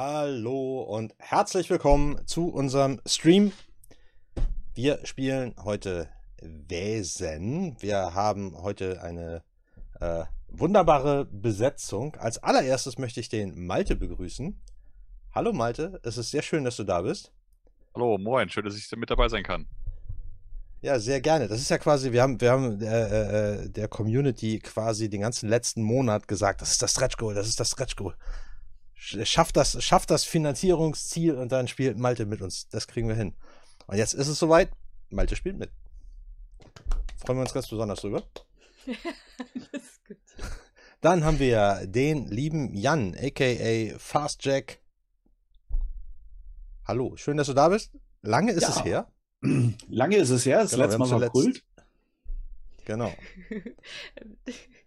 Hallo und herzlich willkommen zu unserem Stream. Wir spielen heute Wesen. Wir haben heute eine äh, wunderbare Besetzung. Als allererstes möchte ich den Malte begrüßen. Hallo Malte, es ist sehr schön, dass du da bist. Hallo, moin, schön, dass ich mit dabei sein kann. Ja, sehr gerne. Das ist ja quasi, wir haben, wir haben äh, äh, der Community quasi den ganzen letzten Monat gesagt, das ist das Stretch Goal, das ist das Stretch Goal. Schafft das, schafft das Finanzierungsziel und dann spielt Malte mit uns. Das kriegen wir hin. Und jetzt ist es soweit. Malte spielt mit. Freuen wir uns ganz besonders drüber. das ist gut. Dann haben wir den lieben Jan, aka Fast Jack. Hallo, schön, dass du da bist. Lange ist ja. es her. Lange ist es her, das genau, letzte Mal war Kult. Genau.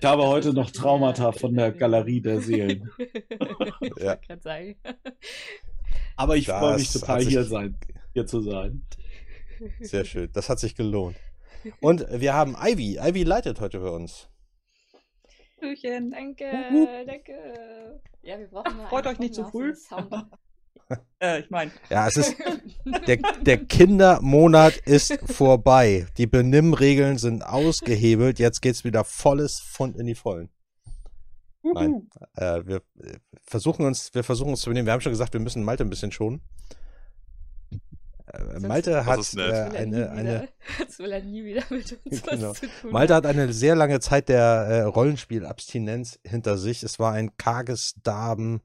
Ich habe heute noch Traumata von der Galerie der Seelen. ja. Aber ich freue mich total, hier, sein, hier zu sein. Sehr schön, das hat sich gelohnt. Und wir haben Ivy. Ivy leitet heute bei uns. Hallöchen, danke, uh, uh. danke. Ja, wir brauchen Ach, Freut euch nicht zu früh. Äh, ich meine. Ja, es ist. Der, der Kindermonat ist vorbei. Die Benimmregeln sind ausgehebelt. Jetzt geht's wieder volles Fund in die Vollen. Nein, äh, wir versuchen uns, wir versuchen uns zu benehmen. Wir haben schon gesagt, wir müssen Malte ein bisschen schonen. Äh, Malte hat äh, eine, eine genau. Malte hat eine sehr lange Zeit der äh, Rollenspielabstinenz hinter sich. Es war ein karges Darben.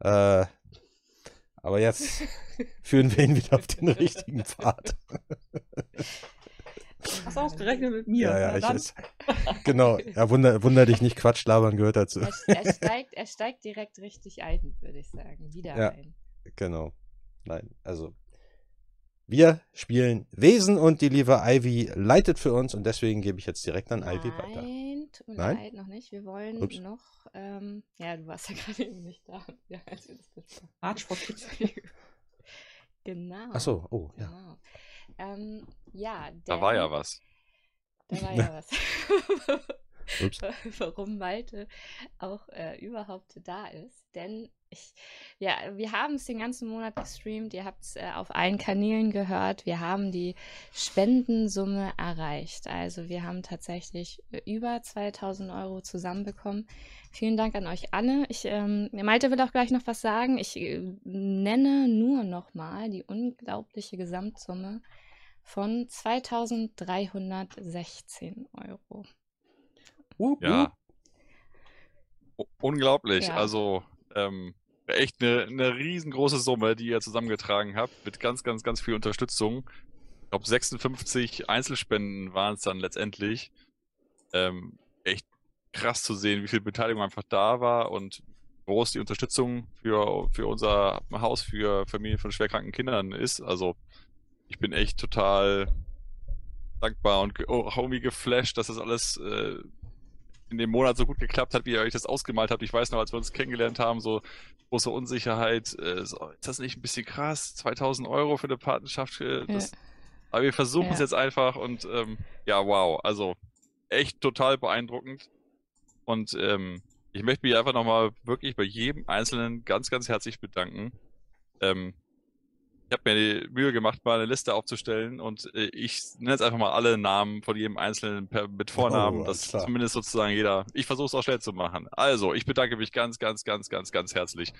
Äh, aber jetzt führen wir ihn wieder auf den richtigen Pfad. Hast ausgerechnet mit mir. Ja, ja, ich, ist, genau. Ja, wunder, wunder dich nicht, Quatsch labern gehört dazu. Er, er, steigt, er steigt direkt richtig ein, würde ich sagen. Wieder ja, ein. Genau. Nein, also wir spielen Wesen und die liebe Ivy leitet für uns und deswegen gebe ich jetzt direkt an Ivy weiter. Nein, tut mir Nein? leid, noch nicht. Wir wollen Ups. noch, ähm, ja, du warst ja gerade eben nicht da. Ja, als wir das genau. Ach so, oh, ja. Genau. Ähm, ja, da war ja was. Da war ja was. Warum Malte auch äh, überhaupt da ist. Denn ich, ja, wir haben es den ganzen Monat gestreamt. Ihr habt es äh, auf allen Kanälen gehört. Wir haben die Spendensumme erreicht. Also wir haben tatsächlich äh, über 2000 Euro zusammenbekommen. Vielen Dank an euch alle. Ich, ähm, Malte will auch gleich noch was sagen. Ich äh, nenne nur noch mal die unglaubliche Gesamtsumme von 2316 Euro. Ja. unglaublich. Ja. Also ähm, echt eine, eine riesengroße Summe, die ihr zusammengetragen habt, mit ganz, ganz, ganz viel Unterstützung. Ich glaube, 56 Einzelspenden waren es dann letztendlich. Ähm, echt krass zu sehen, wie viel Beteiligung einfach da war und groß die Unterstützung für, für unser Haus für Familien von schwerkranken Kindern ist. Also ich bin echt total dankbar und auch irgendwie geflasht, dass das alles äh, in dem Monat so gut geklappt hat, wie ihr euch das ausgemalt habt. Ich weiß noch, als wir uns kennengelernt haben, so große Unsicherheit. Äh, so, ist das nicht ein bisschen krass? 2000 Euro für eine Patenschaft. Äh, das, ja. Aber wir versuchen ja. es jetzt einfach und ähm, ja, wow. Also echt total beeindruckend. Und ähm, ich möchte mich einfach nochmal wirklich bei jedem Einzelnen ganz, ganz herzlich bedanken. Ähm, ich habe mir die Mühe gemacht, mal eine Liste aufzustellen und äh, ich nenne jetzt einfach mal alle Namen von jedem Einzelnen per, mit Vornamen, oh, dass klar. zumindest sozusagen jeder, ich versuche es auch schnell zu machen. Also, ich bedanke mich ganz, ganz, ganz, ganz, ganz herzlich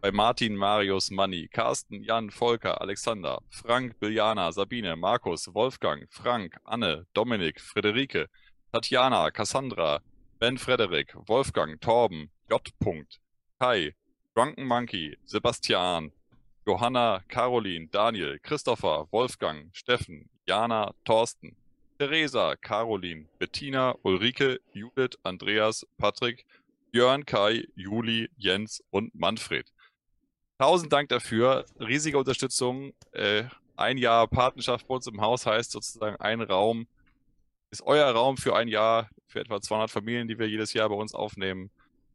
bei Martin, Marius, Manni, Carsten, Jan, Volker, Alexander, Frank, Biljana, Sabine, Markus, Wolfgang, Frank, Anne, Dominik, Friederike, Tatjana, Cassandra, Ben Frederik, Wolfgang, Torben, J. Kai, Drunken Monkey, Sebastian, Johanna, Caroline, Daniel, Christopher, Wolfgang, Steffen, Jana, Thorsten, Theresa, Caroline, Bettina, Ulrike, Judith, Andreas, Patrick, Björn, Kai, Juli, Jens und Manfred. Tausend Dank dafür. Riesige Unterstützung. Äh, ein Jahr Patenschaft bei uns im Haus heißt sozusagen ein Raum, ist euer Raum für ein Jahr, für etwa 200 Familien, die wir jedes Jahr bei uns aufnehmen.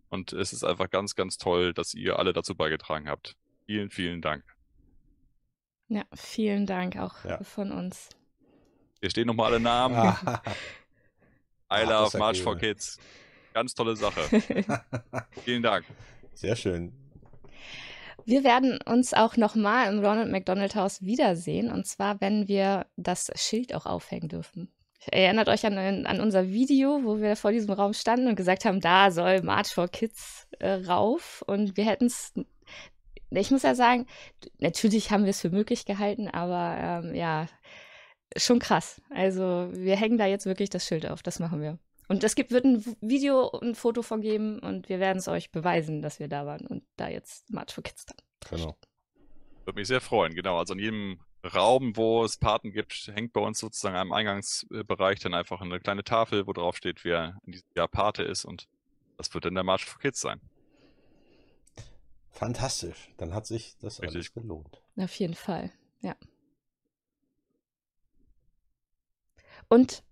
Und es ist einfach ganz, ganz toll, dass ihr alle dazu beigetragen habt. Vielen, vielen Dank. Ja, vielen Dank auch ja. von uns. Hier stehen nochmal alle Namen. I love March for Kids. Ganz tolle Sache. vielen Dank. Sehr schön. Wir werden uns auch nochmal im Ronald McDonald Haus wiedersehen. Und zwar, wenn wir das Schild auch aufhängen dürfen. Erinnert euch an, an unser Video, wo wir vor diesem Raum standen und gesagt haben, da soll March for Kids äh, rauf. Und wir hätten es, ich muss ja sagen, natürlich haben wir es für möglich gehalten, aber ähm, ja, schon krass. Also wir hängen da jetzt wirklich das Schild auf, das machen wir. Und es gibt, wird ein Video und ein Foto von geben und wir werden es euch beweisen, dass wir da waren und da jetzt March for Kids dann. Genau. Würde mich sehr freuen, genau. Also in jedem Raum, wo es Paten gibt, hängt bei uns sozusagen am Eingangsbereich dann einfach eine kleine Tafel, wo drauf steht, wer in diesem Jahr Pate ist und das wird dann der March for Kids sein. Fantastisch. Dann hat sich das Richtig. alles gelohnt. Auf jeden Fall, ja. Und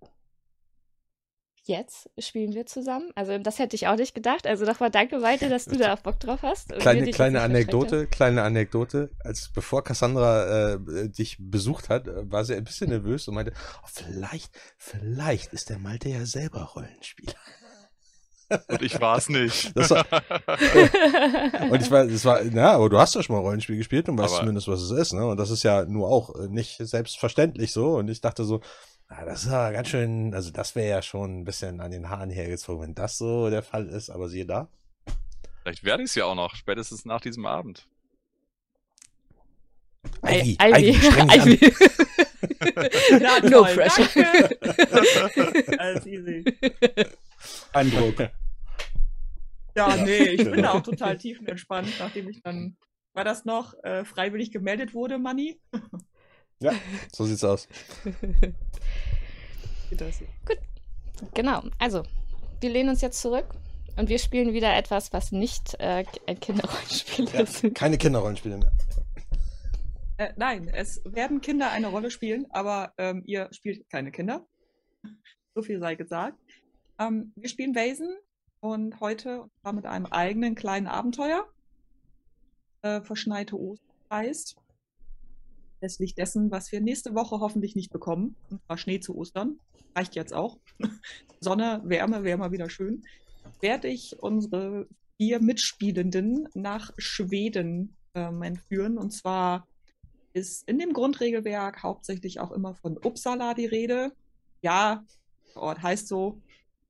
jetzt spielen wir zusammen. Also das hätte ich auch nicht gedacht. Also nochmal danke, Malte, dass du da auch Bock drauf hast. Kleine, kleine Anekdote, kleine Anekdote. Als bevor Cassandra äh, dich besucht hat, äh, war sie ein bisschen nervös und meinte, oh, vielleicht, vielleicht ist der Malte ja selber Rollenspieler. Und ich war es nicht. Das war, und ich war, das war, na, aber du hast ja schon mal Rollenspiel gespielt und weißt Aber- zumindest, was es ist, ne? Und das ist ja nur auch nicht selbstverständlich so. Und ich dachte so, na, das ist ja ganz schön, also das wäre ja schon ein bisschen an den Haaren hergezogen, wenn das so der Fall ist. Aber siehe da. Vielleicht werde ich es ja auch noch, spätestens nach diesem Abend. Ivy, Ivy, Ivy, streng. Ivy. No pressure. Alles easy. Eindruck. Ja, nee, ich bin da auch total tiefenentspannt, nachdem ich dann, war das noch, äh, freiwillig gemeldet wurde, Manni? Ja, so sieht's aus. Hier? Genau, also wir lehnen uns jetzt zurück und wir spielen wieder etwas, was nicht äh, ein Kinderrollenspiel Ja, ist. keine Kinderrollenspiele mehr. Äh, nein, es werden Kinder eine Rolle spielen, aber ähm, ihr spielt keine Kinder. So viel sei gesagt. Ähm, wir spielen Vasen und heute und zwar mit einem eigenen kleinen Abenteuer. Äh, verschneite Ostern heißt. Letztlich dessen, was wir nächste Woche hoffentlich nicht bekommen. Und zwar Schnee zu Ostern. Reicht jetzt auch. Sonne, Wärme, wäre mal wieder schön. Werde ich unsere vier Mitspielenden nach Schweden ähm, entführen. Und zwar ist in dem Grundregelwerk hauptsächlich auch immer von Uppsala die Rede. Ja, der Ort heißt so.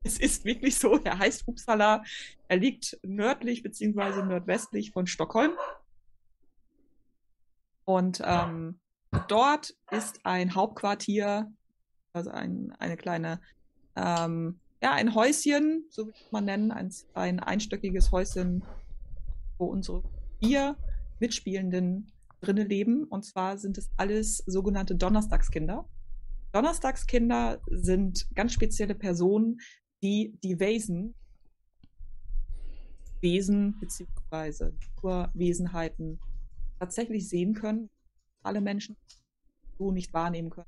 Es ist wirklich so, er heißt Uppsala. Er liegt nördlich bzw. nordwestlich von Stockholm. Und ähm, dort ist ein Hauptquartier, also ein, eine kleine, ähm, ja, ein Häuschen, so würde mal nennen, ein, ein einstöckiges Häuschen, wo unsere vier Mitspielenden drinnen leben. Und zwar sind es alles sogenannte Donnerstagskinder. Donnerstagskinder sind ganz spezielle Personen, die die Wesen, Wesen beziehungsweise Naturwesenheiten tatsächlich sehen können. Alle Menschen so nicht wahrnehmen können.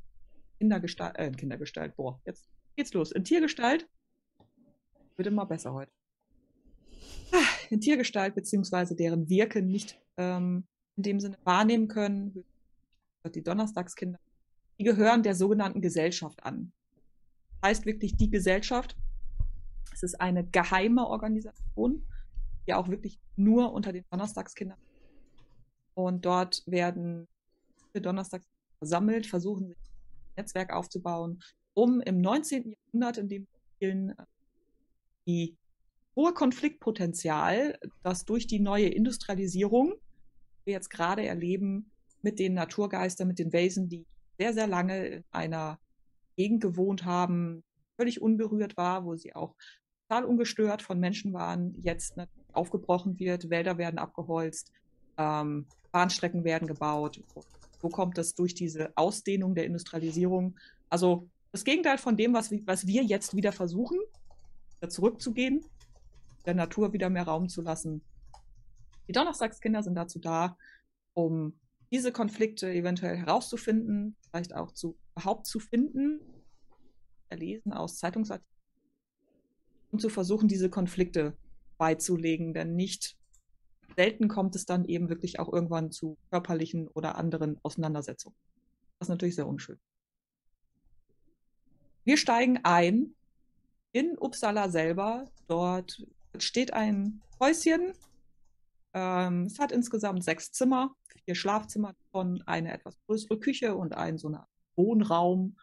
Kindergestalt, äh, Kindergestalt, boah, jetzt geht's los. In Tiergestalt wird immer besser heute. In Tiergestalt beziehungsweise deren Wirken nicht ähm, in dem Sinne wahrnehmen können. Die Donnerstagskinder, die gehören der sogenannten Gesellschaft an. Heißt wirklich die Gesellschaft. Es ist eine geheime Organisation, die auch wirklich nur unter den Donnerstagskindern. Und dort werden Donnerstags versammelt, versuchen sich ein Netzwerk aufzubauen, um im 19. Jahrhundert, in dem wir spielen, äh, die hohe Konfliktpotenzial, das durch die neue Industrialisierung wir jetzt gerade erleben mit den Naturgeistern, mit den Wesen, die sehr, sehr lange in einer Gegend gewohnt haben, völlig unberührt war, wo sie auch total ungestört von Menschen waren, jetzt natürlich aufgebrochen wird, Wälder werden abgeholzt, ähm, Bahnstrecken werden gebaut. Wo kommt das durch diese Ausdehnung der Industrialisierung? Also das Gegenteil von dem, was, wir- was wir jetzt wieder versuchen, zurückzugehen, der Natur wieder mehr Raum zu lassen. Die Donnerstagskinder sind dazu da, um diese Konflikte eventuell herauszufinden, vielleicht auch zu überhaupt zu finden, erlesen aus Zeitungsartikeln, zu versuchen, diese Konflikte beizulegen, denn nicht selten kommt es dann eben wirklich auch irgendwann zu körperlichen oder anderen Auseinandersetzungen. Das ist natürlich sehr unschön. Wir steigen ein in Uppsala selber. Dort steht ein Häuschen, Ähm, es hat insgesamt sechs Zimmer, vier Schlafzimmer davon, eine etwas größere Küche und einen so eine Wohnraum,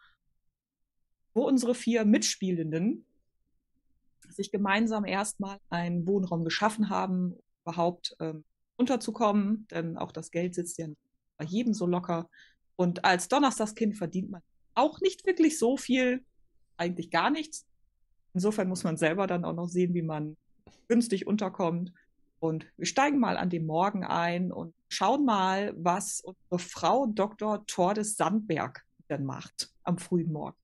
wo unsere vier Mitspielenden sich gemeinsam erstmal einen Wohnraum geschaffen haben, überhaupt ähm, unterzukommen, denn auch das Geld sitzt ja bei jedem so locker. Und als Donnerstagskind verdient man auch nicht wirklich so viel, eigentlich gar nichts. Insofern muss man selber dann auch noch sehen, wie man günstig unterkommt. Und wir steigen mal an dem Morgen ein und schauen mal, was unsere Frau Dr. Tordes Sandberg denn macht am frühen Morgen.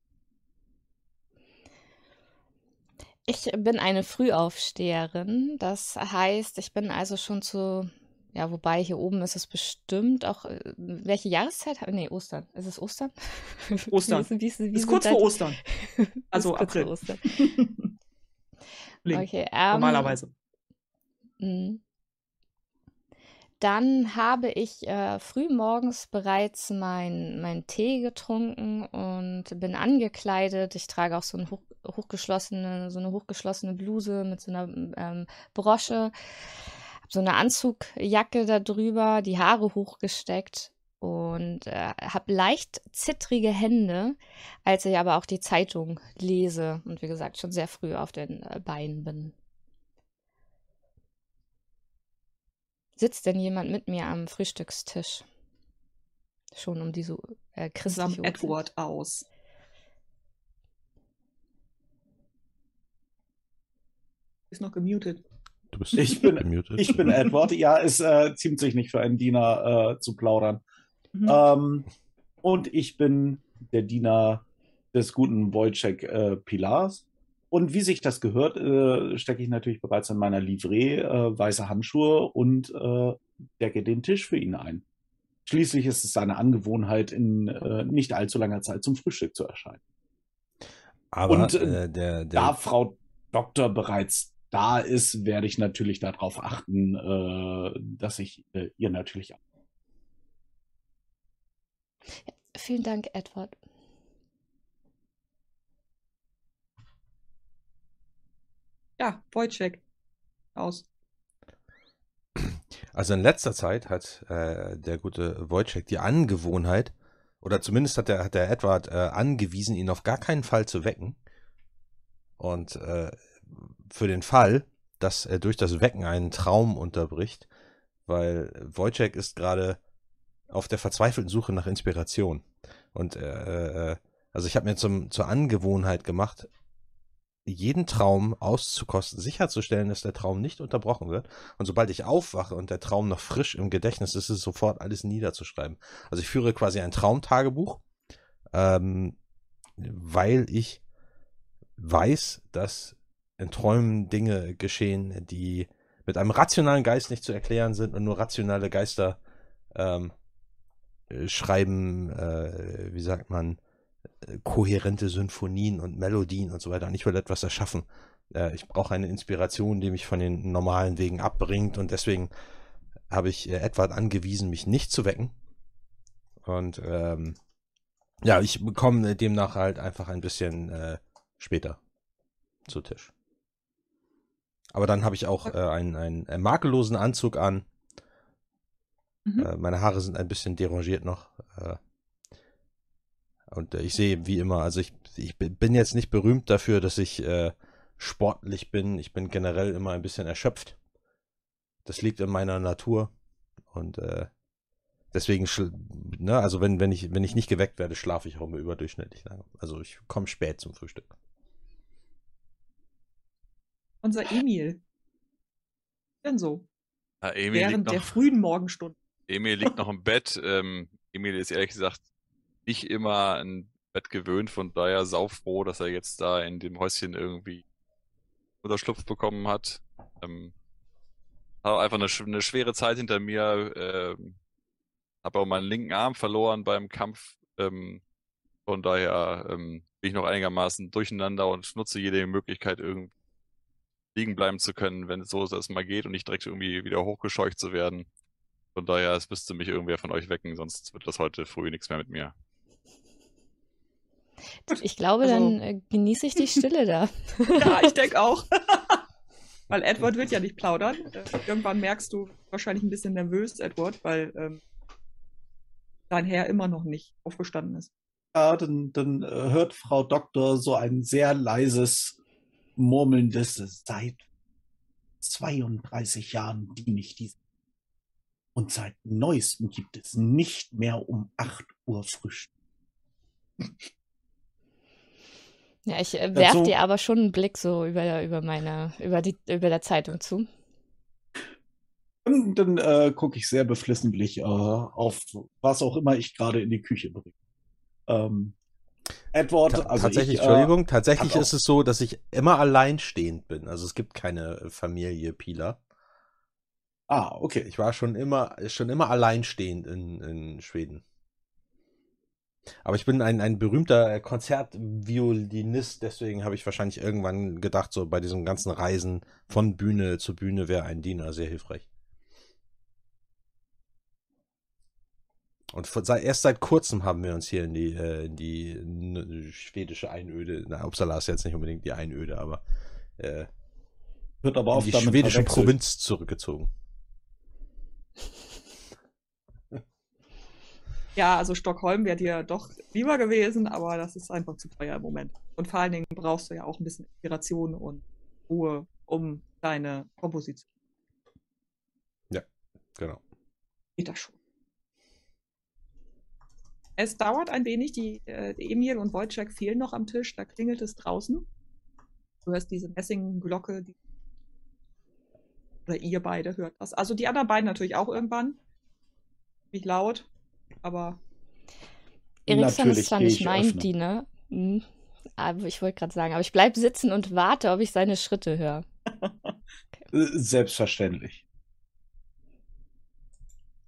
Ich bin eine Frühaufsteherin. Das heißt, ich bin also schon zu, ja, wobei hier oben ist es bestimmt auch, äh, welche Jahreszeit? Nee, Ostern. Ist es Ostern? Ostern. Wie, wie, wie, Ist kurz vor Ostern. Also kurz vor April. Ostern. Okay, ähm, Normalerweise. Mhm. Dann habe ich äh, früh morgens bereits meinen mein Tee getrunken und bin angekleidet. Ich trage auch so, ein hoch, hochgeschlossene, so eine hochgeschlossene Bluse mit so einer ähm, Brosche, habe so eine Anzugjacke darüber, die Haare hochgesteckt und äh, habe leicht zittrige Hände, als ich aber auch die Zeitung lese und wie gesagt schon sehr früh auf den äh, Beinen bin. Sitzt denn jemand mit mir am Frühstückstisch? Schon um diese äh, christliche Uhrzeit. Edward aus. Ist noch gemutet. Du bist Ich bin- gemutet. Ich bin Edward. Ja, es äh, ziemt sich nicht für einen Diener äh, zu plaudern. Mhm. Ähm, und ich bin der Diener des guten Wojciech äh, Pilars. Und wie sich das gehört, äh, stecke ich natürlich bereits in meiner Livree äh, weiße Handschuhe und äh, decke den Tisch für ihn ein. Schließlich ist es seine Angewohnheit, in äh, nicht allzu langer Zeit zum Frühstück zu erscheinen. Aber Und, äh, äh, der, Da der, Frau Doktor bereits da ist, werde ich natürlich darauf achten, äh, dass ich äh, ihr natürlich Vielen Dank, Edward. Ja, Wojciech. Aus. also in letzter Zeit hat äh, der gute Wojciech die Angewohnheit, oder zumindest hat der, hat der Edward äh, angewiesen, ihn auf gar keinen Fall zu wecken. Und äh, für den Fall, dass er durch das Wecken einen Traum unterbricht, weil Wojciech ist gerade auf der verzweifelten Suche nach Inspiration. Und äh, äh, also ich habe mir zum, zur Angewohnheit gemacht, jeden Traum auszukosten, sicherzustellen, dass der Traum nicht unterbrochen wird. Und sobald ich aufwache und der Traum noch frisch im Gedächtnis ist, ist es sofort alles niederzuschreiben. Also ich führe quasi ein Traumtagebuch, ähm, weil ich weiß, dass in Träumen Dinge geschehen, die mit einem rationalen Geist nicht zu erklären sind und nur rationale Geister ähm, äh, schreiben, äh, wie sagt man, kohärente Symphonien und Melodien und so weiter. Und ich will etwas erschaffen. Äh, ich brauche eine Inspiration, die mich von den normalen Wegen abbringt und deswegen habe ich äh, Edward angewiesen, mich nicht zu wecken. Und ähm, ja, ich bekomme demnach halt einfach ein bisschen äh, später zu Tisch. Aber dann habe ich auch äh, einen, einen äh, makellosen Anzug an. Mhm. Äh, meine Haare sind ein bisschen derangiert noch. Äh, und äh, ich sehe wie immer, also ich, ich bin jetzt nicht berühmt dafür, dass ich äh, sportlich bin. Ich bin generell immer ein bisschen erschöpft. Das liegt in meiner Natur. Und äh, deswegen, schl- ne, also wenn, wenn ich, wenn ich nicht geweckt werde, schlafe ich auch immer überdurchschnittlich lange. Also ich komme spät zum Frühstück. Unser Emil. Denn so. Ja, Emil, Während liegt der noch, frühen Morgenstunden. Emil liegt noch im Bett. Ähm, Emil ist ehrlich gesagt nicht immer ein Bett gewöhnt, von daher saufroh, dass er jetzt da in dem Häuschen irgendwie Unterschlupf bekommen hat. Ähm, habe einfach eine, eine schwere Zeit hinter mir. Ähm, habe auch meinen linken Arm verloren beim Kampf. Ähm, von daher ähm, bin ich noch einigermaßen durcheinander und nutze jede Möglichkeit, irgendwie liegen bleiben zu können, wenn es so das mal geht und nicht direkt irgendwie wieder hochgescheucht zu werden. Von daher, es müsste mich irgendwer von euch wecken, sonst wird das heute früh nichts mehr mit mir. Ich glaube, Also- dann äh, genieße ich die Stille da. Ja, ich denke auch. Weil Edward wird ja nicht plaudern. Äh, irgendwann merkst du wahrscheinlich ein bisschen nervös, Edward, weil ähm, dein Herr immer noch nicht aufgestanden ist. Ja, dann, dann äh, hört Frau Doktor so ein sehr leises, murmelndes Seit 32 Jahren diene ich diesem. Und seit neuestem gibt es nicht mehr um 8 Uhr Frühstück. Ja, ich äh, werfe Dazu- dir aber schon einen Blick so über, über meine, über die, über der Zeitung zu. Dann, dann äh, gucke ich sehr beflissentlich äh, auf was auch immer ich gerade in die Küche bringe. Ähm, Edward, Ta also tatsächlich, ich, äh, Entschuldigung, tatsächlich ist es so, dass ich immer alleinstehend bin. Also es gibt keine Familie Pieler. Ah, okay. Ich war schon immer, schon immer alleinstehend in, in Schweden. Aber ich bin ein, ein berühmter Konzertviolinist, deswegen habe ich wahrscheinlich irgendwann gedacht, so bei diesem ganzen Reisen von Bühne zu Bühne wäre ein Diener sehr hilfreich. Und von, erst seit kurzem haben wir uns hier in die, äh, in die schwedische Einöde, na, Uppsala ist jetzt nicht unbedingt die Einöde, aber äh, Wird aber in oft die damit schwedische. Provinz zurückgezogen. Ja, also Stockholm wäre dir doch lieber gewesen, aber das ist einfach zu teuer im Moment. Und vor allen Dingen brauchst du ja auch ein bisschen Inspiration und Ruhe, um deine Komposition. Genau. Geht das schon. Es dauert ein wenig, die äh, Emil und Wojciech fehlen noch am Tisch, da klingelt es draußen. Du hörst diese Messingglocke, die oder ihr beide hört das. Also die anderen beiden natürlich auch irgendwann. Nicht laut, aber Eriksson ist zwar nicht ich mein öffnen. Diener, hm, aber ich wollte gerade sagen, aber ich bleibe sitzen und warte, ob ich seine Schritte höre. Selbstverständlich.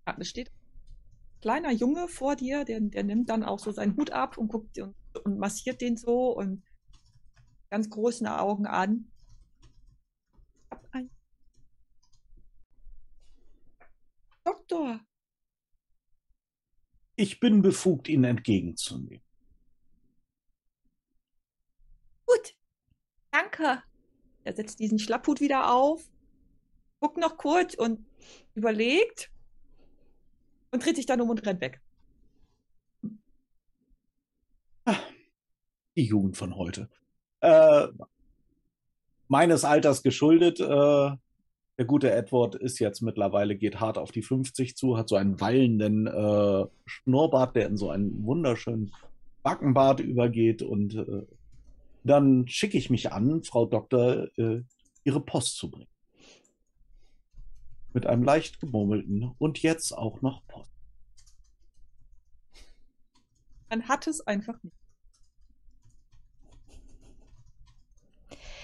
Ja, es steht ein kleiner Junge vor dir, der, der nimmt dann auch so seinen Hut ab und guckt und, und massiert den so und ganz großen Augen an. Ich hab ein Doktor, Ich bin befugt, ihn entgegenzunehmen. gut, danke. Er setzt diesen Schlapphut wieder auf, guckt noch kurz und überlegt und dreht sich dann um und rennt weg. Die Jugend von heute. Äh, meines Alters geschuldet. Äh, der gute Edward ist jetzt mittlerweile, geht hart auf die 50 zu, hat so einen wallenden äh, Schnurrbart, der in so einen wunderschönen Backenbart übergeht. Und äh, dann schicke ich mich an, Frau Doktor, äh, ihre Post zu bringen. Mit einem leicht gemurmelten und jetzt auch noch Post. Man hat es einfach nicht.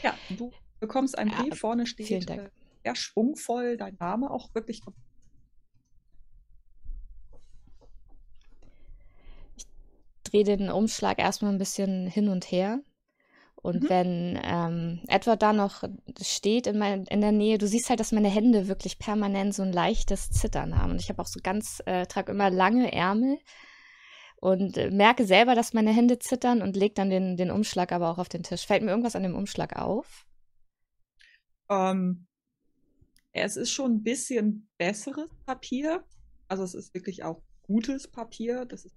Ja, du bekommst einen Ja, Brief, vorne vielen steht Dank. Sehr schwungvoll dein Name, auch wirklich drehe den Umschlag erstmal ein bisschen hin und her. Und Mhm. wenn ähm, Edward da noch steht in, mein, in der Nähe, du siehst halt, dass meine Hände wirklich permanent so ein leichtes Zittern haben. Und ich habe auch so ganz, äh, trage immer lange Ärmel und äh, merke selber, dass meine Hände zittern und leg dann den, den Umschlag aber auch auf den Tisch. Fällt mir irgendwas an dem Umschlag auf? Ähm, es ist schon ein bisschen besseres Papier. Also es ist wirklich auch gutes Papier. Das ist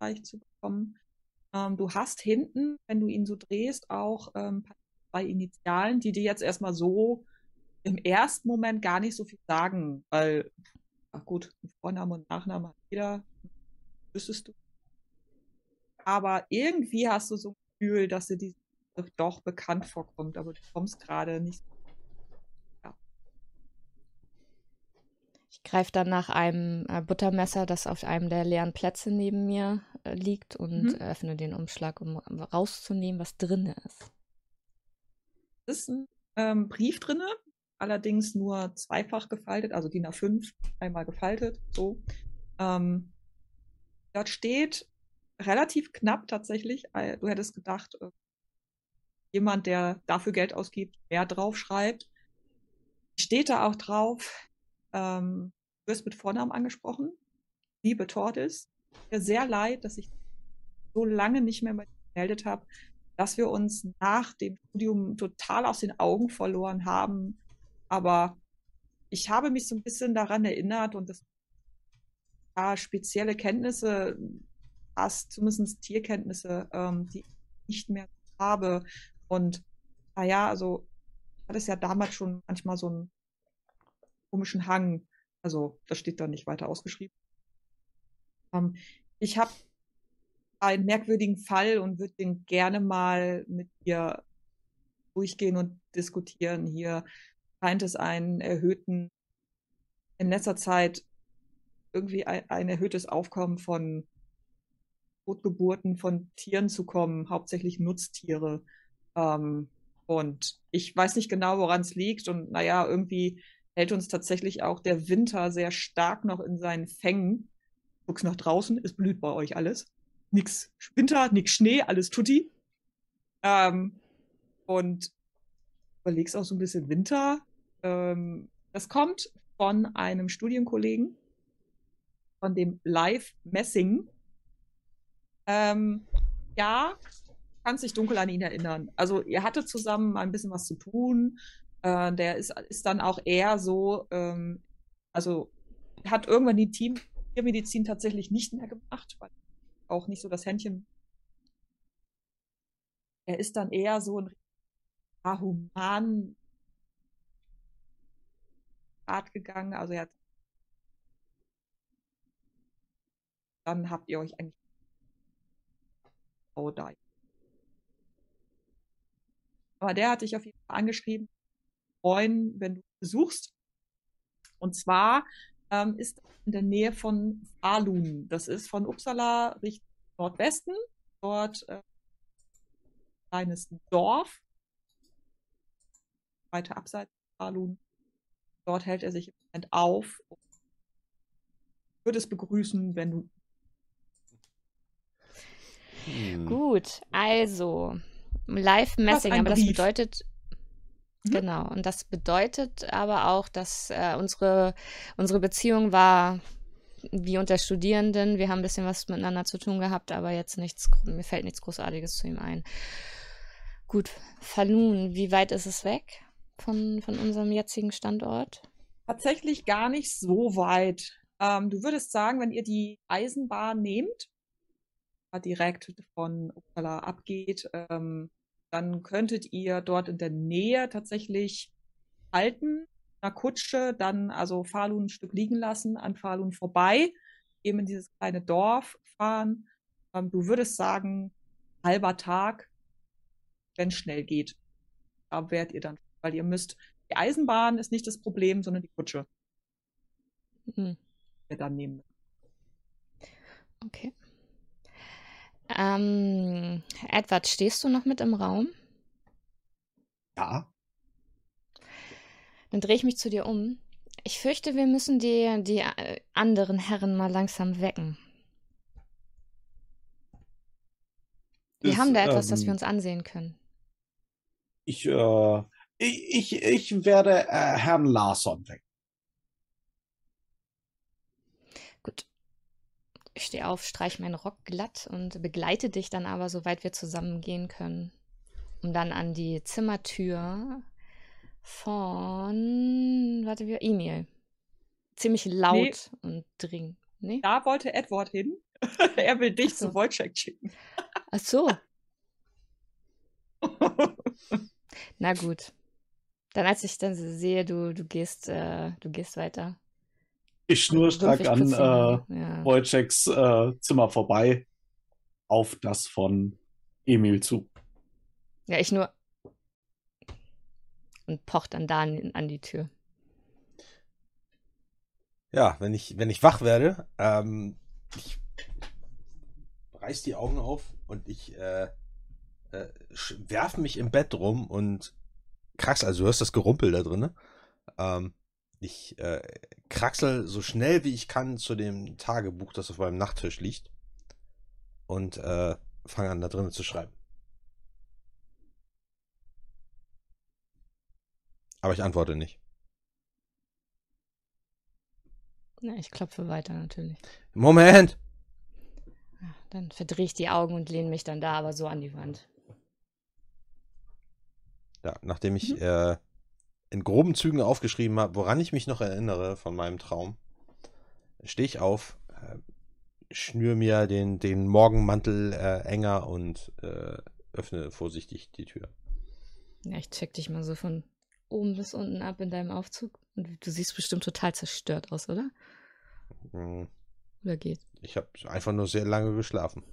leicht zu bekommen. Ähm, du hast hinten, wenn du ihn so drehst, auch ähm, zwei Initialen, die dir jetzt erstmal so im ersten Moment gar nicht so viel sagen, weil, ach gut, Vorname und Nachname hat jeder, wüsstest du. Aber irgendwie hast du so ein Gefühl, dass dir die doch bekannt vorkommt, aber du kommst gerade nicht. Ich greife dann nach einem äh, Buttermesser, das auf einem der leeren Plätze neben mir äh, liegt und Mhm. öffne den Umschlag, um rauszunehmen, was drin ist. Es ist ein ähm, Brief drinne, allerdings nur zweifach gefaltet, also DIN A5, einmal gefaltet, so. Ähm, dort steht relativ knapp tatsächlich, äh, du hättest gedacht, äh, jemand, der dafür Geld ausgibt, mehr drauf schreibt. Steht da auch drauf, ähm, du wirst mit Vornamen angesprochen, liebe Tortis, mir sehr leid, dass ich so lange nicht mehr gemeldet habe. dass wir uns nach dem Studium total aus den Augen verloren haben. Aber ich habe mich so ein bisschen daran erinnert und das ja, spezielle Kenntnisse, fast zumindest Tierkenntnisse, ähm, die ich nicht mehr habe. Und naja, also hat es ja damals schon manchmal so einen komischen Hang. Also das steht da nicht weiter ausgeschrieben. Ähm, ich habe einen merkwürdigen Fall und würde den gerne mal mit dir durchgehen und diskutieren. Hier scheint es einen erhöhten, in letzter Zeit irgendwie ein, ein erhöhtes Aufkommen von Totgeburten von Tieren zu kommen, hauptsächlich Nutztiere. Ähm, und ich weiß nicht genau, woran es liegt. Und naja, irgendwie hält uns tatsächlich auch der Winter sehr stark noch in seinen Fängen. Guck's nach draußen, es blüht bei euch alles. Nix Winter, nix Schnee, alles tutti. Ähm, und überlegst auch so ein bisschen Winter. Ähm, das kommt von einem Studienkollegen, von dem Live Messing. Ähm, ja, kannst dich dunkel an ihn erinnern. Also ihr hattet zusammen mal ein bisschen was zu tun. Äh, der ist, ist dann auch eher so, ähm, also hat irgendwann die Team Tiermedizin tatsächlich nicht mehr gemacht, weil auch nicht so das Händchen. Er ist dann eher so ein ja, human Art gegangen. Also er hat dann habt ihr euch eigentlich oh, da. Aber der hat dich auf jeden Fall angeschrieben, freuen, wenn du besuchst. Und zwar ähm, ist in der Nähe von Falun. Das ist von Uppsala Richtung Nordwesten. Dort äh, ein kleines Dorf. Weiter abseits von Falun. Dort hält er sich im Moment auf. Würde es begrüßen, wenn du hm. Gut, also Live-Messing, aber das bedeutet, mhm. genau, und das bedeutet aber auch, dass äh, unsere, unsere Beziehung war wie unter Studierenden. Wir haben ein bisschen was miteinander zu tun gehabt, aber jetzt nichts, mir fällt nichts Großartiges zu ihm ein. Gut, Falun, wie weit ist es weg von, von unserem jetzigen Standort? Tatsächlich gar nicht so weit. Ähm, du würdest sagen, wenn ihr die Eisenbahn nehmt, direkt von Uppsala abgeht, ähm, dann könntet ihr dort in der Nähe tatsächlich halten, einer Kutsche, dann also Falun ein Stück liegen lassen, an Falun vorbei, eben in dieses kleine Dorf fahren. Ähm, du würdest sagen, halber Tag, wenn es schnell geht. Da wärt ihr dann, weil ihr müsst, die Eisenbahn ist nicht das Problem, sondern die Kutsche. Mhm. Wir dann nehmen. Okay. Ähm, Edward, stehst du noch mit im Raum? Ja. Dann drehe ich mich zu dir um. Ich fürchte, wir müssen die, die äh, anderen Herren mal langsam wecken. Wir haben da etwas, ähm, das wir ähm, uns ansehen können. Ich, äh, ich, ich, ich werde äh, Herrn Larsson wecken. Ich stehe auf, streiche meinen Rock glatt und begleite dich dann aber, soweit wir zusammen gehen können. Um dann an die Zimmertür von, warte, wie, Emil. Ziemlich laut nee. und dringend. Nee? Da wollte Edward hin. er will dich so. zu Wojciech schicken. Ach so. Na gut. Dann als ich dann sehe, du, du gehst, äh, du gehst weiter, ich schnurstracks an äh, ja. Wojciechs äh, Zimmer vorbei auf das von Emil zu. Ja, ich nur. Und pocht dann da an, an die Tür. Ja, wenn ich, wenn ich wach werde, ähm, ich reiß die Augen auf und ich äh, äh, werf mich im Bett rum und krax, also du hörst das Gerumpel da drin, ne? Ähm, ich äh, kraxel so schnell wie ich kann zu dem Tagebuch, das auf meinem Nachttisch liegt. Und äh, fange an, da drinnen zu schreiben. Aber ich antworte nicht. Na, ich klopfe weiter natürlich. Moment! dann verdrehe ich die Augen und lehne mich dann da aber so an die Wand. Ja, nachdem ich Mhm. äh, in groben Zügen aufgeschrieben habe, woran ich mich noch erinnere von meinem Traum, stehe ich auf, äh, schnür mir den, den Morgenmantel äh, enger und äh, öffne vorsichtig die Tür. Ja, ich check dich mal so von oben bis unten ab in deinem Aufzug. Und du siehst bestimmt total zerstört aus, oder? Hm, Oder geht? Ich habe einfach nur sehr lange geschlafen.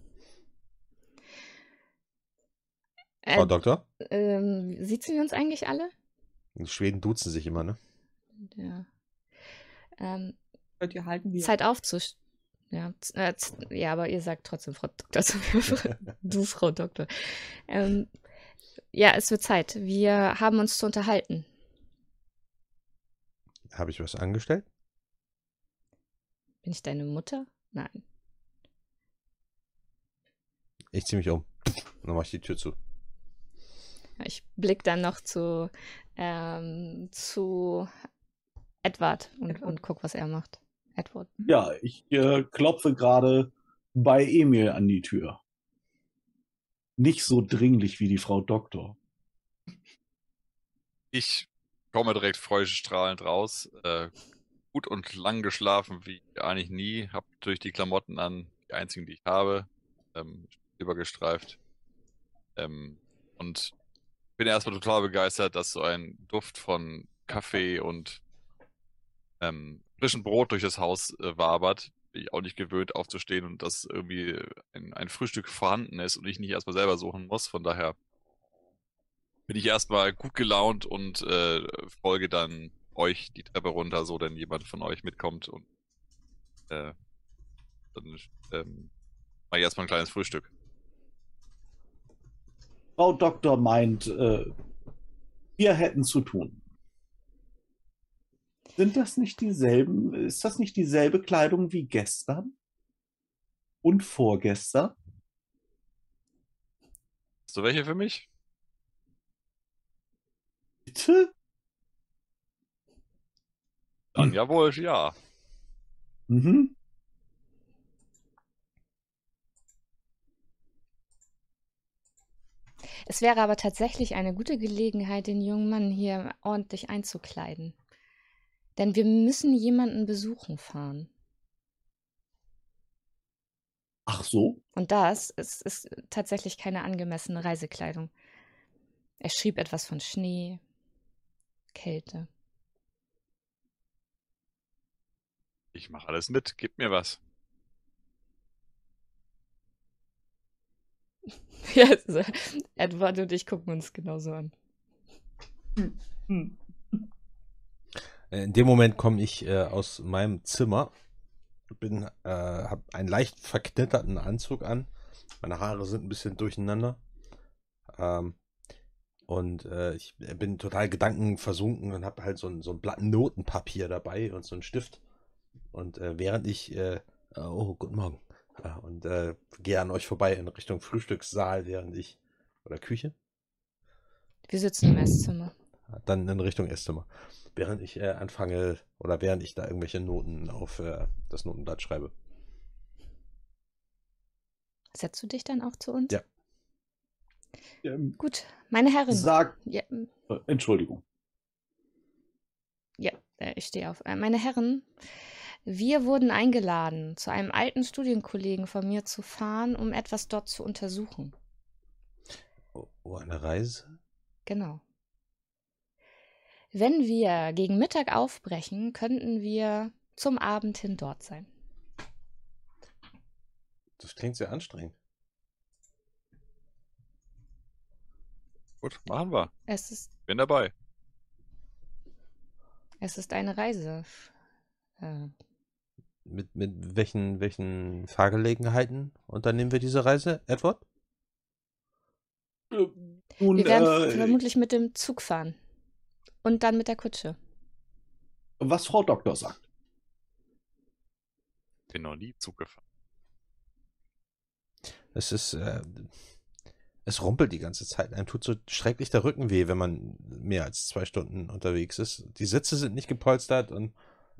Frau Äh, Doktor? ähm, sitzen wir uns eigentlich alle? Die Schweden duzen sich immer, ne? Ja. Ähm, Könnt ihr halten, wie ihr Zeit aufzusch... Ja, äh, ja, aber ihr sagt trotzdem Frau Doktor zu mir. du, Frau Doktor. Ähm, ja, es wird Zeit. Wir haben uns zu unterhalten. Habe ich was angestellt? Bin ich deine Mutter? Nein. Ich ziehe mich um. Dann mache ich die Tür zu. Ich blick dann noch zu, ähm, zu Edward und, Edward. und guck, was er macht. Edward. Ja, ich äh, klopfe gerade bei Emil an die Tür. Nicht so dringlich wie die Frau Doktor. Ich komme direkt freudestrahlend raus. Äh, gut und lang geschlafen, wie eigentlich nie. Hab durch die Klamotten an, die einzigen, die ich habe, ähm, übergestreift. Ähm, und bin erstmal total begeistert, dass so ein Duft von Kaffee und ähm, frischem Brot durch das Haus äh, wabert. Bin ich auch nicht gewöhnt aufzustehen und dass irgendwie ein, ein Frühstück vorhanden ist und ich nicht erstmal selber suchen muss. Von daher bin ich erstmal gut gelaunt und äh, folge dann euch die Treppe runter, so denn jemand von euch mitkommt und äh, dann ähm, mache ich erstmal ein kleines Frühstück. Frau Doktor meint, äh, wir hätten zu tun. Sind das nicht dieselben, ist das nicht dieselbe Kleidung wie gestern? Und vorgestern? Hast du welche für mich? Bitte? Dann Hm. jawohl, ja. Mhm. Es wäre aber tatsächlich eine gute Gelegenheit, den jungen Mann hier ordentlich einzukleiden. Denn wir müssen jemanden besuchen fahren. Ach so? Und das ist, ist tatsächlich keine angemessene Reisekleidung. Er schrieb etwas von Schnee, Kälte. Ich mache alles mit. Gib mir was. Ja, also, Edward und ich gucken uns genauso an. Hm. Äh, In dem Moment komme ich äh, aus meinem Zimmer, bin, äh, habe einen leicht verknitterten Anzug an. Meine Haare sind ein bisschen durcheinander. Ähm, und äh, ich bin total gedankenversunken und habe halt so ein, so ein Blatt Notenpapier dabei und so einen Stift. Und äh, während ich, äh, oh, guten Morgen, äh, und äh, gehe an euch vorbei in Richtung Frühstückssaal, während ich, oder Küche, Wir sitzen im Esszimmer. dann in Richtung Esszimmer. Während ich äh, anfange oder während ich da irgendwelche Noten auf äh, das Notenblatt schreibe. Setzt du dich dann auch zu uns? Ja. Ähm, Gut, meine Herren. sag, Ja, äh, Entschuldigung. ja äh, ich stehe auf. Äh, meine Herren, wir wurden eingeladen, zu einem alten Studienkollegen von mir zu fahren, um etwas dort zu untersuchen. Oh, oh, eine Reise? Genau. Wenn wir gegen Mittag aufbrechen, könnten wir zum Abend hin dort sein. Das klingt sehr anstrengend. Gut, machen wir. Es ist, Bin dabei. es ist eine Reise. Äh, Mit, mit welchen, welchen Fahrgelegenheiten unternehmen wir diese Reise, Edward? Äh, Nun, wir werden äh, vermutlich mit dem Zug fahren. Und dann mit der Kutsche. was Frau Doktor sagt. Bin noch nie Zug gefahren. Es ist, äh, es rumpelt die ganze Zeit. Einem tut so schrecklich der Rücken weh, wenn man mehr als zwei Stunden unterwegs ist. Die Sitze sind nicht gepolstert und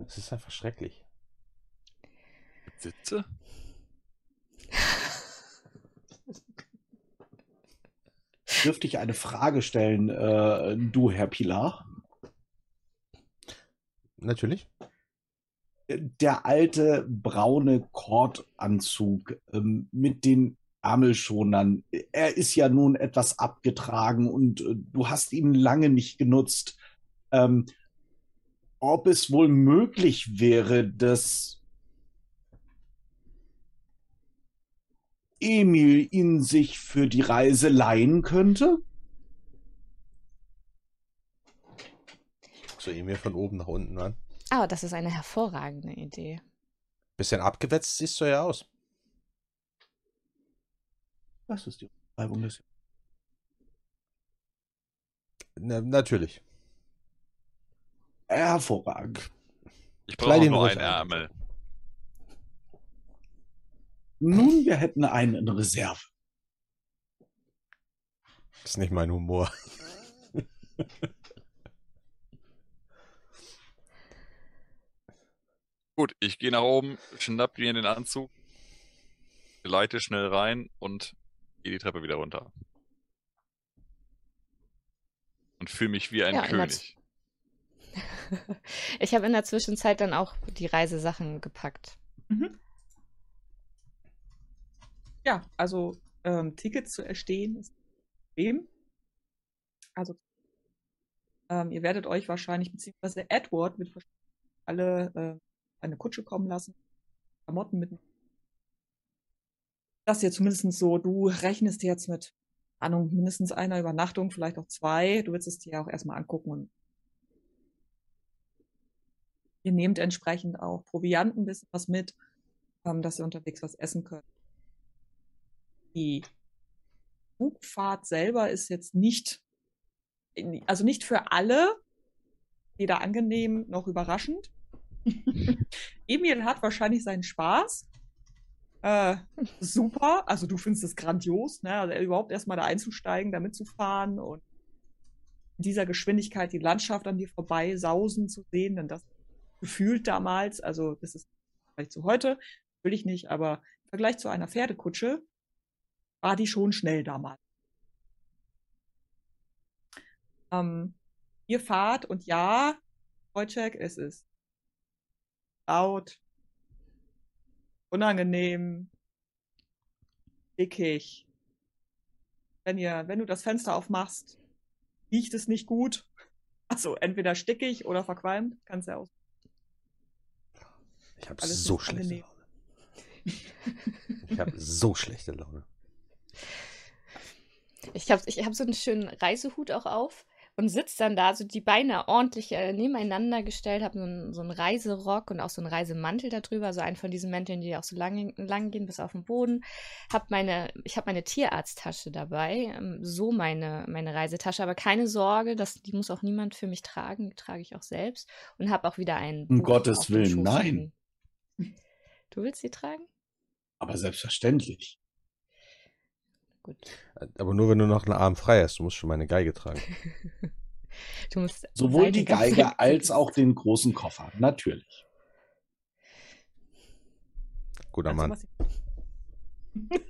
es ist einfach schrecklich. Sitze? dürfte ich eine Frage stellen, äh, du, Herr Pilar? Natürlich. Der alte braune Kordanzug ähm, mit den Ärmelschonern, er ist ja nun etwas abgetragen und äh, du hast ihn lange nicht genutzt. Ähm, ob es wohl möglich wäre, dass Emil ihn sich für die Reise leihen könnte? So Emil von oben nach unten an. Ah, das ist eine hervorragende Idee. Bisschen abgewetzt siehst du ja aus. Was ist die Beschreibung des? Na, natürlich. Hervorragend. Ich brauche nur einen an. Ärmel. Nun, wir hätten einen in Reserve. Ist nicht mein Humor. Gut, ich gehe nach oben, schnapp mir den Anzug, geleite schnell rein und gehe die Treppe wieder runter. Und fühle mich wie ein Ja, König. ich habe in der Zwischenzeit dann auch die Reisesachen gepackt. Mhm. Ja, also ähm, Tickets zu erstehen ist Problem. Also ähm, ihr werdet euch wahrscheinlich, beziehungsweise Edward wahrscheinlich alle äh, eine Kutsche kommen lassen, Klamotten mit. Das hier zumindest so, du rechnest jetzt mit Ahnung, mindestens einer Übernachtung, vielleicht auch zwei. Du willst es dir auch erstmal angucken und ihr nehmt entsprechend auch Proviant ein bisschen was mit, ähm, dass ihr unterwegs was essen könnt. Die Flugfahrt selber ist jetzt nicht, also nicht für alle, weder angenehm noch überraschend. Emil hat wahrscheinlich seinen Spaß. Äh, super, also du findest es grandios, ne? Also überhaupt erstmal da einzusteigen, da mitzufahren und in dieser Geschwindigkeit die Landschaft an dir vorbei sausen zu sehen, denn das gefühlt damals, also das ist vielleicht zu heute, will ich nicht, aber im Vergleich zu einer Pferdekutsche war die schon schnell damals. Ähm, ihr fahrt und ja, Wojciech, es ist laut, unangenehm, dickig. Wenn ihr, wenn du das Fenster aufmachst, riecht es nicht gut. Also entweder stickig oder verqualmt, kannst du aus. Ich habe so schlechte angenehm. Laune. Ich habe so schlechte Laune. Ich habe ich hab so einen schönen Reisehut auch auf und sitze dann da, so die Beine ordentlich äh, nebeneinander gestellt, habe so einen, so einen Reiserock und auch so einen Reisemantel darüber, so einen von diesen Mänteln, die auch so lang, lang gehen bis auf den Boden. Hab meine, ich habe meine Tierarzttasche dabei, ähm, so meine, meine Reisetasche, aber keine Sorge, das, die muss auch niemand für mich tragen, die trage ich auch selbst und habe auch wieder einen. Um Buch Gottes Willen, nein. Du willst sie tragen? Aber selbstverständlich. Gut. Aber nur wenn du noch einen Arm frei hast. Du musst schon meine Geige tragen. Du musst Sowohl die Geige als auch den großen Koffer. Natürlich. Guter Also, Mann.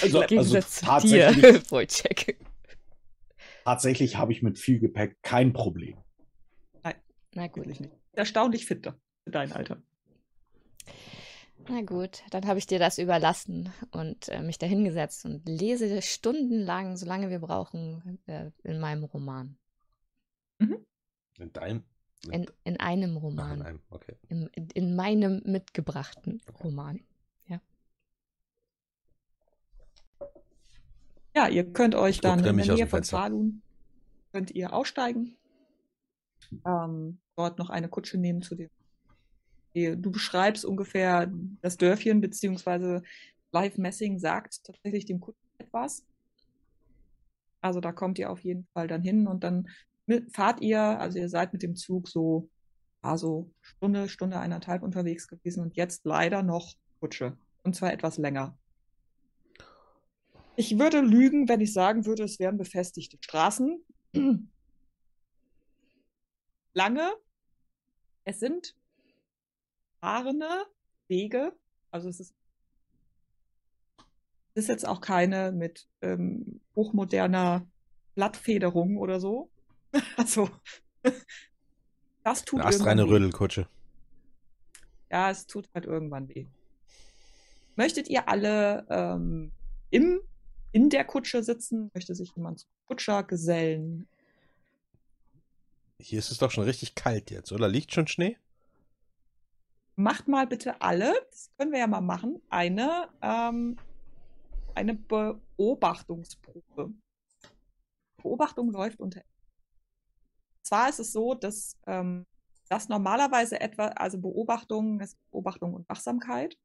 Also, Im Gegensatz zu tatsächlich, dir, tatsächlich habe ich mit viel Gepäck kein Problem. Na gut. Erstaunlich fit für dein Alter. Na gut, dann habe ich dir das überlassen und äh, mich da hingesetzt und lese stundenlang, solange wir brauchen, äh, in meinem Roman. In deinem? In, in einem Ach, in Roman. einem, okay. In, in, in meinem mitgebrachten Roman. Ja, ihr könnt euch Ich dann in der Nähe von. Falun könnt ihr aussteigen. Ähm, dort noch eine Kutsche nehmen zu dem. Die- Du beschreibst ungefähr das Dörfchen, beziehungsweise Live Messing sagt tatsächlich dem Kunden etwas. Also da kommt ihr auf jeden Fall dann hin und dann fahrt ihr, also ihr seid mit dem Zug so, also Stunde, Stunde eineinhalb unterwegs gewesen und jetzt leider noch Kutsche. Und zwar etwas länger. Ich würde lügen, wenn ich sagen würde, es wären befestigte Straßen. Lange. Es sind fahrende Wege. Also es ist ist jetzt auch keine mit ähm, hochmoderner Blattfederung oder so. also, das tut Eine astreine. Rödelkutsche. Ja, es tut halt irgendwann weh. Möchtet ihr alle ähm, im, in der Kutsche sitzen? Möchte sich jemand zum Kutscher gesellen? Hier ist es doch schon richtig kalt jetzt, oder? Liegt schon Schnee? Macht mal bitte alle, das können wir ja mal machen, eine, ähm, eine Beobachtungsprobe. Beobachtung läuft unter. Zwar ist es so, dass ähm, das normalerweise etwa, also Beobachtung, es Beobachtung und Wachsamkeit.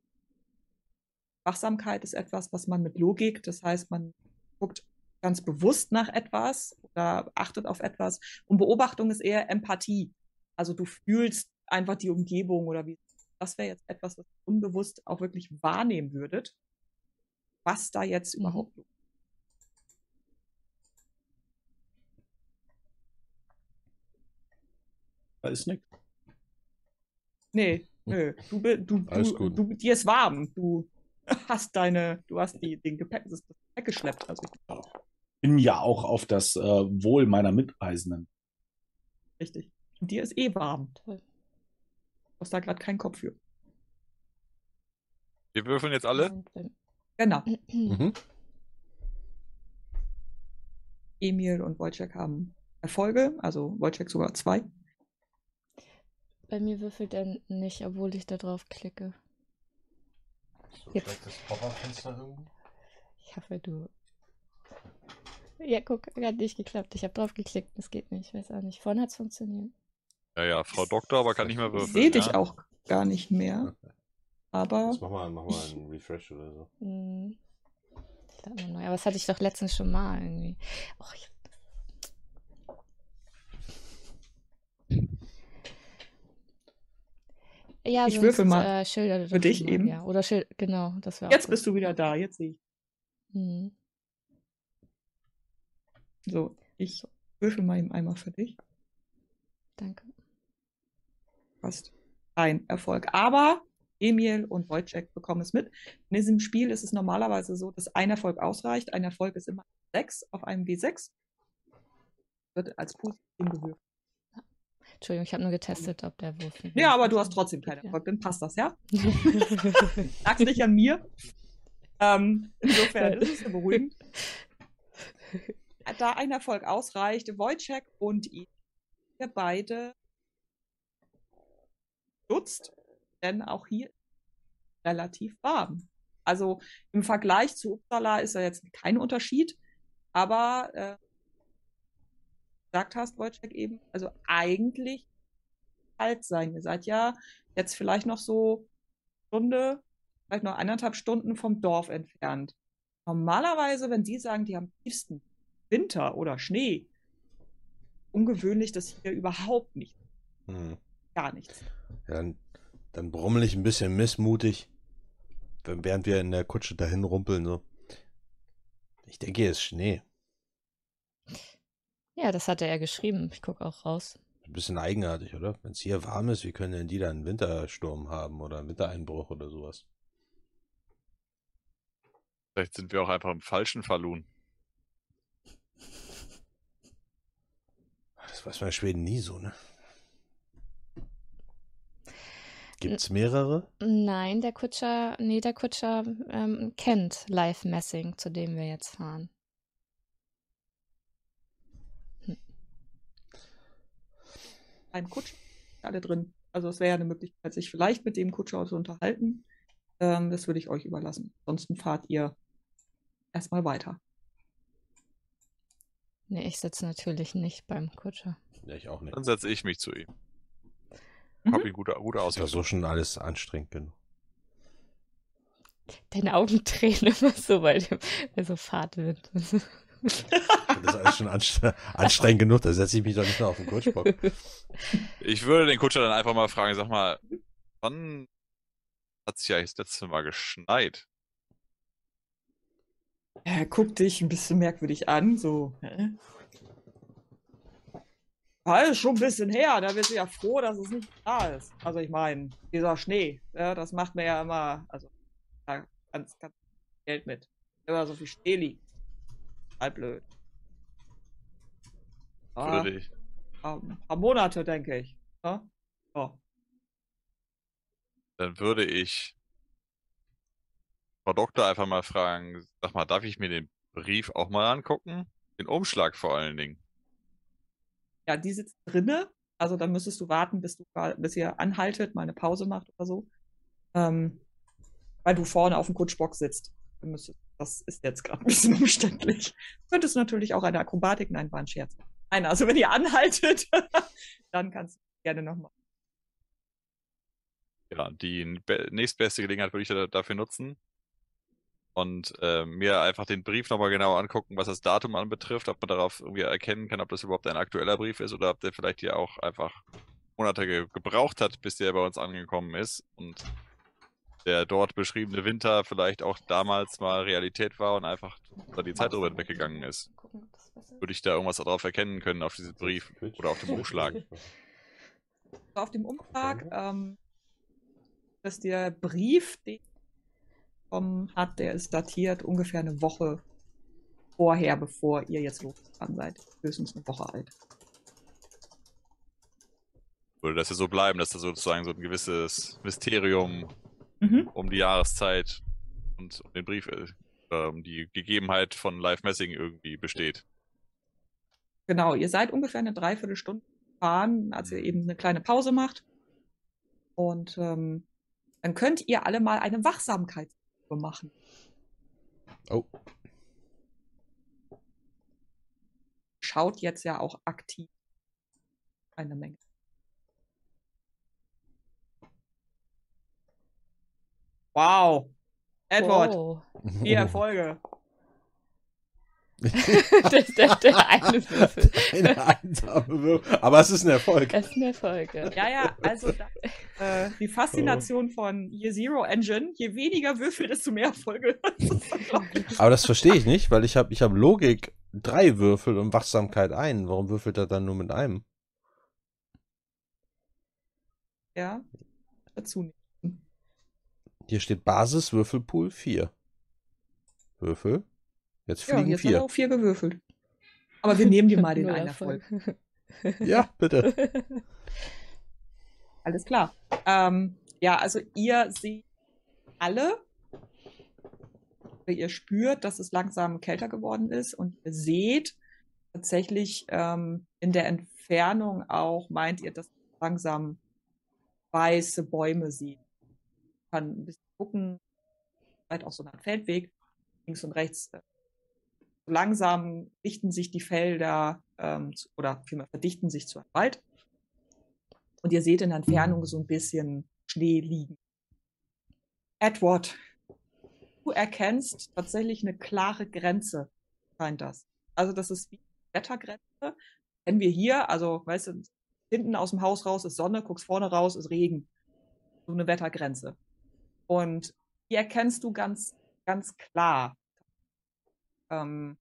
Wachsamkeit ist etwas, was man mit Logik, das heißt, man guckt ganz bewusst nach etwas oder achtet auf etwas. Und Beobachtung ist eher Empathie. Also du fühlst einfach die Umgebung oder wie. Das wäre jetzt etwas, was ihr unbewusst auch wirklich wahrnehmen würdet, was da jetzt Mhm. überhaupt. Da ist nichts. Nee, nö. Du, du, Alles du, gut. du, dir ist warm. Du hast deine, du hast die, den Gepäck, das Gepäck geschleppt. Also Bin ja auch auf das äh, Wohl meiner Mitreisenden. richtig. Und dir ist eh warm. Toll. Hast da gerade keinen Kopf für. Wir würfeln jetzt alle. Genau. Mhm. Emil und Wojciech haben Erfolge, also Wojciech sogar zwei. Bei mir würfelt er nicht, obwohl ich da drauf klicke. So Jetzt. schlechtes Pop-Up-Fenster irgendwo? Ich hoffe, du. Ja, guck, hat nicht geklappt. Ich habe drauf geklickt. Das geht nicht. Ich weiß auch nicht. Vorhin hat es funktioniert. Ja, ja, Frau Doktor, aber kann nicht mehr Ich würfeln. sehe dich ja? auch gar nicht mehr. Aber Jetzt mach mal, mach mal einen Refresh oder so. Ich lade mal neu. Aber das hatte ich doch letztens schon mal irgendwie. Och, ich... Ja, Ich sonst, würfel mal Äh, schilder für dich mal. eben. Ja, oder Schild, genau, das jetzt bist du wieder da. Jetzt sehe ich. Hm. So, ich würfel mal eben einmal für dich. Danke. Fast ein Erfolg. Aber Emil und Wojciech bekommen es mit. In diesem Spiel ist es normalerweise so, dass ein Erfolg ausreicht. Ein Erfolg ist immer 6 auf einem W6. Wird als positiv gewürfelt. Entschuldigung, ich habe nur getestet, ob der Wurf. Ja, aber du hast trotzdem keinen. Erfolg. Dann passt das, ja? Lag's nicht an mir. Ähm, insofern ist es ja beruhigend. Da ein Erfolg ausreicht, Wojciech und ihr beide nutzt, denn auch hier relativ warm. Also im Vergleich zu Uppsala ist ja jetzt kein Unterschied, aber äh, gesagt hast, Wojciech eben, also eigentlich kalt sein. Ihr seid ja jetzt vielleicht noch so Stunde, vielleicht noch eineinhalb Stunden vom Dorf entfernt. Normalerweise, wenn die sagen, die haben tiefsten Winter oder Schnee, ungewöhnlich, dass hier überhaupt nicht, Hm. Gar nichts. Ja, dann, dann brummel ich ein bisschen missmutig, während wir in der Kutsche dahin rumpeln. So. Ich denke, hier ist Schnee. Ja, das hatte er geschrieben. Ich gucke auch raus. Ein bisschen eigenartig, oder? Wenn es hier warm ist, wie können denn die dann einen Wintersturm haben oder einen Wintereinbruch oder sowas? Vielleicht sind wir auch einfach im falschen Falun. Das weiß man in Schweden nie so, ne? Gibt's mehrere? Nein, der Kutscher, nee, der Kutscher ähm, kennt Live Messing, zu dem wir jetzt fahren. Ein Kutscher, alle drin. Also es wäre ja eine Möglichkeit, sich vielleicht mit dem Kutscher zu unterhalten. Ähm, das würde ich euch überlassen. Ansonsten fahrt ihr erstmal weiter. Nee, ich sitze natürlich nicht beim Kutscher. Ja, ich auch nicht. Dann setze ich mich zu ihm. Mhm. Gute, gute Das war Aussicht. so schon alles anstrengend genug. Deine Augen drehen immer so dem bei so Fahrtwind. Das ist alles schon anstre anstrengend genug, da setze ich mich doch nicht mehr auf den Kutschbock. Ich würde den Kutscher dann einfach mal fragen, sag mal, wann hat es ja das letzte Mal geschneit? Er guckt dich ein bisschen merkwürdig an, so. Hä? Ja, ist schon ein bisschen her, da bist du ja froh, dass es nicht da ist. Also ich meine, dieser Schnee, ja, das macht mir ja immer, also da ganz, ganz Geld mit. immer so viel Schnee liegt. Halt blöd. Ich. ein paar Monate, denke ich. Ja? Oh. Dann würde ich Frau Doktor einfach mal fragen, sag mal, darf ich mir den Brief auch mal angucken? Den Umschlag vor allen Dingen. Ja, die sitzt drinne. Also dann müsstest du warten, bis du bis ihr anhaltet, mal eine Pause macht oder so. Ähm, weil du vorne auf dem Kutschbock sitzt. Das ist jetzt gerade ein bisschen umständlich. Könntest du natürlich auch eine Akrobatik, nein, war ein Scherz. Nein, also wenn ihr anhaltet, dann kannst du gerne nochmal. Ja, die nächstbeste Gelegenheit würde ich dafür nutzen und äh, mir einfach den Brief nochmal genau angucken, was das Datum anbetrifft, ob man darauf irgendwie erkennen kann, ob das überhaupt ein aktueller Brief ist oder ob der vielleicht hier auch einfach Monate ge gebraucht hat, bis der bei uns angekommen ist und der dort beschriebene Winter vielleicht auch damals mal Realität war und einfach da die Zeit drüber weggegangen ist. Würde ich da irgendwas darauf erkennen können auf diesem Brief oder auf dem Umschlag? Auf dem Umschlag, ähm, dass der Brief, den bekommen hat, der ist datiert ungefähr eine Woche vorher, bevor ihr jetzt losgefahren seid. Höchstens eine Woche alt. Würde das ja so bleiben, dass da sozusagen so ein gewisses Mysterium mhm. um die Jahreszeit und um den Brief, äh, um die Gegebenheit von Live Messing irgendwie besteht. Genau, ihr seid ungefähr eine Dreiviertelstunde fahren, als ihr mhm. eben eine kleine Pause macht. Und ähm, dann könnt ihr alle mal eine Wachsamkeit machen. Oh. Schaut jetzt ja auch aktiv eine Menge. Wow. Edward. Wow. Vier Erfolge. das, das, der eine Würfel. Eine einsame Würfel. Aber es ist ein Erfolg. Es ist ein Erfolg. Ja, ja, ja also das, äh, die Faszination von Year Zero Engine, je weniger Würfel, desto mehr Erfolge. Aber das verstehe ich nicht, weil ich habe ich hab Logik drei Würfel und Wachsamkeit ein. Warum würfelt er dann nur mit einem? Ja, dazu nicht. Hier steht Basis Würfelpool 4. Würfel. Jetzt fliegen ja, jetzt vier. Haben wir auch vier gewürfelt. Aber wir nehmen dir mal den einen Erfolg. ja, bitte. Alles klar. Ähm, ja, also ihr seht alle, ihr spürt, dass es langsam kälter geworden ist und ihr seht tatsächlich ähm, in der Entfernung auch, meint ihr, dass langsam weiße Bäume sieht. Kann ein bisschen gucken, vielleicht auch so ein Feldweg, links und rechts äh, langsam dichten sich die Felder ähm, oder vielmehr verdichten sich zu einem Wald. Und ihr seht in der Entfernung so ein bisschen Schnee liegen. Edward, du erkennst tatsächlich eine klare Grenze, scheint das. Also das ist wie Wettergrenze. Kennen wir hier, also weißt du, hinten aus dem Haus raus ist Sonne, guckst vorne raus, ist Regen. So eine Wettergrenze. Und die erkennst du ganz, ganz klar ähm,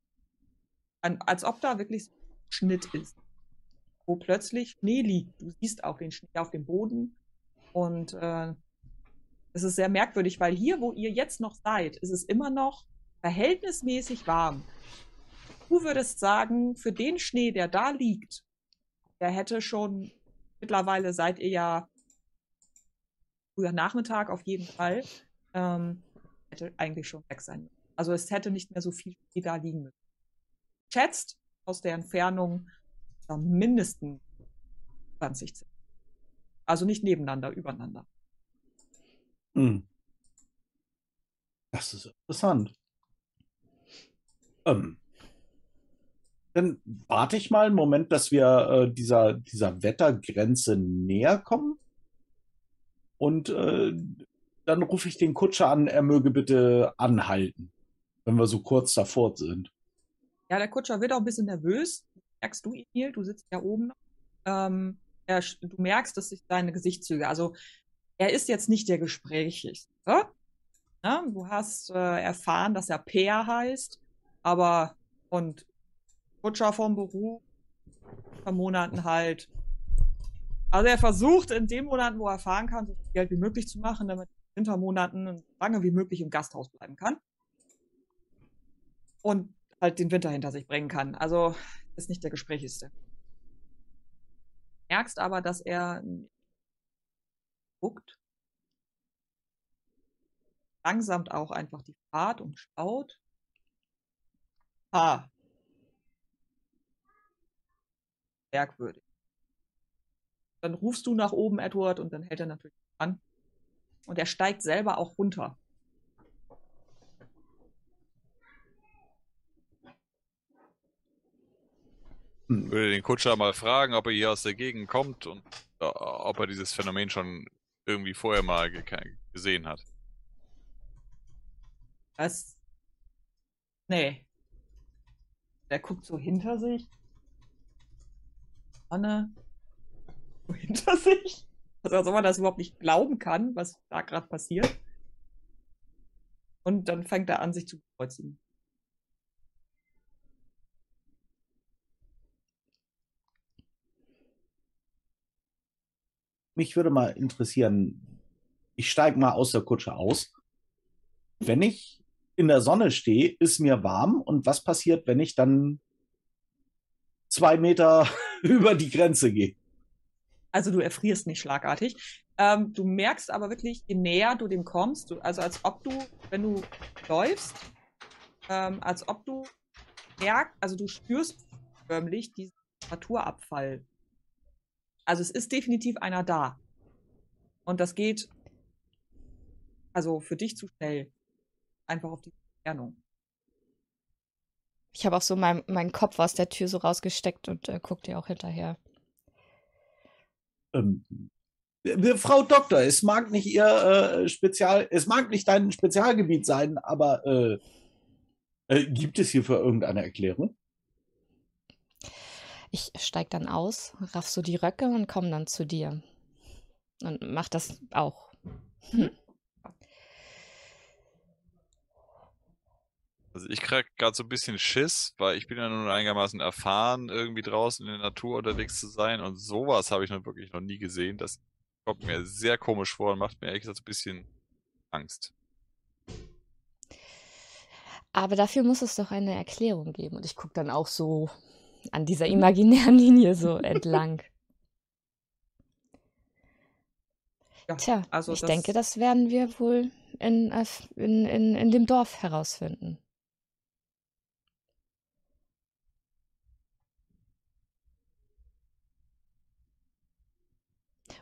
an, als ob da wirklich Schnitt ist, wo plötzlich Schnee liegt. Du siehst auch den Schnee auf dem Boden und äh, es ist sehr merkwürdig, weil hier, wo ihr jetzt noch seid, ist es immer noch verhältnismäßig warm. Du würdest sagen, für den Schnee, der da liegt, der hätte schon mittlerweile seid ihr ja früher Nachmittag auf jeden Fall, ähm, hätte eigentlich schon weg sein müssen. Also es hätte nicht mehr so viel da liegen müssen. Schätzt aus der Entfernung mindestens 20 Zentimeter. Also nicht nebeneinander, übereinander. Hm. Das ist interessant. Ähm, dann warte ich mal einen Moment, dass wir äh, dieser, dieser Wettergrenze näher kommen. Und äh, dann rufe ich den Kutscher an, er möge bitte anhalten wenn wir so kurz davor sind. Ja, der Kutscher wird auch ein bisschen nervös. Merkst du, Emil? Du sitzt ja oben. Ähm, er, du merkst, dass sich seine Gesichtszüge, also er ist jetzt nicht der gesprächigste. Ne? Du hast äh, erfahren, dass er Peer heißt, aber und Kutscher vom Beruf, von Monaten halt. Also er versucht in den Monaten, wo er fahren kann, so viel Geld wie möglich zu machen, damit er in Wintermonaten lange wie möglich im Gasthaus bleiben kann. Und halt den Winter hinter sich bringen kann. Also ist nicht der gesprächigste. Merkst aber, dass er guckt, langsamt auch einfach die Fahrt und schaut. Ah. Merkwürdig. Dann rufst du nach oben, Edward, und dann hält er natürlich an. Und er steigt selber auch runter. Hm. Würde den Kutscher mal fragen, ob er hier aus der Gegend kommt und äh, ob er dieses Phänomen schon irgendwie vorher mal ge gesehen hat. Was? Nee. Der guckt so hinter sich. Anne. So hinter sich. Also man das überhaupt nicht glauben kann, was da gerade passiert. Und dann fängt er an, sich zu kreuzigen. Mich würde mal interessieren, ich steige mal aus der Kutsche aus. Wenn ich in der Sonne stehe, ist mir warm. Und was passiert, wenn ich dann zwei Meter über die Grenze gehe? Also du erfrierst nicht schlagartig. Ähm, du merkst aber wirklich, je näher du dem kommst, du, also als ob du, wenn du läufst, ähm, als ob du merkst, also du spürst förmlich diesen Temperaturabfall. Also es ist definitiv einer da. Und das geht also für dich zu schnell einfach auf die Entfernung. Ich habe auch so meinen mein Kopf aus der Tür so rausgesteckt und äh, guck dir auch hinterher. Ähm, äh, Frau Doktor, es mag nicht Ihr äh, Spezial, es mag nicht dein Spezialgebiet sein, aber äh, äh gibt es hierfür irgendeine Erklärung? Ich steig dann aus, raff so die Röcke und komm dann zu dir. Und mach das auch. Hm. Also ich krieg gerade so ein bisschen Schiss, weil ich bin ja nun einigermaßen erfahren, irgendwie draußen in der Natur unterwegs zu sein und sowas habe ich noch wirklich noch nie gesehen. Das kommt mir sehr komisch vor und macht mir ehrlich gesagt ein bisschen Angst. Aber dafür muss es doch eine Erklärung geben. Und ich gucke dann auch so an dieser imaginären Linie so entlang. Ja, Tja, also ich das denke, das werden wir wohl in, in, in, in dem Dorf herausfinden.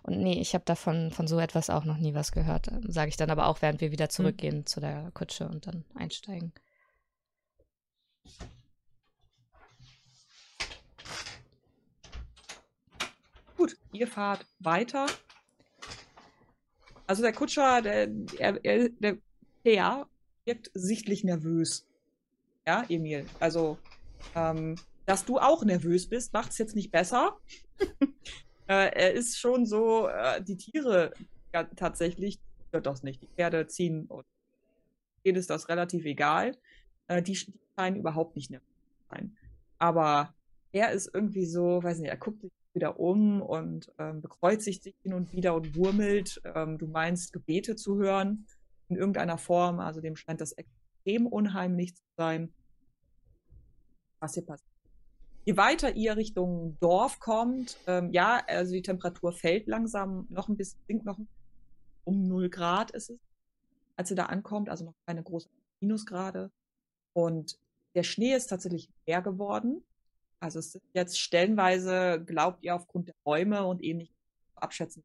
Und nee, ich habe davon von so etwas auch noch nie was gehört. Sage ich dann aber auch, während wir wieder hm. zurückgehen mhm. zu der Kutsche und dann einsteigen. Gut, ihr fahrt weiter. Also der Kutscher, der, er, er, der, der wirkt sichtlich nervös. Ja, Emil. Also, ähm, dass du auch nervös bist, macht es jetzt nicht besser. Äh, er ist schon so, äh, die Tiere ja, tatsächlich stört das nicht. Die Pferde ziehen und denen ist das relativ egal. Äh, die, die scheinen überhaupt nicht nervös zu sein. Aber er ist irgendwie so, weiß nicht, er guckt sich wieder um und ähm, bekreuzigt sich hin und wieder und wurmelt. Ähm, du meinst, Gebete zu hören in irgendeiner Form. Also dem scheint das extrem unheimlich zu sein. Was hier passiert. Je weiter ihr Richtung Dorf kommt, ähm, ja, also die Temperatur fällt langsam noch ein bisschen, sinkt noch um 0 Grad ist es, als ihr da ankommt, also noch keine großen Minusgrade. Und der Schnee ist tatsächlich mehr geworden. Also es sind jetzt stellenweise, glaubt ihr, aufgrund der Bäume und ähnlich abschätzen,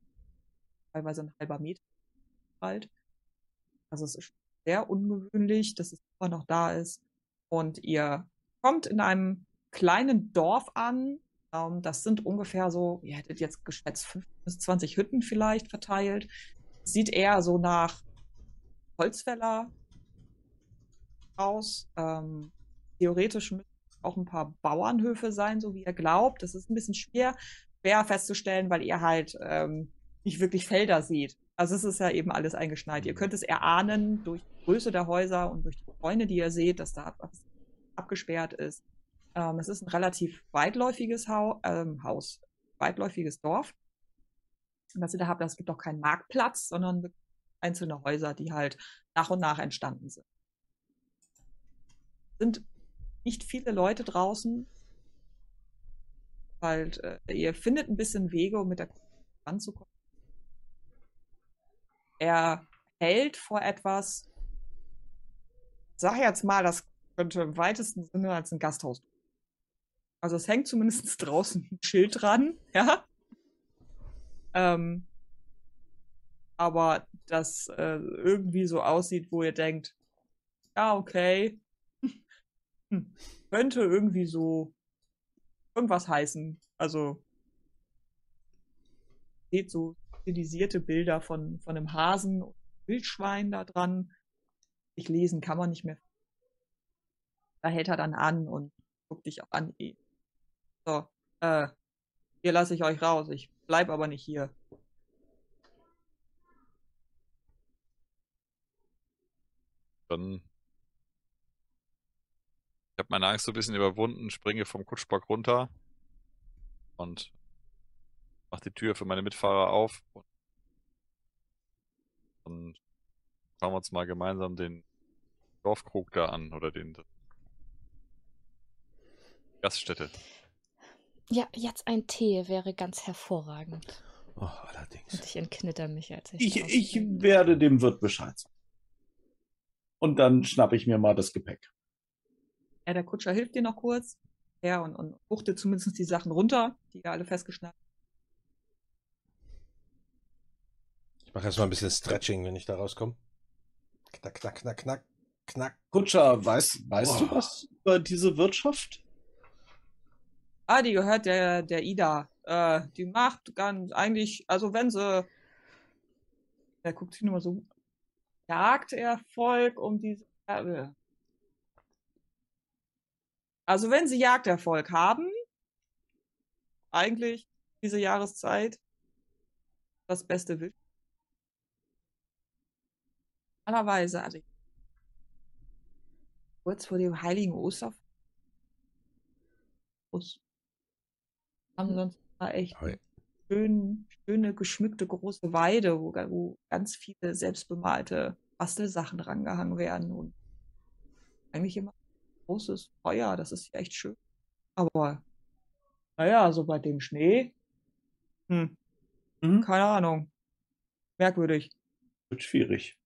teilweise ein halber Meter bald. Also es ist sehr ungewöhnlich, dass es immer noch da ist. Und ihr kommt in einem kleinen Dorf an. Ähm, das sind ungefähr so, ihr hättet jetzt geschätzt, 15 bis 20 Hütten vielleicht verteilt. Sieht eher so nach Holzfäller aus. Ähm, theoretisch müssen auch ein paar Bauernhöfe sein, so wie ihr glaubt. Das ist ein bisschen schwer, schwer festzustellen, weil ihr halt ähm, nicht wirklich Felder seht. Also es ist ja eben alles eingeschneit. Ihr könnt es erahnen durch die Größe der Häuser und durch die Zäune, die ihr seht, dass da abgesperrt ist. Ähm, es ist ein relativ weitläufiges Hau ähm, Haus, weitläufiges Dorf. Und was ihr da habt, es gibt auch keinen Marktplatz, sondern einzelne Häuser, die halt nach und nach entstanden sind. Sind nicht viele Leute draußen. Halt, äh, ihr findet ein bisschen Wege, um mit der ranzukommen. Er hält vor etwas, sag jetzt mal, das könnte im weitesten Sinne als ein Gasthaus. Also es hängt zumindest draußen ein Schild dran, ja. Ähm, aber das äh, irgendwie so aussieht, wo ihr denkt, ja, okay, hm, könnte irgendwie so irgendwas heißen. Also seht so stilisierte Bilder von, von einem Hasen und Wildschwein da dran. Ich lesen kann man nicht mehr. Da hält er dann an und guckt dich auch an. So, äh, hier lasse ich euch raus. Ich bleib aber nicht hier. Dann. Ich habe meine Angst so ein bisschen überwunden, springe vom Kutschbock runter und mache die Tür für meine Mitfahrer auf. Und dann schauen wir uns mal gemeinsam den Dorfkrug da an oder den Gaststätte. Ja, jetzt ein Tee wäre ganz hervorragend. Oh, allerdings. Und ich entknitter mich, als ich. Ich, ich werde dem Wirt Bescheid sagen. Und dann schnappe ich mir mal das Gepäck. Ja, der Kutscher hilft dir noch kurz. Ja, und, und buchtet zumindest die Sachen runter, die ihr alle festgeschnallt Ich mache erstmal ein bisschen Stretching, wenn ich da rauskomme. Knack, knack, knack, knack, knack. Kutscher, weißt, weißt du Boah. was über diese Wirtschaft? Ah, die gehört der, der Ida. Äh, die macht ganz eigentlich, also wenn sie. Er guckt sich nur mal so. Jagderfolg um diese. Äh, also wenn sie Jagderfolg haben, eigentlich diese Jahreszeit, das beste Wild. Normalerweise, also kurz vor dem heiligen Osterfest haben sonst mal echt schön, schöne geschmückte große Weide, wo, wo ganz viele selbstbemalte Bastelsachen rangehangen werden und eigentlich immer großes Feuer, das ist ja echt schön. Aber naja, so bei dem Schnee, hm, Mhm. keine Ahnung. Merkwürdig. Wird schwierig.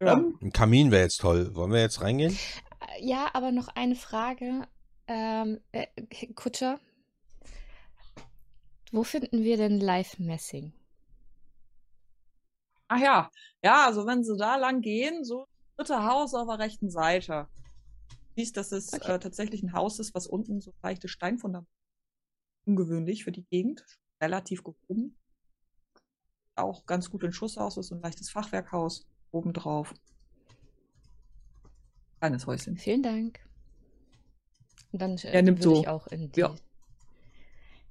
Ja. Ähm, Ein Kamin wäre jetzt toll. Wollen wir jetzt reingehen? Äh, Ja, aber noch eine Frage. Ähm, äh, Kutscher, wo finden wir denn Live-Messing? Ach ja, ja, also wenn sie da lang gehen, so das dritte Haus auf der rechten Seite. Siehst, dass es Okay. äh, tatsächlich ein Haus ist, was unten so leichte Steinfundament. Ungewöhnlich für die Gegend, relativ gehoben. Auch ganz gut in Schusshaus ist so ein leichtes Fachwerkhaus obendrauf. Kleines Häuschen. Vielen Dank. Und dann äh, Er nimmt würde so- ich auch in, die, ja.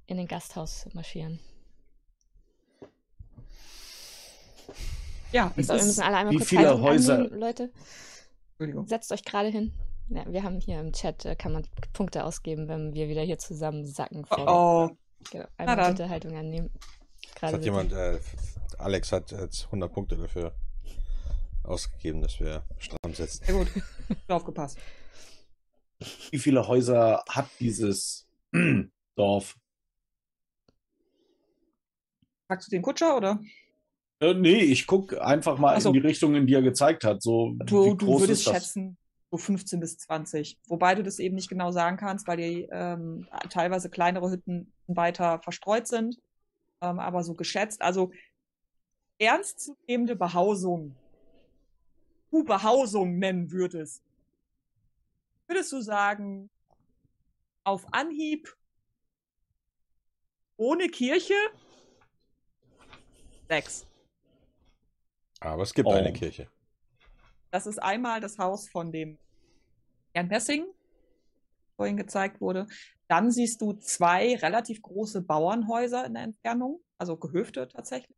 in den Gasthaus marschieren. Ja, So, wir müssen alle einmal wie kurz viele Häuser- annehmen, Leute. Entschuldigung. Setzt euch gerade hin. Ja, wir haben hier im Chat, äh, kann man Punkte ausgeben, wenn wir wieder hier zusammen sacken. Oh, oh. Genau. Na Einmal Haltung annehmen. Gerade hat jemand, äh, Alex hat jetzt 100 Punkte dafür ausgegeben, dass wir stramm sitzen. Sehr gut. Aufgepasst. wie viele Häuser hat dieses Dorf? Fragst du den Kutscher oder? Äh, nee, ich gucke einfach mal so. in die Richtung, in die er gezeigt hat. So, Du, wie du groß würdest ist das? schätzen, so 15 bis 20. Wobei du das eben nicht genau sagen kannst, weil die ähm, teilweise kleinere Hütten weiter verstreut sind. Ähm, aber so geschätzt, also ernstzunehmende Behausung, du Behausung nennen würdest, würdest du sagen, auf Anhieb ohne Kirche sechs. Aber es gibt Oh. eine Kirche. Das ist einmal das Haus von dem Herrn Messing, vorhin gezeigt wurde. Dann siehst du zwei relativ große Bauernhäuser in der Entfernung, also Gehöfte tatsächlich.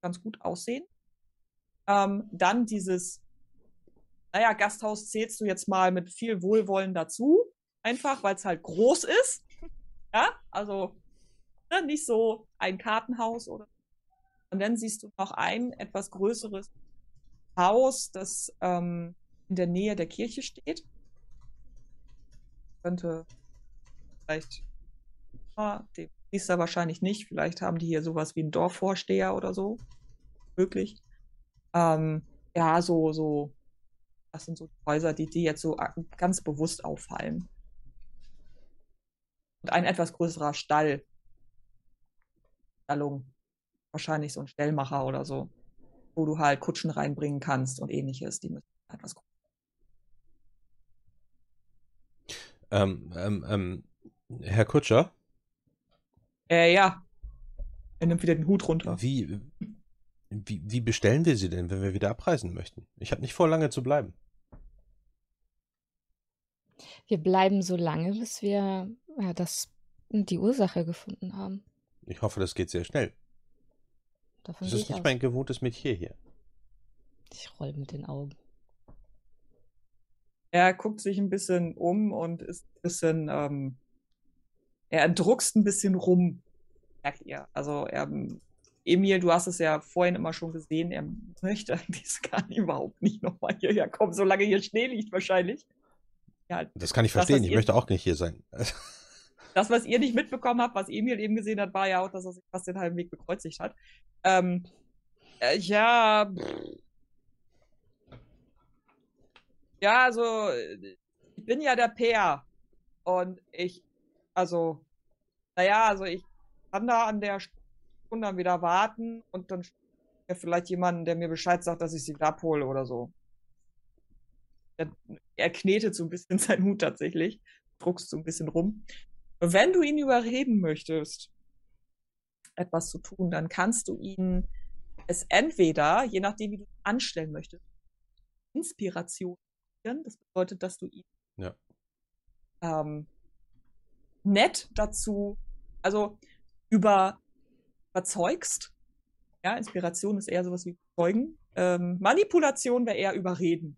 Ganz gut aussehen. Ähm, dann dieses, naja, Gasthaus zählst du jetzt mal mit viel Wohlwollen dazu. Einfach, weil es halt groß ist. Ja, also ne, nicht so ein Kartenhaus oder. Und dann siehst du noch ein etwas größeres Haus, das ähm, in der Nähe der Kirche steht. könnte vielleicht ah, den Priester wahrscheinlich nicht. Vielleicht haben die hier sowas wie einen Dorfvorsteher oder so. Möglich. Ähm, ja, so, so. Das sind so Häuser, die, die jetzt so ganz bewusst auffallen. Und ein etwas größerer Stall. Stallung. Wahrscheinlich so ein Stellmacher oder so. Wo du halt Kutschen reinbringen kannst und ähnliches. Die müssen etwas größer. Ähm, ähm, ähm, Herr Kutscher? Äh, ja. Er nimmt wieder den Hut runter. Wie, wie, wie bestellen wir sie denn, wenn wir wieder abreisen möchten? Ich habe nicht vor, lange zu bleiben. Wir bleiben so lange, bis wir ja, das, die Ursache gefunden haben. Ich hoffe, das geht sehr schnell. Davon das ist nicht aus. mein gewohntes Metier hier. Ich roll mit den Augen. Er guckt sich ein bisschen um und ist ein bisschen, ähm, er druckst ein bisschen rum, merkt ihr. Also er, Emil, du hast es ja vorhin immer schon gesehen, er möchte eigentlich gar nicht, überhaupt nicht nochmal hierher kommen, solange hier Schnee liegt wahrscheinlich. Ja, das kann ich verstehen, das, ich möchte auch nicht hier sein. das, was ihr nicht mitbekommen habt, was Emil eben gesehen hat, war ja auch, dass er sich fast den halben Weg bekreuzigt hat. Ähm, äh, ja, pff, ja, also ich bin ja der Peer. Und ich, also, naja, also ich kann da an der Stunde dann wieder warten und dann ja vielleicht jemanden, der mir Bescheid sagt, dass ich sie wieder abhole oder so. Er, er knetet so ein bisschen seinen Hut tatsächlich, druckst so ein bisschen rum. Wenn du ihn überreden möchtest, etwas zu tun, dann kannst du ihn es entweder, je nachdem, wie du es anstellen möchtest, Inspiration das bedeutet, dass du ihn ja. ähm, nett dazu, also über, überzeugst. Ja, Inspiration ist eher sowas wie Zeugen. Ähm, Manipulation wäre eher überreden.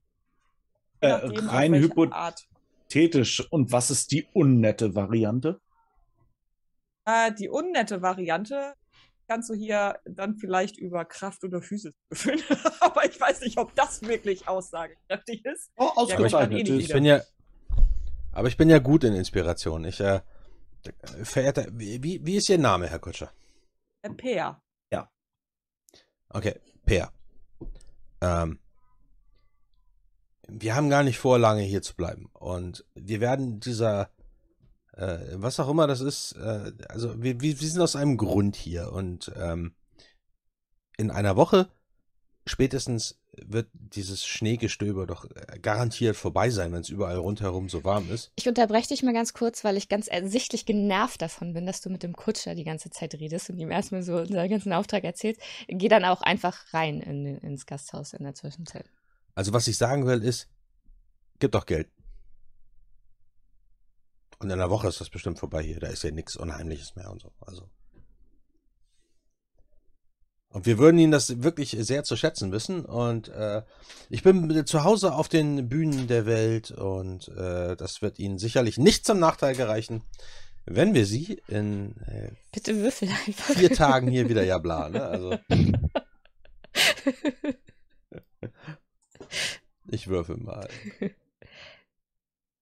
Äh, rein hypothetisch. Und was ist die unnette Variante? Äh, die unnette Variante kannst du hier dann vielleicht über Kraft oder Physis befüllen. aber ich weiß nicht, ob das wirklich aussagekräftig ist. Oh, ausgezeichnet. Ja, ich, ich bin ja, aber ich bin ja gut in Inspiration. Ich, äh, verehrter, wie, wie ist Ihr Name, Herr Kutscher? Äh, Peer. Ja. Okay, Peer. Ähm, wir haben gar nicht vor, lange hier zu bleiben. Und wir werden dieser äh, was auch immer das ist, äh, also wir, wir, sind aus einem Grund hier und ähm, in einer Woche spätestens wird dieses Schneegestöber doch äh, garantiert vorbei sein, wenn es überall rundherum so warm ist. Ich unterbreche dich mal ganz kurz, weil ich ganz ersichtlich genervt davon bin, dass du mit dem Kutscher die ganze Zeit redest und ihm erstmal so unseren ganzen Auftrag erzählst. Geh dann auch einfach rein in, ins Gasthaus in der Zwischenzeit. Also was ich sagen will ist, gib doch Geld. Und in einer Woche ist das bestimmt vorbei hier. Da ist ja nichts Unheimliches mehr und so. Also. Und wir würden ihn das wirklich sehr zu schätzen wissen. Und äh, ich bin zu Hause auf den Bühnen der Welt und äh, das wird Ihnen sicherlich nicht zum Nachteil gereichen, wenn wir Sie in äh, Bitte würfel einfach. vier Tagen hier wieder ja bla. Ne? Also. ich würfel mal.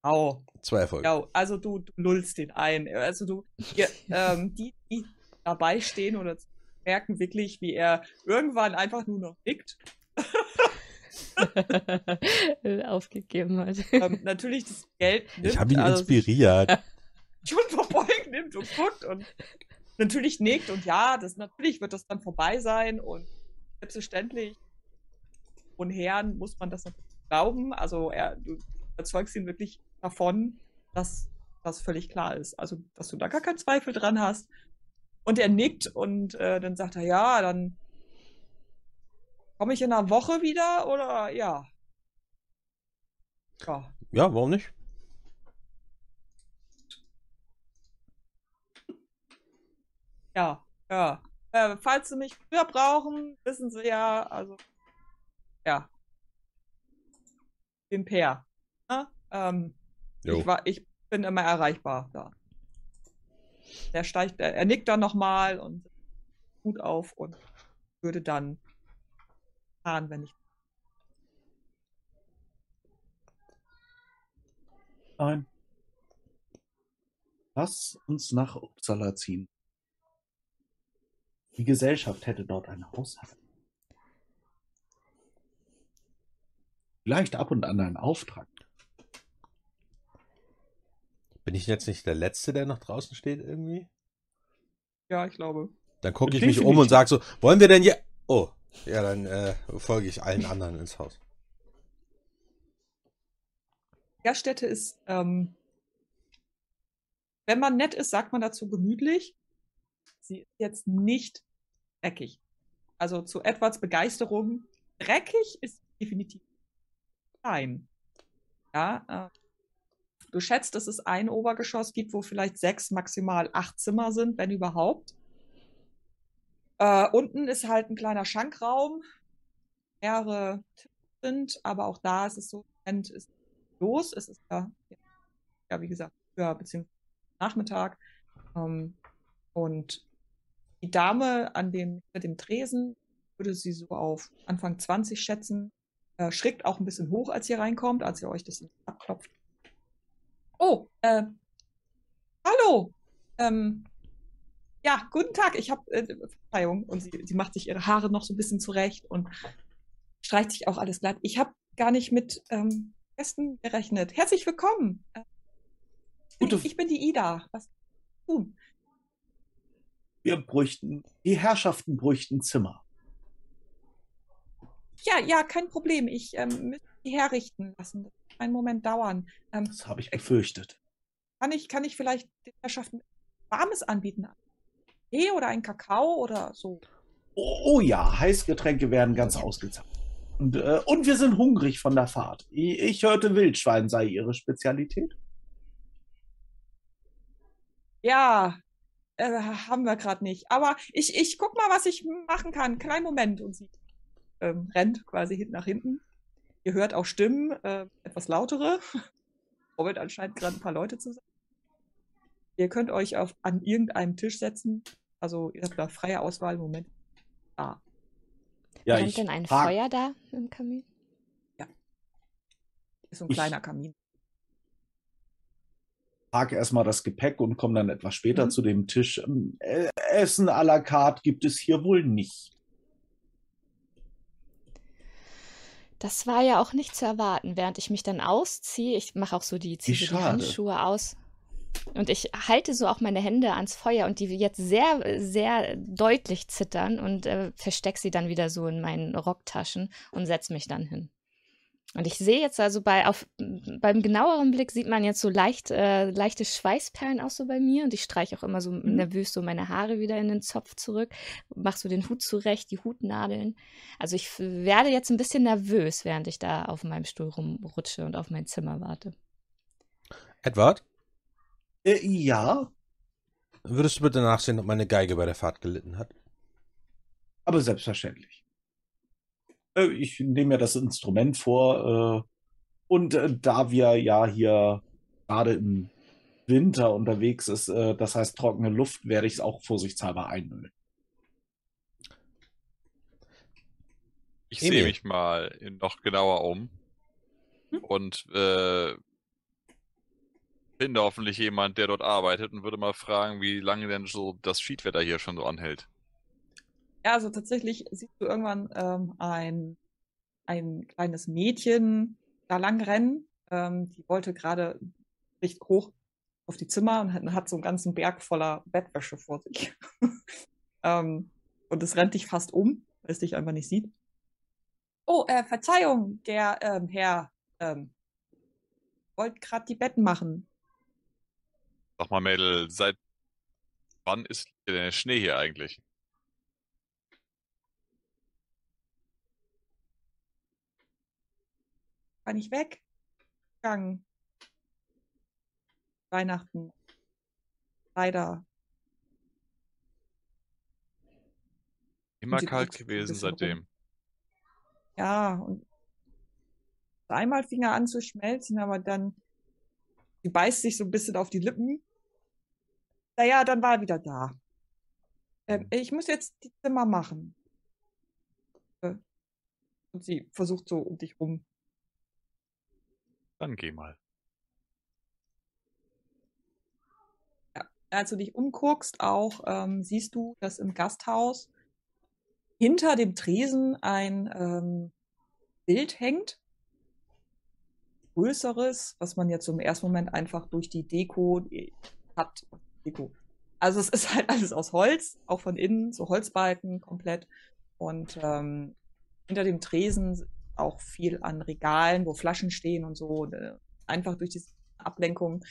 Au. Zwei Erfolge. Ja, also du, du lullst den ein. Also du, ihr, ähm, die, die dabei stehen oder merken wirklich, wie er irgendwann einfach nur noch nickt. Aufgegeben hat. Ähm, natürlich das Geld nimmt. Ich habe ihn also inspiriert. Schon verbeugt nimmt und guckt und natürlich nickt und ja, das natürlich wird das dann vorbei sein und selbstverständlich und Herren muss man das natürlich glauben. Also er, du überzeugst ihn wirklich davon, dass das völlig klar ist. Also, dass du da gar keinen Zweifel dran hast. Und er nickt und äh, dann sagt er, ja, dann komme ich in einer Woche wieder oder ja. Ja, ja warum nicht? Ja, ja. Äh, falls Sie mich früher brauchen, wissen Sie ja, also ja. Den Peer. Ne? Ähm, ich, war, ich bin immer erreichbar da. Der steigt, er, er nickt dann nochmal und gut auf und würde dann fahren, wenn ich. Nein. Lass uns nach Uppsala ziehen. Die Gesellschaft hätte dort ein Haushalten. Vielleicht ab und an einen Auftrag. Bin ich jetzt nicht der Letzte, der noch draußen steht irgendwie? Ja, ich glaube. Dann gucke ich mich um und sage so, wollen wir denn hier... Oh, ja, dann äh, folge ich allen anderen ins Haus. Gaststätte ist, ähm, wenn man nett ist, sagt man dazu gemütlich. Sie ist jetzt nicht dreckig. Also zu Edwards Begeisterung, dreckig ist definitiv klein. Ja, äh, du schätzt, dass es ein Obergeschoss gibt, wo vielleicht sechs, maximal acht Zimmer sind, wenn überhaupt. Äh, unten ist halt ein kleiner Schankraum, mehrere sind, aber auch da ist es so, Moment ist los. Es ist ja, ja wie gesagt, früher beziehungsweise Nachmittag. Ähm, und die Dame an dem, mit dem Tresen würde sie so auf Anfang 20 schätzen. Äh, schreckt auch ein bisschen hoch, als ihr reinkommt, als ihr euch das abklopft. Oh, äh, hallo. Ähm, ja, guten Tag. Ich habe äh, Verzeihung. Und sie, sie macht sich ihre Haare noch so ein bisschen zurecht und streicht sich auch alles glatt. Ich habe gar nicht mit ähm, Gästen gerechnet. Herzlich willkommen. Äh, Gute- ich, ich bin die Ida. Was tun? Wir bräuchten, die Herrschaften bräuchten Zimmer. Ja, ja, kein Problem. Ich ähm, müsste die herrichten lassen. Einen Moment dauern. Ähm, Das habe ich befürchtet. kann, ich, kann ich vielleicht den Herrschaften Warmes anbieten? Tee oder ein Kakao oder so? Oh, oh ja, Heißgetränke werden ganz ausgezeichnet. Und, äh, und wir sind hungrig von der Fahrt. Ich, ich hörte, Wildschwein sei Ihre Spezialität. Ja, äh, haben wir gerade nicht. Aber ich, ich guck mal, was ich machen kann. Kleinen Moment. Und sie ähm, rennt quasi hinten nach hinten. Ihr hört auch Stimmen, äh, etwas lautere. Robert anscheinend gerade ein paar Leute zusammen. Ihr könnt euch auf, an irgendeinem Tisch setzen. Also ihr habt da freie Auswahl im Moment. Ah, Ja, Brennt denn ein frag- Feuer da im Kamin? ist so ein Ich- kleiner Kamin. trage erstmal das Gepäck und komme dann etwas später Mhm. zu dem Tisch. Ähm, äh, Essen à la carte gibt es hier wohl nicht. Das war ja auch nicht zu erwarten, während ich mich dann ausziehe. Ich mache auch so die, ziehe die. Handschuhe aus. Und ich halte so auch meine Hände ans Feuer und die jetzt sehr, sehr deutlich zittern und äh, verstecke sie dann wieder so in meinen Rocktaschen und setze mich dann hin. Und ich sehe jetzt also bei, auf, beim genaueren Blick sieht man jetzt so leicht, äh, leichte Schweißperlen auch so bei mir und ich streiche auch immer so Mhm. nervös so meine Haare wieder in den Zopf zurück, mache so den Hut zurecht, die Hutnadeln. Also ich werde jetzt ein bisschen nervös, während ich da auf meinem Stuhl rumrutsche und auf mein Zimmer warte. Edward, Äh, ja, würdest du bitte nachsehen, ob meine Geige bei der Fahrt gelitten hat? aber selbstverständlich. Äh, ich nehme mir das Instrument vor äh, und äh, da wir ja hier gerade im Winter unterwegs ist, äh, das heißt trockene Luft, werde ich es auch vorsichtshalber einölen. Ich sehe mich mal in- noch genauer um Hm? und äh, finde hoffentlich jemand, der dort arbeitet und würde mal fragen, wie lange denn so das Schiedwetter hier schon so anhält. Ja, also tatsächlich siehst du irgendwann ähm, ein, ein kleines Mädchen da lang rennen. Ähm, die wollte gerade recht hoch auf die Zimmer und hat, hat so einen ganzen Berg voller Bettwäsche vor sich. ähm, und es rennt dich fast um, weil es dich einfach nicht sieht. Oh, äh, Verzeihung, der ähm, Herr ähm, wollte gerade die Betten machen. Sag mal, Mädel, seit wann ist der Schnee hier eigentlich? War nicht weg. Gegangen. Weihnachten. Leider. Immer kalt gewesen bisschen rum. seitdem. Ja, und einmal fing er an zu schmelzen, aber dann, sie beißt sich so ein bisschen auf die Lippen. Naja, dann war er wieder da. Ähm, ich muss jetzt die Zimmer machen. Und sie versucht so um dich rum. Dann geh mal. als du dich umguckst, auch ähm, siehst du, dass im Gasthaus hinter dem Tresen ein ähm, Bild hängt. Größeres, was man jetzt im ersten Moment einfach durch die Deko äh, hat. Deko. Also es ist halt alles aus Holz, auch von innen, so Holzbalken komplett. Und ähm, hinter dem Tresen auch viel an Regalen, wo Flaschen stehen und so. Äh, einfach durch diese Ablenkung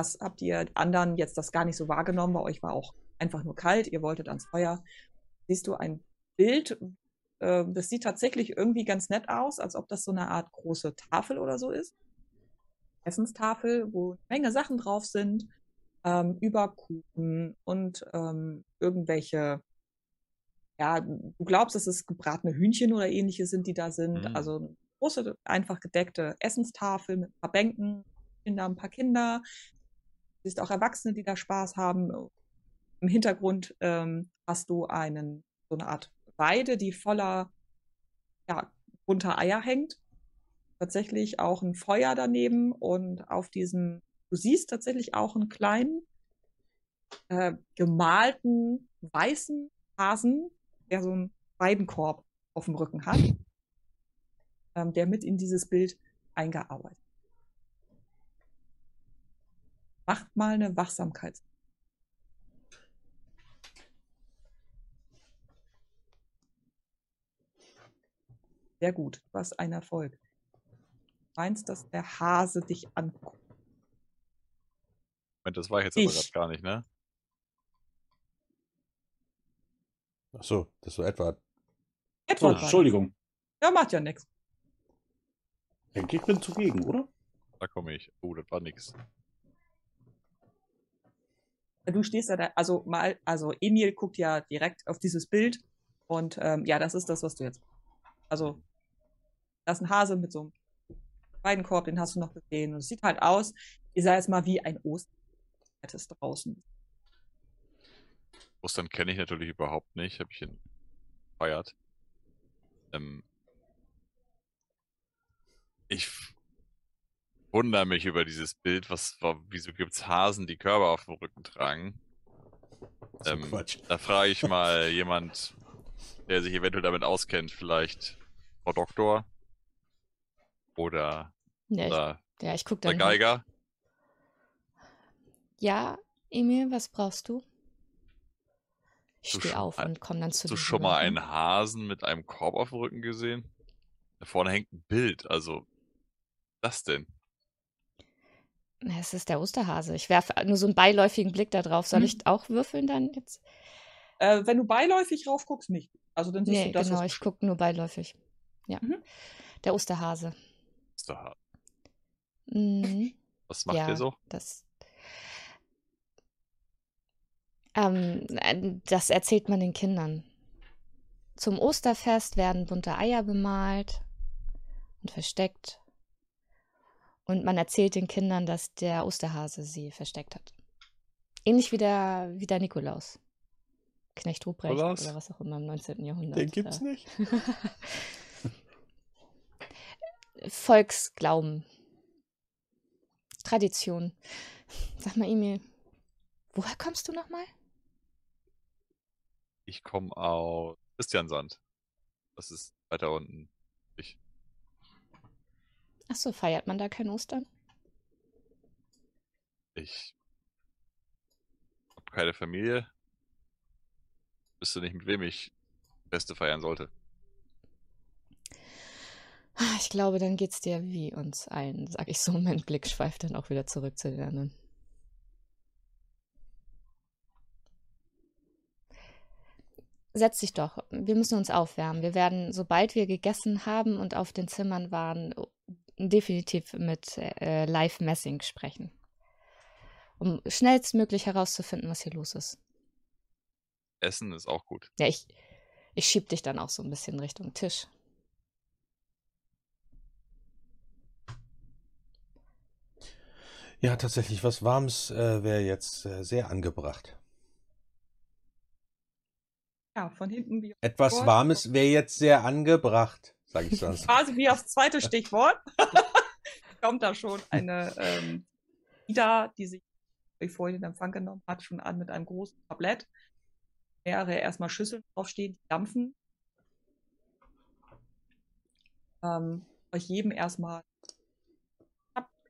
was habt ihr anderen jetzt das gar nicht so wahrgenommen? Bei euch war auch einfach nur kalt, ihr wolltet ans Feuer. Siehst du ein Bild, äh, das sieht tatsächlich irgendwie ganz nett aus, als ob das so eine Art große Tafel oder so ist. Essenstafel, wo eine Menge Sachen drauf sind, ähm, über Kuchen und ähm, irgendwelche, ja, du glaubst, dass es gebratene Hühnchen oder ähnliches sind, die da sind. Mhm. Also eine große, einfach gedeckte Essenstafel mit ein paar Bänken, Kinder, ein paar Kinder, siehst auch Erwachsene, die da Spaß haben. Im Hintergrund ähm, hast du einen, so eine Art Weide, die voller ja, bunter Eier hängt. Tatsächlich auch ein Feuer daneben und auf diesem, du siehst tatsächlich auch einen kleinen äh, gemalten weißen Hasen, der so einen Weidenkorb auf dem Rücken hat, ähm, der mit in dieses Bild eingearbeitet Macht mal eine Wachsamkeit. Sehr gut, hast einen Erfolg. Du meinst, dass der Hase dich anguckt. Das war ich jetzt ich. aber gerade gar nicht, ne? Ach so, das war etwa. Etwa. Oh, Entschuldigung. Ja, macht ja nichts. Denke ich bin zugegen, oder? Da komme ich. Oh, das war nix. Du stehst ja da, also mal, also Emil guckt ja direkt auf dieses Bild und ähm, ja, das ist das, was du jetzt. Also, das ist ein Hase mit so einem Weidenkorb, den hast du noch gesehen. Und es sieht halt aus, ich sag jetzt mal, wie ein Ostern draußen. Ostern kenne ich natürlich überhaupt nicht, habe ich ihn feiert. Ähm, ich wundere mich über dieses Bild. Was, wieso gibt es Hasen, die Körper auf dem Rücken tragen? Ähm, Quatsch. Da frage ich mal jemand, der sich eventuell damit auskennt, vielleicht Frau Doktor oder, ja, oder ich, ja, ich guck der Geiger. Ja, Emil, was brauchst du? Ich stehe auf und komme dann zu dir. Hast du schon mal einen Hasen mit einem Korb auf dem Rücken gesehen? Da vorne hängt ein Bild, also was denn? Es ist der Osterhase. Ich werfe nur so einen beiläufigen Blick da drauf. Soll hm. ich auch würfeln dann jetzt? Äh, wenn du beiläufig rauf guckst, nicht. Also dann siehst nee, du das. Genau, ich gucke nur beiläufig. Ja. Mhm. Der Osterhase. Osterhase. Mhm. Was macht ja, ihr so? Das, ähm, das erzählt man den Kindern. Zum Osterfest werden bunte Eier bemalt und versteckt. Und man erzählt den Kindern, dass der Osterhase sie versteckt hat. Ähnlich wie der, wie der Nikolaus. Knecht Ruprecht Nikolaus? oder was auch immer im 19. Jahrhundert. Den gibt's nicht. Volksglauben. Tradition. Sag mal, Emil, woher kommst du nochmal? Ich komme aus Christiansand. Das ist weiter unten. Ach so, feiert man da kein Ostern? Ich habe keine Familie. Wüsste nicht, mit wem ich Feste feiern sollte. Ah, ich glaube, dann geht's dir wie uns allen, sag ich so. Mein Blick schweift dann auch wieder zurück zu den anderen. Setz dich doch. Wir müssen uns aufwärmen. Wir werden, sobald wir gegessen haben und auf den Zimmern waren, definitiv mit äh, Live-Messing sprechen, um schnellstmöglich herauszufinden, was hier los ist. Essen ist auch gut. Ja, ich, ich schieb dich dann auch so ein bisschen Richtung Tisch. Ja, tatsächlich, was Warmes äh, wäre jetzt äh, sehr angebracht. Ja, von hinten wie. Etwas Warmes wäre jetzt sehr angebracht sage ich sonst. Quasi wie aufs zweite Stichwort kommt da schon eine ähm, Ida, die sich ich vorhin in Empfang genommen hat, schon an mit einem großen Tablett. Mehrere erstmal Schüsseln draufstehen, die dampfen. Ähm, euch jedem erstmal.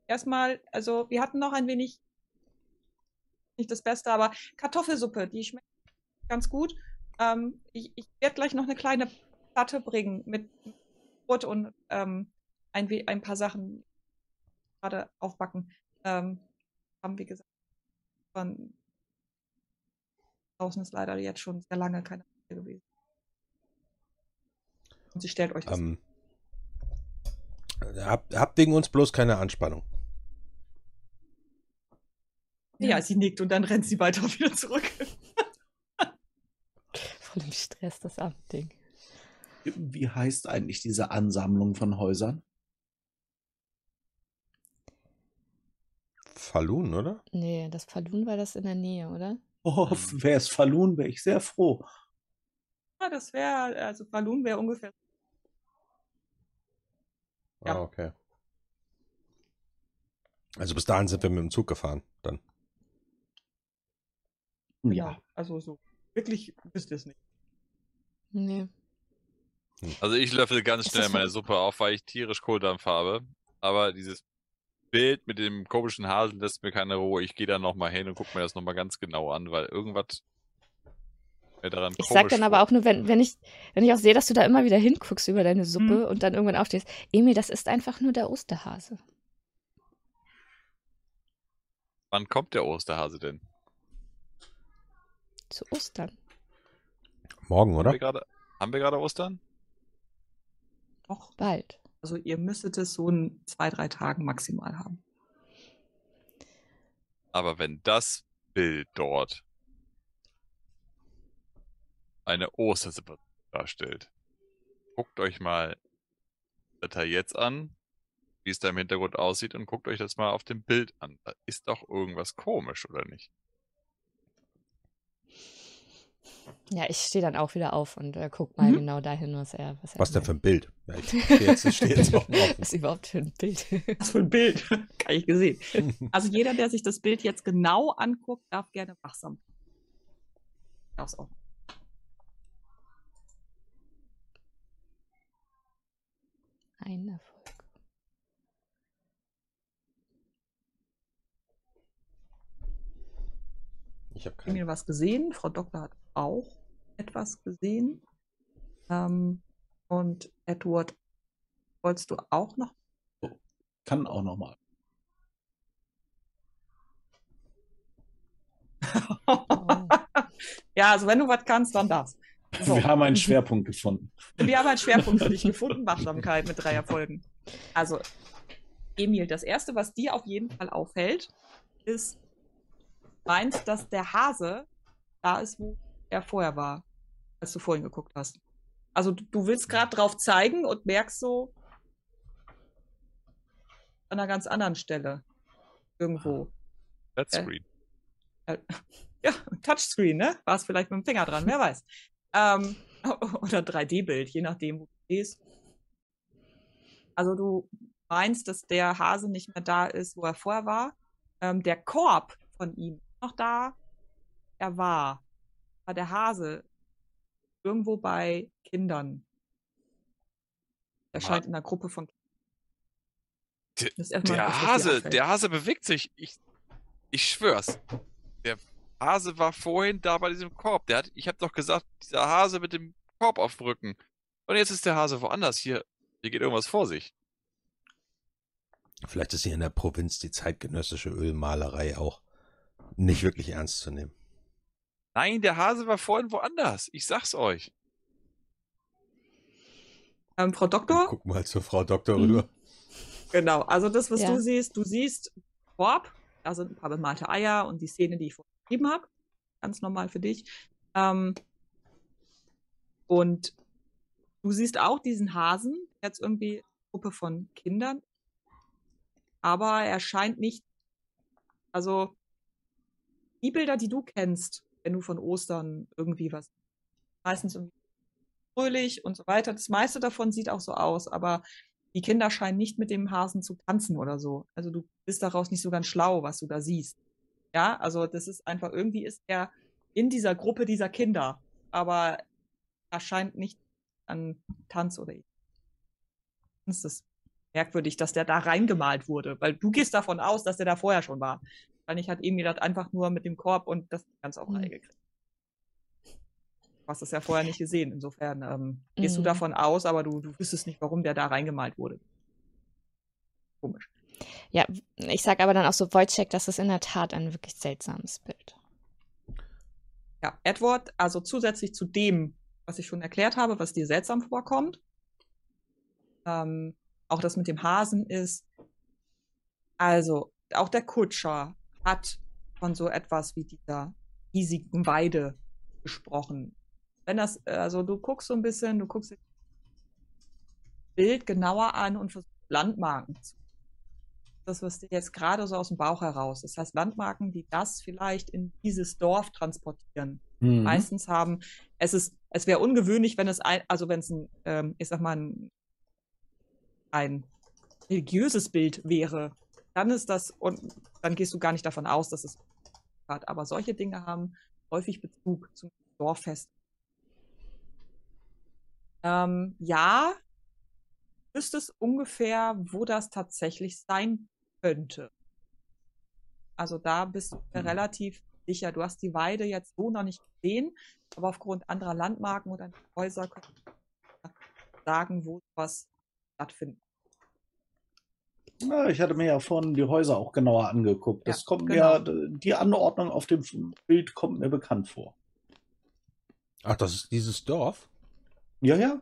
Erstmal, also wir hatten noch ein wenig, nicht das Beste, aber Kartoffelsuppe, die schmeckt ganz gut. Ähm, ich ich werde gleich noch eine kleine Platte bringen mit Brot und ähm, ein, ein paar Sachen gerade aufbacken. Ähm, haben, wie gesagt, von draußen ist leider jetzt schon sehr lange keine gewesen. Und sie stellt euch das. Ähm, habt, habt wegen uns bloß keine Anspannung. Ja, sie nickt und dann rennt sie weiter wieder zurück. Voll im Stress, das Abendding. Wie heißt eigentlich diese Ansammlung von Häusern? Falun, oder? Nee, das Falun war das in der Nähe, oder? Oh, wäre es Falun, wäre ich sehr froh. Ja, das wäre, also Falun wäre ungefähr. Ja. Ah, okay. Also bis dahin sind wir mit dem Zug gefahren, dann. Ja. Genau. Also so. Wirklich wisst ihr es nicht. Nee. Also ich löffel ganz schnell meine Suppe auf, weil ich tierisch Kohldampf habe. Aber dieses Bild mit dem komischen Hasen lässt mir keine Ruhe. Ich gehe da nochmal hin und gucke mir das nochmal ganz genau an, weil irgendwas mir daran Ich sag dann aber auch nur, wenn, wenn ich, wenn ich auch sehe, dass du da immer wieder hinguckst über deine Suppe Mhm. und dann irgendwann aufstehst, Emil, das ist einfach nur der Osterhase. Wann kommt der Osterhase denn? Zu Ostern. Morgen, oder? haben wir gerade Ostern? Doch. Bald. Also ihr müsstet es so in zwei, drei Tagen maximal haben. Aber wenn das Bild dort eine Ostersuppe darstellt, guckt euch mal das jetzt an, wie es da im Hintergrund aussieht und guckt euch das mal auf dem Bild an. Da ist doch irgendwas komisch, oder nicht? Ja, ich stehe dann auch wieder auf und äh, guck mal Mhm. genau dahin, was er. Was, er Was denn für ein Bild? Ja, ich stehe jetzt, steh jetzt auf. Was ist überhaupt für ein Bild? Was für ein Bild. Kann ich gesehen. Also jeder, der sich das Bild jetzt genau anguckt, darf gerne wachsam. Darf's auch. Ein Erfolg. Ich habe keinen. was gesehen. Frau Doktor hat auch etwas gesehen. Ähm, und Edward, wolltest du auch noch? Kann auch nochmal. Oh. ja, also wenn du was kannst, dann das. So. Wir haben einen Schwerpunkt gefunden. Wir haben einen Schwerpunkt für dich gefunden, Wachsamkeit mit drei Erfolgen. Also, Emil, das Erste, was dir auf jeden Fall auffällt, ist, meinst, dass der Hase da ist, wo er vorher war, als du vorhin geguckt hast. Also du, willst gerade drauf zeigen und merkst so an einer ganz anderen Stelle irgendwo. Flatscreen. Ja, Touchscreen, ne? War es vielleicht mit dem Finger dran, wer weiß. Ähm, oder 3D-Bild, je nachdem, wo du stehst. Also du meinst, dass der Hase nicht mehr da ist, wo er vorher war. Ähm, der Korb von ihm ist noch da. Er war. Aber der Hase irgendwo bei Kindern. Er scheint in einer Gruppe von Der- was Der dir Hase, der Hase bewegt sich. Ich, ich schwör's. Der Hase war vorhin da bei diesem Korb. Der hat, ich hab doch gesagt, dieser Hase mit dem Korb auf dem Rücken. Und jetzt ist der Hase woanders. Hier, hier geht irgendwas vor sich. Vielleicht ist hier in der Provinz die zeitgenössische Ölmalerei auch nicht wirklich ernst zu nehmen. Nein, der Hase war vorhin woanders. Ich sag's euch. ähm, Frau Doktor. Guck mal zur Frau Doktor Mhm. rüber. Genau, also das, was Ja. du siehst, du siehst Korb, da sind ein paar bemalte Eier und die Szene, die ich vorhin beschrieben habe. Ganz normal für dich. Ähm, und du siehst auch diesen Hasen, jetzt irgendwie eine Gruppe von Kindern. Aber er scheint nicht, also die Bilder, die du kennst, wenn du von Ostern irgendwie was, meistens fröhlich und so weiter. Das meiste davon sieht auch so aus, aber die Kinder scheinen nicht mit dem Hasen zu tanzen oder so. Also du bist daraus nicht so ganz schlau, was du da siehst. Ja, also das ist einfach, irgendwie ist er in dieser Gruppe dieser Kinder, aber erscheint nicht an Tanz oder ist das merkwürdig, dass der da reingemalt wurde, weil du gehst davon aus, dass der da vorher schon war. Wahrscheinlich hat Emil das einfach nur mit dem Korb und das ganz auf Reihe Mhm. gekriegt. Du hast das ja vorher nicht gesehen. Insofern ähm, gehst du Mhm. davon aus, aber du, du wüsstest nicht, warum der da reingemalt wurde. Komisch. Ja, ich sag aber dann auch so, Wojciech, das ist in der Tat ein wirklich seltsames Bild. Ja, Edward, also zusätzlich zu dem, was ich schon erklärt habe, was dir seltsam vorkommt, ähm, auch das mit dem Hasen ist, also auch der Kutscher hat von so etwas wie dieser riesigen Weide gesprochen. Wenn das, also du guckst so ein bisschen, du guckst dir das Bild genauer an und versuchst Landmarken zu. Das wirst du jetzt gerade so aus dem Bauch heraus. Das heißt, Landmarken, die das vielleicht in dieses Dorf transportieren Mhm. meistens haben. Es ist, es wäre ungewöhnlich, wenn es ein, also wenn es ein, ähm, ich sag mal, ein, ein religiöses Bild wäre, dann ist das, und dann gehst du gar nicht davon aus, dass es hat. Aber solche Dinge haben häufig Bezug zum Dorffest. Ähm, ja, wüsstest ungefähr, wo das tatsächlich sein könnte. Also da bist du Mhm. relativ sicher. Du hast die Weide jetzt so noch nicht gesehen, aber aufgrund anderer Landmarken oder Häuser kannst du sagen, wo was stattfindet. Ja, ich hatte mir ja vorhin die Häuser auch genauer angeguckt. Das Ja, kommt genau. mir, die Anordnung auf dem Bild kommt mir bekannt vor. Ach, das ist dieses Dorf? Ja, ja.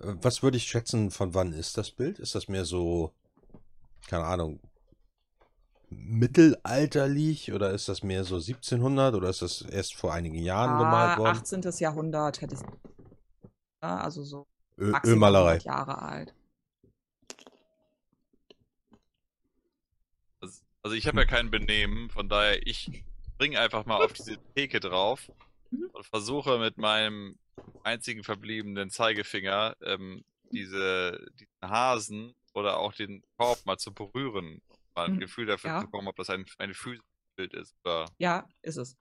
Äh, Was würde ich schätzen, von wann ist das Bild? Ist das mehr so, keine Ahnung, mittelalterlich oder ist das mehr so 1700 oder ist das erst vor einigen Jahren gemalt Ah, worden? 18. Jahrhundert du. Ja, also so Ölmalerei. 100 Jahre alt. Also, ich habe ja kein Benehmen, von daher ich springe einfach mal auf diese Theke drauf Mhm. und versuche mit meinem einzigen verbliebenen Zeigefinger ähm, diese, diesen Hasen oder auch den Korb mal zu berühren, um mal ein Mhm. Gefühl dafür Ja. zu bekommen, ob das ein, ein physisches Bild ist oder Ja, ist es.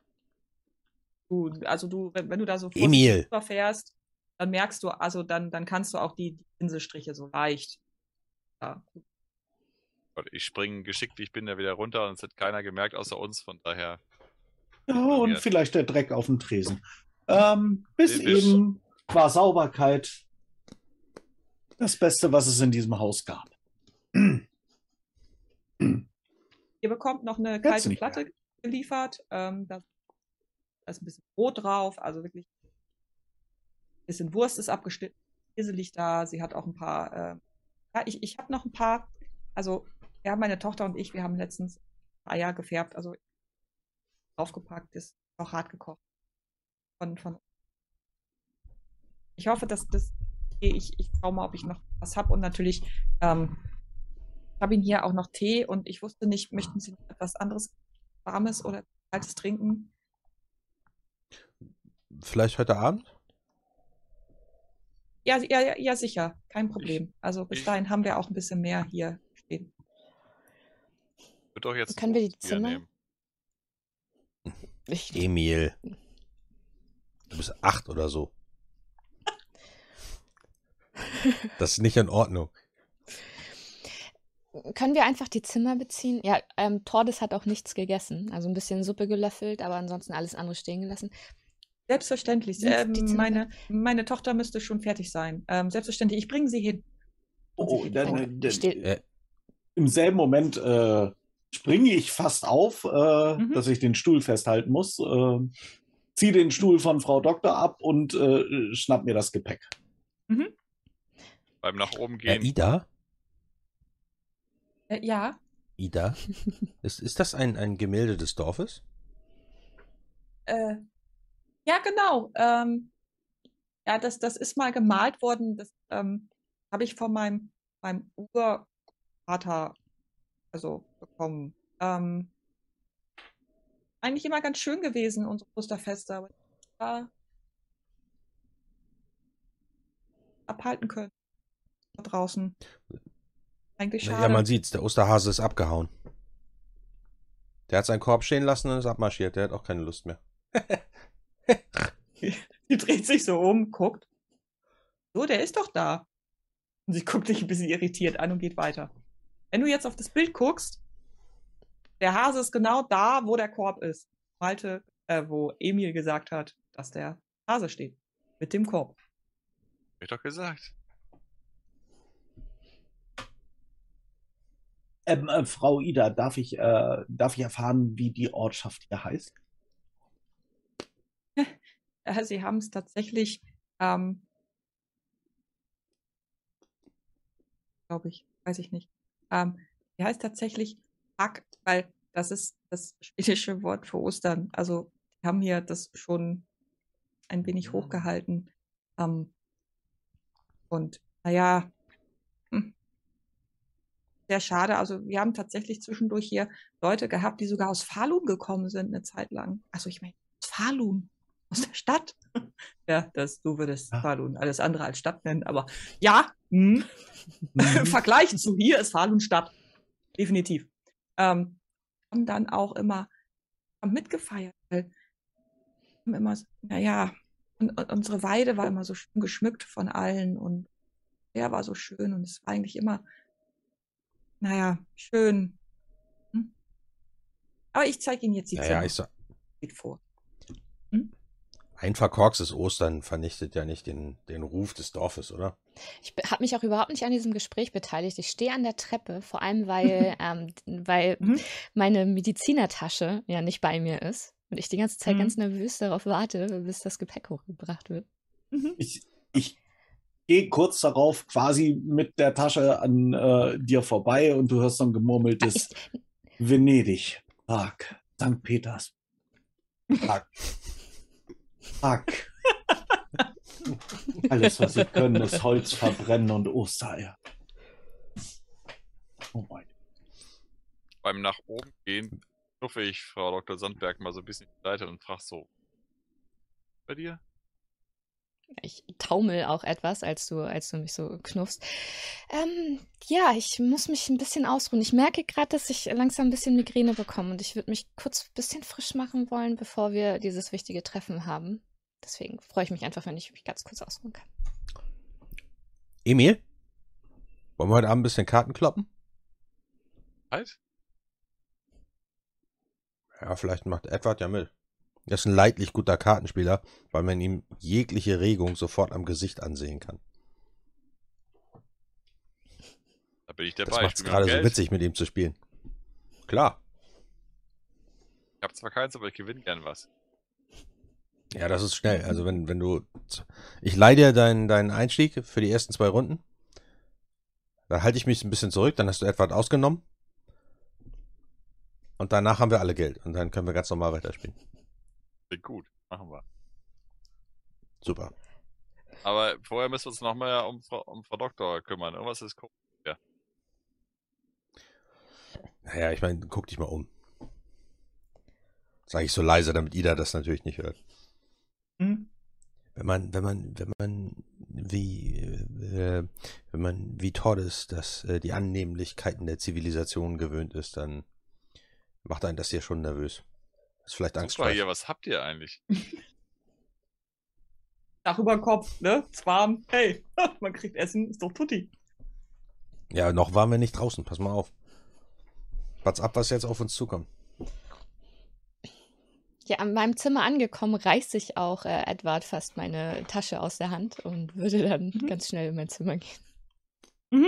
Du, also du, wenn, wenn du da so fährst, dann merkst du, also dann, dann kannst du auch die, die Pinselstriche so leicht. Ja, Gott, ich springe geschickt, wie ich bin, da wieder runter und es hat keiner gemerkt, außer uns, von daher. Ja, und vielleicht der Dreck auf dem Tresen. Ähm, bis Wisch. eben war Sauberkeit das Beste, was es in diesem Haus gab. Ihr bekommt noch eine kalte Platte geliefert. Ähm, da ist ein bisschen Brot drauf, also wirklich ein bisschen Wurst ist abgeschnitten. Käse liegt da. Sie hat auch ein paar. Äh, ja, ich, ich habe noch ein paar. Also, ja, meine Tochter und ich, wir haben letztens Eier gefärbt. Also, aufgepackt ist auch hart gekocht. Von, von. Ich hoffe, dass das. Ich, ich schaue mal, ob ich noch was habe. Und natürlich ähm, ich habe ihn hier auch noch Tee und ich wusste nicht, möchten Sie etwas anderes Warmes oder Kaltes trinken? Vielleicht heute Abend? Ja, ja, ja, sicher, kein Problem. Also bis dahin haben wir auch ein bisschen mehr hier stehen. Wird doch jetzt Können wir die Zimmer? nehmen. Ich, Emil. Du bist acht oder so. Das ist nicht in Ordnung. können wir einfach die Zimmer beziehen? Ja, ähm, Tordes hat auch nichts gegessen. Also ein bisschen Suppe gelöffelt, aber ansonsten alles andere stehen gelassen. Selbstverständlich. Ähm, meine, meine Tochter müsste schon fertig sein. Ähm, selbstverständlich, ich bringe sie hin. Oh, dann, Oh, dann, steht- Äh, im selben Moment äh, springe ich fast auf, äh, Mhm. dass ich den Stuhl festhalten muss, äh, ziehe den Stuhl von Frau Doktor ab und äh, schnapp mir das Gepäck. Beim nach oben äh, gehen. Ida? Äh, ja, Ida? Ist, ist das ein, ein Gemälde des Dorfes? äh, ja, genau. Ähm, ja, das, das ist mal gemalt worden. Das ähm, habe ich von meinem, meinem Urvater also, bekommen. Ähm, eigentlich immer ganz schön gewesen, unsere Osterfeste, aber ja, abhalten können. Da draußen. Eigentlich schade. Ja, man sieht's, der Osterhase ist abgehauen. Der hat seinen Korb stehen lassen und ist abmarschiert. Der hat auch keine Lust mehr. Die dreht sich so um, guckt. So, der ist doch da. Und sie guckt dich ein bisschen irritiert an und geht weiter. Wenn du jetzt auf das Bild guckst, der Hase ist genau da, wo der Korb ist. Malte, äh, wo Emil gesagt hat, dass der Hase steht. Mit dem Korb. Hab ich doch gesagt. Ähm, äh, Frau Ida, darf ich, äh, darf ich erfahren, wie die Ortschaft hier heißt? Sie haben es tatsächlich, ähm, glaube ich, weiß ich nicht. Ähm, die heißt tatsächlich Hack, weil das ist das schwedische Wort für Ostern. Also die haben hier das schon ein wenig hochgehalten. Ähm, und naja, hm, sehr schade. Also wir haben tatsächlich zwischendurch hier Leute gehabt, die sogar aus Falun gekommen sind eine Zeit lang. Also ich meine, aus Falun, aus der Stadt. ja, das, du würdest Ja. Falun alles andere als Stadt nennen, aber ja, hm. Mhm. im Vergleich zu hier ist Falun Stadt. Definitiv. Ähm, haben dann auch immer mitgefeiert, weil haben immer, so- naja, und, und unsere Weide war immer so schön geschmückt von allen und der war so schön und es war eigentlich immer, naja, schön. Hm? Aber ich zeige Ihnen jetzt die Ja, Zimmer. ja, ich sag, Geht vor. Ein verkorkstes Ostern vernichtet ja nicht den, den Ruf des Dorfes, oder? Ich habe mich auch überhaupt nicht an diesem Gespräch beteiligt. Ich stehe an der Treppe, vor allem weil, ähm, weil Mhm. meine Medizinertasche ja nicht bei mir ist. Und ich die ganze Zeit Mhm. ganz nervös darauf warte, bis das Gepäck hochgebracht wird. Mhm. Ich, ich gehe kurz darauf quasi mit der Tasche an äh, dir vorbei und du hörst so ein gemurmeltes Ich, Venedig, Prag, St. Peters. Prag. Prag. Alles, was sie können, ist Holz verbrennen und Ostereier. Oh mein. Beim nach oben gehen knuffe ich Frau Dr. Sandberg mal so ein bisschen die Seite und frage so. Bei dir? Ich taumel auch etwas, als du, als du mich so knuffst. Ähm, ja, ich muss mich ein bisschen ausruhen. Ich merke gerade, dass ich langsam ein bisschen Migräne bekomme und ich würde mich kurz ein bisschen frisch machen wollen, bevor wir dieses wichtige Treffen haben. Deswegen freue ich mich einfach, wenn ich mich ganz kurz ausruhen kann. Emil? Wollen wir heute Abend ein bisschen Karten kloppen? Halt? Ja, vielleicht macht Edward ja mit. Er ist ein leidlich guter Kartenspieler, weil man ihm jegliche Regung sofort am Gesicht ansehen kann. Da bin ich dabei. Das macht es gerade so witzig, mit ihm zu spielen. Klar. Ich habe zwar keins, aber ich gewinne gern was. Ja, das ist schnell. Also wenn, wenn du. Ich leih dir deinen, deinen Einstieg für die ersten zwei Runden. Dann halte ich mich ein bisschen zurück, dann hast du Edward ausgenommen. Und danach haben wir alle Geld. Und dann können wir ganz normal weiterspielen. Klingt gut. Machen wir. Super. Aber vorher müssen wir uns nochmal um, Frau- um Frau Doktor kümmern. Irgendwas ist komisch. Naja, ich meine, guck dich mal um. Sage ich so leise, damit Ida das natürlich nicht hört. Hm? Wenn man, wenn man, wenn man wie, äh, wenn man wie Tordes das, äh, die Annehmlichkeiten der Zivilisation gewöhnt ist, dann macht einen das hier schon nervös. Ist vielleicht Super angstfrei. hier, was habt ihr eigentlich? Dach über den Kopf, ne? Ist warm. Hey, man kriegt Essen, ist doch Tutti. Ja, noch waren wir nicht draußen. Pass mal auf. Pass ab, was jetzt auf uns zukommt. Ja, an meinem Zimmer angekommen, reißt sich auch äh, Edward fast meine Tasche aus der Hand und würde dann Mhm. ganz schnell in mein Zimmer gehen.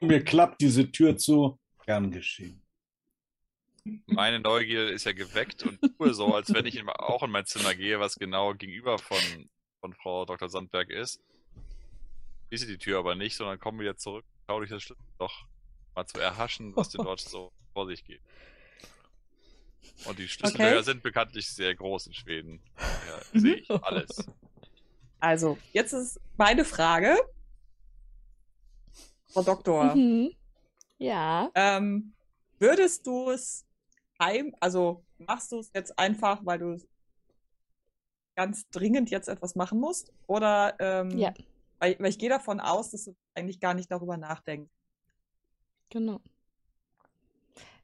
Mir klappt diese Tür zu. Gern geschehen. Meine Neugier ist ja geweckt und tue so, als wenn ich auch in mein Zimmer gehe, was genau gegenüber von, von Frau Dr. Sandberg ist. Schließe die Tür aber nicht, sondern komme wieder zurück, schau durch das Schlüsselloch mal zu erhaschen, was denn dort so vor sich geht. Und die Schlüssellöcher Okay. sind bekanntlich sehr groß in Schweden. Ja, Mhm. sehe ich alles. Also, jetzt ist meine Frage. Frau Doktor, Mhm. Ja. ähm, würdest du es heim, also machst du es jetzt einfach, weil du ganz dringend jetzt etwas machen musst? Oder, ähm, Ja. weil, weil ich gehe davon aus, dass du eigentlich gar nicht darüber nachdenkst. Genau.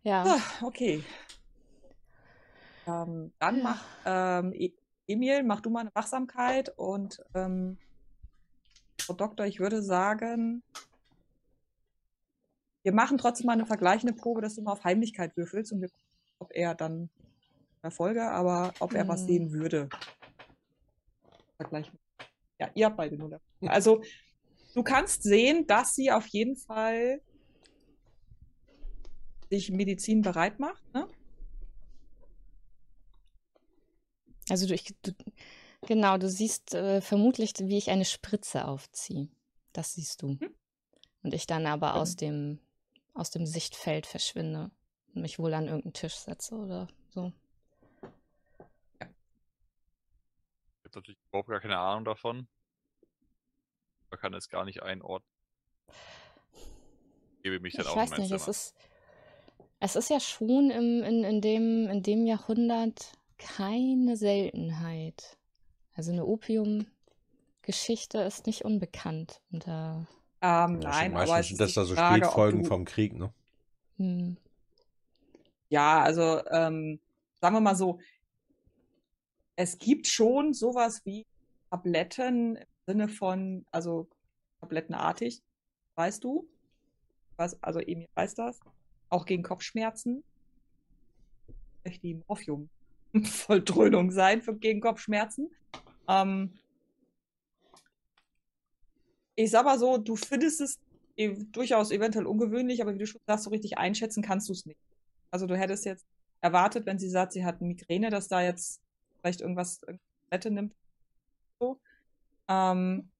Ja. Ah, okay. Ähm, dann mach ähm, E- Emil, mach du mal eine Wachsamkeit und ähm, Frau Doktor, ich würde sagen, wir machen trotzdem mal eine vergleichende Probe, dass du mal auf Heimlichkeit würfelst und wir gucken, ob er dann Erfolge, aber ob er was Hm. sehen würde. Vergleichen. Ja, ihr habt beide. Erfolge. Also du kannst sehen, dass sie auf jeden Fall sich Medizin bereit macht. Ne? Also du, ich, du, genau, du siehst äh, vermutlich, wie ich eine Spritze aufziehe. Das siehst du. Mhm. Und ich dann aber aus dem, aus dem Sichtfeld verschwinde mich wohl an irgendeinen Tisch setze oder so. Ich habe natürlich überhaupt gar keine Ahnung davon. Man kann es gar nicht einordnen. Gebe mich dann Ich auch weiß in mein nicht, es Zimmer. ist, es ist ja schon im, in, in, dem, in dem Jahrhundert keine Seltenheit. Also eine Opium-Geschichte ist nicht unbekannt. Und da, Ähm, Ja, nein, aber meistens es sind das da so Frage, Spätfolgen du, vom Krieg, ne? hm, Ja, also ähm, sagen wir mal so, es gibt schon sowas wie Tabletten im Sinne von, also tablettenartig, weißt du? Was, also Emil weiß das. Auch gegen Kopfschmerzen. Vielleicht die Morphium-Volldröhnung sein für gegen Kopfschmerzen. Ähm, ich sag mal so, du findest es durchaus eventuell ungewöhnlich, aber wie du schon sagst, so richtig einschätzen kannst du es nicht. Also du hättest jetzt erwartet, wenn sie sagt, sie hat Migräne, dass da jetzt vielleicht irgendwas Tablette nimmt. So. Ähm,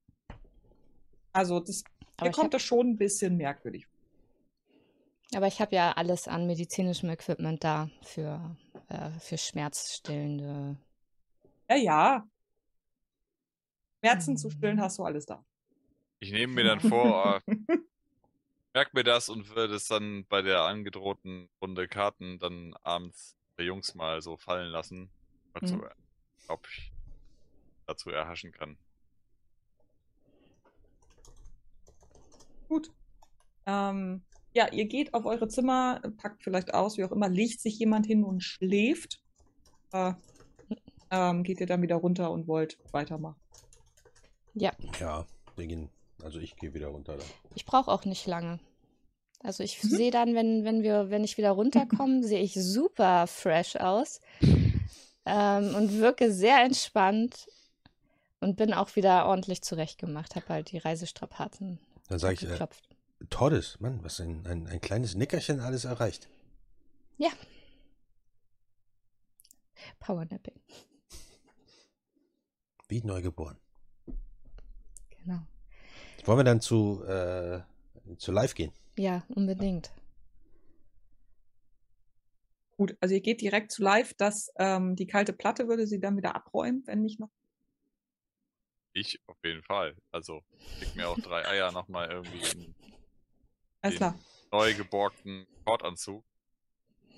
also das, Aber mir kommt hab- das schon ein bisschen merkwürdig. aber ich habe ja alles an medizinischem Equipment da für, äh, für schmerzstillende. Ja, ja. Schmerzen zu stillen hast du alles da. Ich nehme mir dann vor, äh, merk mir das und würde es dann bei der angedrohten Runde Karten dann abends der Jungs mal so fallen lassen, mal Mhm. zu, ob ich dazu erhaschen kann. Gut. Ähm, ja, ihr geht auf eure Zimmer, packt vielleicht aus, wie auch immer, legt sich jemand hin und schläft. Äh, ähm, geht ihr dann wieder runter und wollt weitermachen. Ja, Ja, wir gehen, also ich gehe wieder runter dann. ich brauche auch nicht lange. Also ich Mhm. sehe dann, wenn, wenn wir, wenn ich wieder runterkomme, sehe ich super fresh aus ähm, und wirke sehr entspannt und bin auch wieder ordentlich zurechtgemacht. Habe halt die Reisestrapazen Dann sage ich, äh, geklopft. Tordes, Mann, was ein, ein, ein kleines Nickerchen alles erreicht. Ja. Powernapping, Wie neugeboren. genau. Wollen wir dann zu, äh, zu live gehen? Ja, unbedingt. Gut, also ihr geht direkt zu live, dass ähm, die kalte Platte würde sie dann wieder abräumen, wenn nicht noch. Ich auf jeden Fall. Also, leg mir auch drei Eier nochmal irgendwie in Alles den klar. neu geborgten Kordanzug.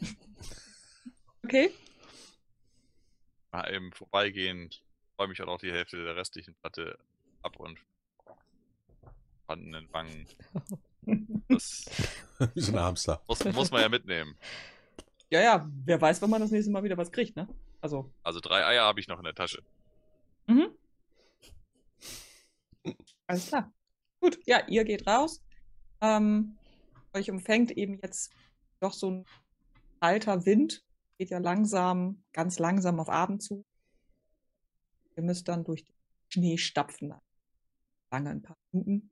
Okay. Mal eben vorbeigehen, räume ich auch noch die Hälfte der restlichen Platte ab und vorhandenen Wangen. Das Wie so ein Hamster. muss, muss man ja mitnehmen. Ja, ja, wer weiß, wann man das nächste Mal wieder was kriegt, ne? Also. Also drei Eier habe ich noch in der Tasche. Mhm. Alles klar. Gut, ja, ihr geht raus. Ähm, euch umfängt eben jetzt doch so ein kalter Wind. Geht ja langsam, ganz langsam auf Abend zu. Ihr müsst dann durch den Schnee stapfen. Lange ein paar Minuten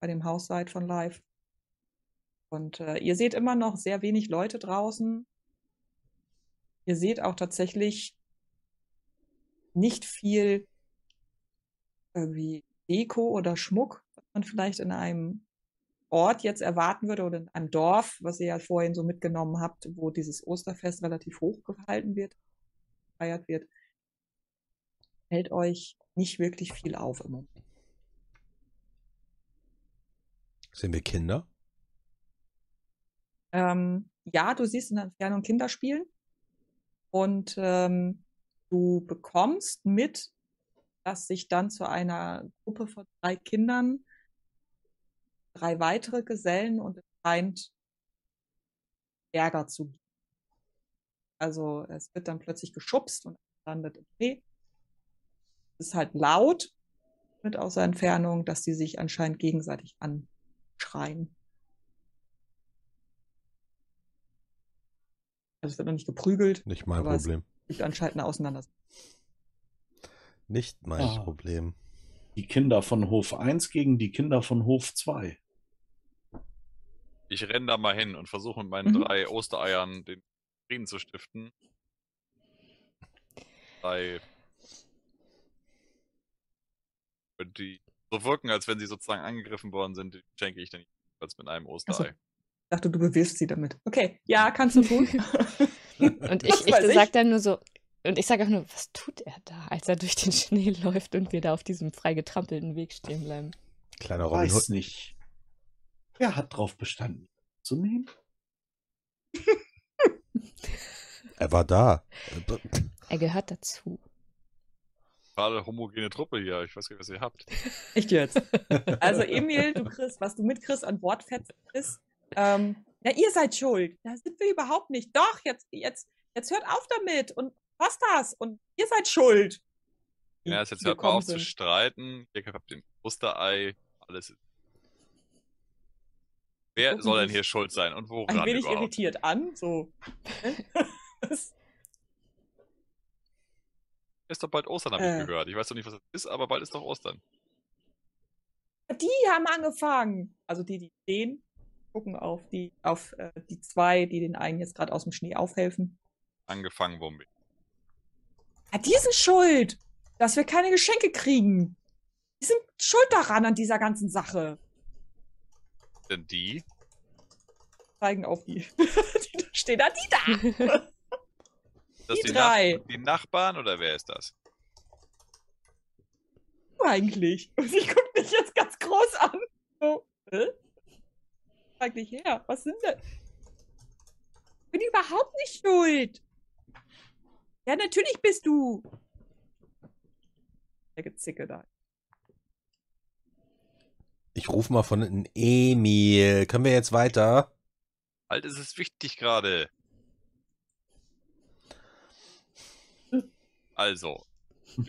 bei dem Haus seid von live. Und äh, ihr seht immer noch sehr wenig Leute draußen. Ihr seht auch tatsächlich nicht viel irgendwie Deko oder Schmuck, was man vielleicht in einem Ort jetzt erwarten würde oder in einem Dorf, was ihr ja vorhin so mitgenommen habt, wo dieses Osterfest relativ hoch gehalten wird, gefeiert wird, hält euch nicht wirklich viel auf im Moment. Sind wir Kinder? Ähm, ja, du siehst in der Entfernung Kinder spielen und ähm, du bekommst mit, dass sich dann zu einer Gruppe von drei Kindern drei weitere Gesellen und es scheint Ärger zu geben. Also es wird dann plötzlich geschubst und landet im Schnee. Es ist halt laut mit außer Entfernung, dass die sich anscheinend gegenseitig anschreien. Also es wird noch nicht geprügelt, Nicht mein Problem. gibt anscheinend eine Auseinandersetzung. Nicht mein Ah. Problem. Die Kinder von Hof 1 gegen die Kinder von Hof 2. Ich renne da mal hin und versuche mit meinen Mhm. drei Ostereiern den Frieden zu stiften. Drei. Die so wirken, als wenn sie sozusagen angegriffen worden sind, die schenke ich dann als mit einem Osterei. Ich dachte, du bewirfst sie damit. Okay, ja, kannst du tun. Und ich, ich sag dann nur so, und ich sage auch nur, was tut er da, als er durch den Schnee läuft und wir da auf diesem frei getrampelten Weg stehen bleiben. Kleiner Robin Weiß Hood. nicht. Wer hat drauf bestanden, zu nehmen? Er war da. Er gehört dazu. Gerade homogene Truppe hier. Ich weiß gar nicht, was ihr habt. Echt jetzt? Also Emil, du kriegst, was du mitkriegst an Wortfetzen ist, ähm, ja, ihr seid schuld. Da sind wir überhaupt nicht. Doch, jetzt, jetzt, jetzt hört auf damit und was das? Und ihr seid schuld. Ja, jetzt hört mal auf zu sind. streiten. Ihr habt den Osterei. Alles. ist- Wer gucken soll denn hier schuld sein und Ein woran wenig überhaupt? irritiert an, so. Ist doch bald Ostern, habe Äh. ich gehört. Ich weiß doch nicht, was das ist, aber bald ist doch Ostern. die haben angefangen. Also die, die stehen, gucken auf die, auf äh, die zwei, die den einen jetzt gerade aus dem Schnee aufhelfen. Angefangen womit? Ja, die sind schuld, dass wir keine Geschenke kriegen. Die sind schuld daran, an dieser ganzen Sache. Denn die? Zeigen auf die. die da stehen da, die da. Das Die die, drei. Nach die Nachbarn oder wer ist das? Du eigentlich. Und ich guck dich jetzt ganz groß an. So, hä? Eigentlich her. Was sind denn? Ich bin überhaupt nicht schuld. Ja, natürlich bist du. Der Gezicke da. Ich rufe mal von hinten Emil. Können wir jetzt weiter? Halt, es ist wichtig gerade. Also,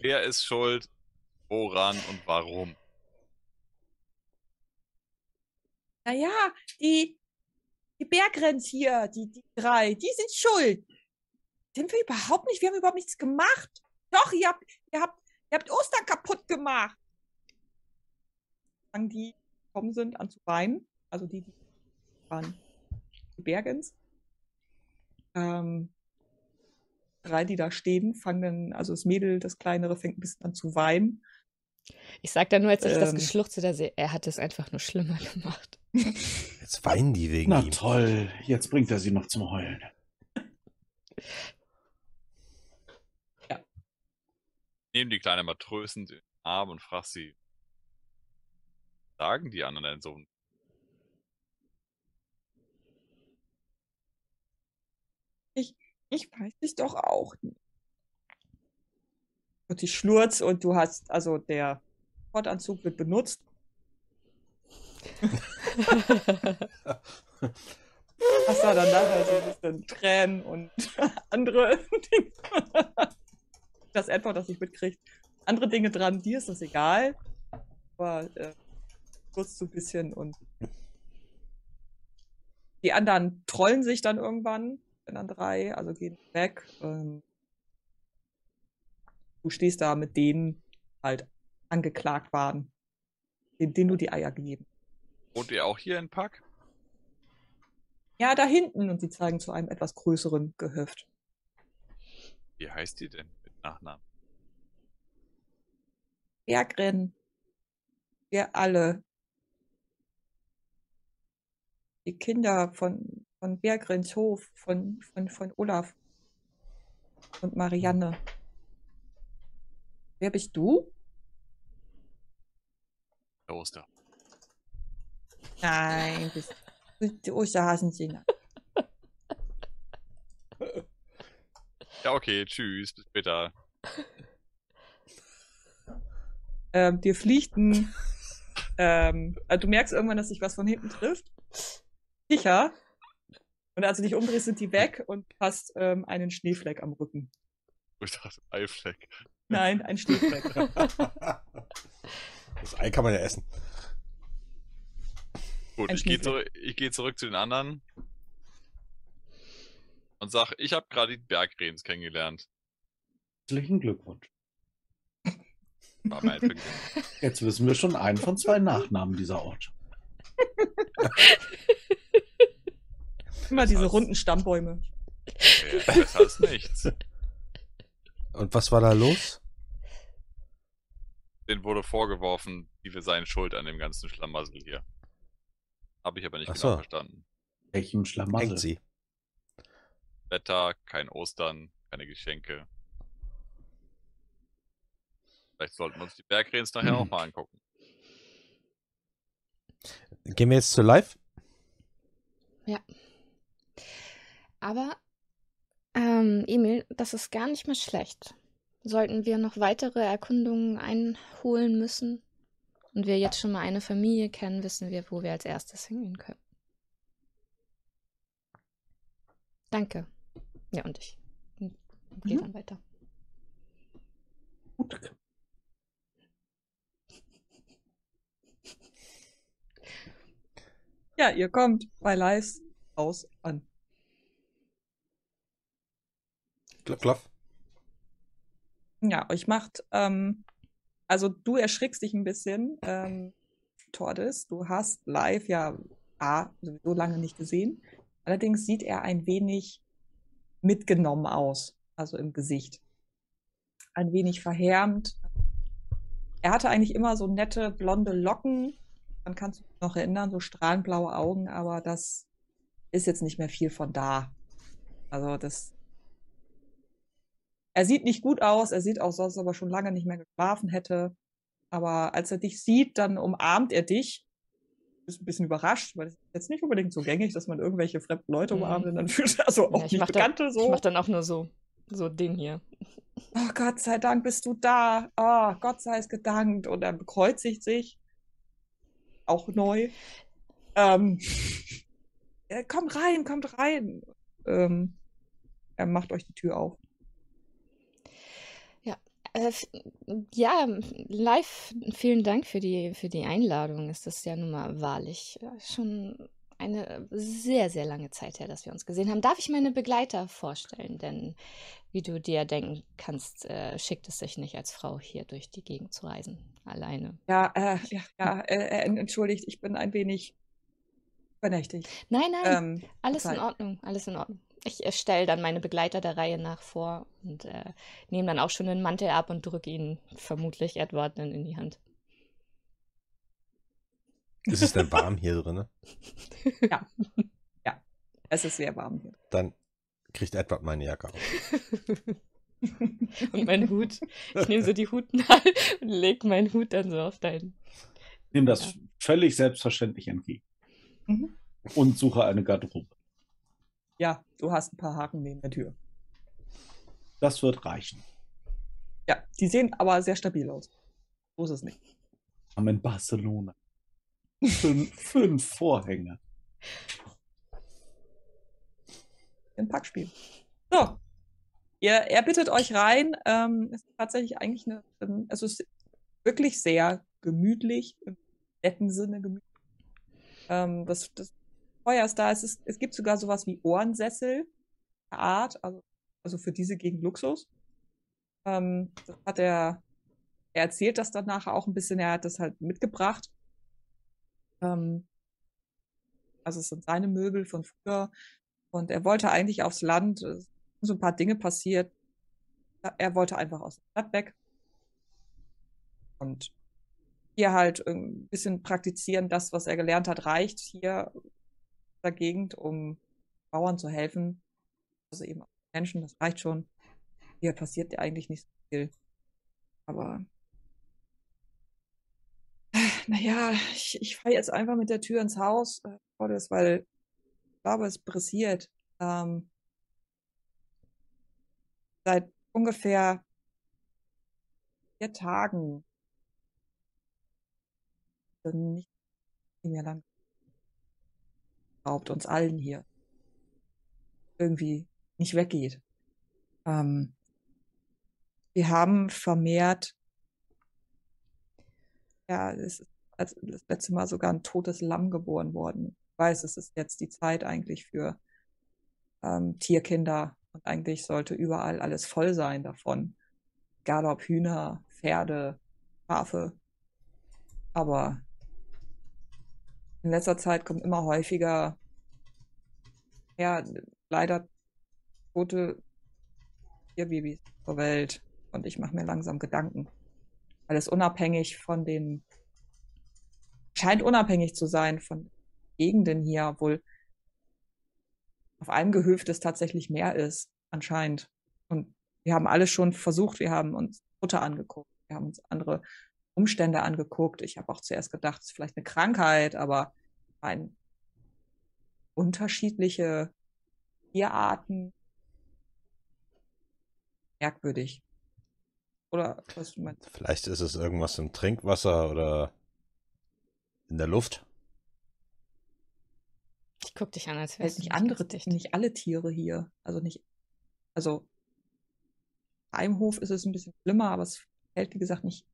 wer ist schuld, woran und warum? Naja, die, die Bergrenz hier, die, die drei, die sind schuld. Sind wir überhaupt nicht? Wir haben überhaupt nichts gemacht. Doch, ihr habt, ihr habt, ihr habt Ostern kaputt gemacht. Fangen die gekommen sind an zu weinen. Also die, die waren die Bergens. Ähm, drei, die da stehen, fangen dann, also das Mädel, das kleinere, fängt ein bisschen an zu weinen. Ich sag dann nur, als ich das Ähm. Geschluchze da sehe, er hat es einfach nur schlimmer gemacht. Jetzt weinen die wegen Na ihm. toll, jetzt bringt er sie noch zum Heulen. Nehmen die kleine Matrösen den Arm und frag sie, sagen die anderen denn so? Ich weiß es doch auch nicht. Und die Schnurz und du hast, also der Sportanzug wird benutzt. Hast da dann nachher so ein bisschen Tränen und andere Dinge. Das Edward das nicht mitkriegt. Andere Dinge dran, dir ist das egal. Aber äh, kurz so ein bisschen und die anderen trollen sich dann irgendwann, wenn dann drei, also gehen weg. Ähm, du stehst da mit denen halt angeklagt waren, denen, denen du die Eier gegeben. Wohnt ihr auch hier in Pack? Ja, da hinten und sie zeigen zu einem etwas größeren Gehöft. Wie heißt die denn mit Nachnamen? Bergrennen. Wir alle. Die Kinder von, von Bergrens Hof, von, von, von Olaf und Marianne. Wer bist du? Der Oster. Nein, bist die Osterhasen sind. Ja, okay, tschüss, bis später. Ähm, dir fliegt ein. Ähm, also du merkst irgendwann, dass sich was von hinten trifft. Sicher. Und als du dich umdrehst, sind die weg und hast ähm, einen Schneefleck am Rücken. Ich dachte, Eifleck. Nein, ein Schneefleck. Das Ei kann man ja essen. Gut, Ein ich gehe zurück, ich geh zurück zu den anderen und sag, ich habe gerade die Bergrens kennengelernt. Herzlichen Glückwunsch. War mein. Jetzt wissen wir schon einen von zwei Nachnamen dieser Ort. Immer Das diese heißt- runden Stammbäume. Ja, Besser als nichts. Und was war da los? Den wurde vorgeworfen, die wir seien schuld an dem ganzen Schlamassel hier. Habe ich aber nicht Ach genau so. verstanden. Welchem Hängt Schlamassel? sie. Wetter, kein Ostern, keine Geschenke. Vielleicht sollten wir uns die Bergrens nachher Hm. auch mal angucken. Gehen wir jetzt zu live? Aber, ähm, Emil, das ist gar nicht mehr schlecht. Sollten wir noch weitere Erkundungen einholen müssen und wir jetzt schon mal eine Familie kennen, wissen wir, wo wir als erstes hingehen können. Danke. Ja, und ich gehe Mhm. dann weiter. Gut. Ja, ihr kommt bei Leis Haus an. Klapp, klapp. Ja, euch macht, ähm, also du erschrickst dich ein bisschen, ähm, Tordes. Du hast live ja A, sowieso lange nicht gesehen. Allerdings sieht er ein wenig mitgenommen aus, also im Gesicht. Ein wenig verhärmt. Er hatte eigentlich immer so nette blonde Locken. Man kann es noch erinnern, so strahlenblaue Augen, aber das ist jetzt nicht mehr viel von da. Also das er sieht nicht gut aus, er sieht auch sonst aber schon lange nicht mehr geschlafen hätte. Aber als er dich sieht, dann umarmt er dich. Du bist ein bisschen überrascht, weil es ist jetzt nicht unbedingt so gängig, dass man irgendwelche fremden Leute Mhm. umarmt und dann fühlt er so auch Ja, ich nicht Bekannte dann, so. Ich mach dann auch nur so, so Ding hier. oh Gott sei Dank bist du da. Oh, Gott sei es gedankt. Und er bekreuzigt sich. Auch neu. Ähm, äh, komm rein, kommt rein. Ähm, er macht euch die Tür auf. Äh, f- ja, live, vielen Dank für die, für die Einladung. Es ist ja nun mal wahrlich äh, schon eine sehr, sehr lange Zeit her, dass wir uns gesehen haben. Darf ich meine Begleiter vorstellen? Denn wie du dir denken kannst, äh, schickt es sich nicht als Frau hier durch die Gegend zu reisen. Alleine. Ja, äh, ja, ja, äh, äh, entschuldigt, ich bin ein wenig verdächtig. Nein, nein, Ähm, alles in. Ordnung, alles in Ordnung. Ich äh, stelle dann meine Begleiter der Reihe nach vor und äh, nehme dann auch schon den Mantel ab und drücke ihn vermutlich Edward dann in die Hand. Ist es denn warm hier drin? es ist sehr warm hier. Dann kriegt Edward meine Jacke auf. und mein Hut. Ich nehme so die Hutnadel und lege meinen Hut dann so auf deinen. Nimm das Ja. völlig selbstverständlich entgegen. Mhm. Und suche eine Garderobe. Ja, du hast ein paar Haken neben der Tür. Das wird reichen. Ja, die sehen aber sehr stabil aus. So ist es nicht. Wir haben in Barcelona. Fünf, fünf Vorhänge. Ein Packspiel. So. Ihr, er bittet euch rein. Ähm, es ist tatsächlich eigentlich eine, ähm, also es ist wirklich sehr gemütlich, im netten Sinne gemütlich. Ähm, das, das Feuer ist da. Es, ist, es gibt sogar sowas wie Ohrensessel der Art, also, also für diese Gegend Luxus. Ähm, das hat er, er erzählt das dann nachher auch ein bisschen, er hat das halt mitgebracht. Ähm, also es sind seine Möbel von früher. Und er wollte eigentlich aufs Land, so ein paar Dinge passiert. Er wollte einfach aus der Stadt weg. Und hier halt ein bisschen praktizieren, das, was er gelernt hat, reicht hier in der Gegend, um Bauern zu helfen. Also eben Menschen, das reicht schon. Hier passiert ja eigentlich nicht so viel. Aber naja, ich, ich fahre jetzt einfach mit der Tür ins Haus, äh, weil ich glaube, es pressiert. Ähm, seit ungefähr vier Tagen. Also Nicht, mehr lang. Raubt uns allen hier. irgendwie nicht weggeht. Ähm, wir haben vermehrt, ja, es ist das letzte Mal sogar ein totes Lamm geboren worden. Ich weiß, es ist jetzt die Zeit eigentlich für ähm, Tierkinder und eigentlich sollte überall alles voll sein davon. Egal ob Hühner, Pferde, Schafe. Aber in letzter Zeit kommen immer häufiger, ja, leider tote Tierbabys zur Welt. Und ich mache mir langsam Gedanken. Weil es unabhängig von den, scheint unabhängig zu sein von Gegenden hier, obwohl auf einem Gehöft es tatsächlich mehr ist, anscheinend. Und wir haben alles schon versucht. Wir haben uns Futter angeguckt. Wir haben uns andere Umstände angeguckt. Ich habe auch zuerst gedacht, es ist vielleicht eine Krankheit, aber ein unterschiedliche Tierarten merkwürdig. Oder was du meinst? Vielleicht ist es irgendwas im Trinkwasser oder in der Luft. Ich guck dich an, als wärst du nicht nicht andere, dicht. nicht alle Tiere hier. Also nicht, also einem Hof ist es ein bisschen schlimmer, aber es hält, wie gesagt, nicht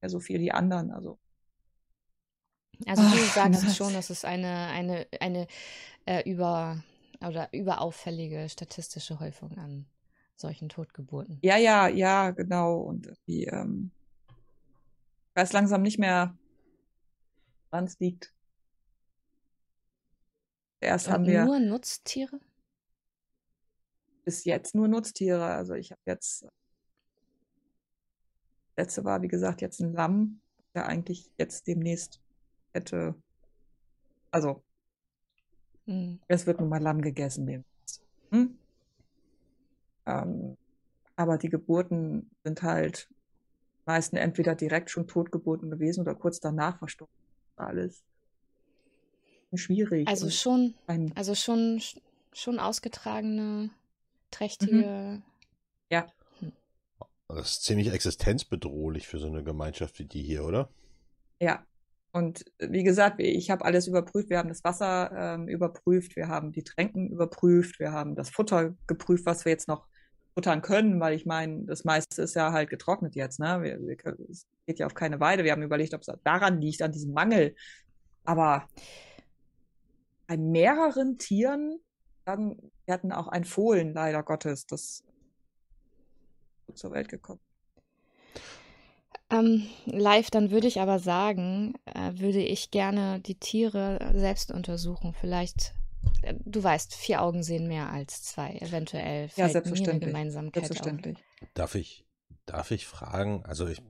mehr so viel die anderen. Also Also du Ach, sagst Mann. schon, dass es eine, eine, eine äh, über oder überauffällige statistische Häufung an solchen Totgeburten. Ja, ja, ja, genau. Und irgendwie, ähm, ich weiß langsam nicht mehr, wann es liegt. Erst haben Und wir nur Nutztiere? bis jetzt nur Nutztiere. Also ich habe jetzt, letzte war, wie gesagt, jetzt ein Lamm, der eigentlich jetzt demnächst hätte, also Hm. es wird nun mal Lamm gegessen demnächst. Hm? Ähm, aber die Geburten sind halt meisten entweder direkt schon Totgeburten gewesen oder kurz danach verstorben. Alles schwierig. Also schon, also schon, schon ausgetragene, trächtige. Das ist ziemlich existenzbedrohlich für so eine Gemeinschaft wie die hier, oder? Ja, und wie gesagt, ich habe alles überprüft. Wir haben das Wasser ähm, überprüft, wir haben die Tränken überprüft, wir haben das Futter geprüft, was wir jetzt noch futtern können, weil ich meine, das meiste ist ja halt getrocknet jetzt. Ne? Wir, wir, es geht ja auf keine Weide. Wir haben überlegt, ob es daran liegt, an diesem Mangel. Aber bei mehreren Tieren, dann, wir hatten auch ein Fohlen, leider Gottes, das zur Welt gekommen. Ähm, live, dann würde ich aber sagen, äh, würde ich gerne die Tiere selbst untersuchen. Vielleicht, äh, du weißt, vier Augen sehen mehr als zwei. Eventuell Ja, fällt mir eine selbstverständlich. Gemeinsamkeit auf. Selbstverständlich. Darf ich, darf ich fragen? Also ich,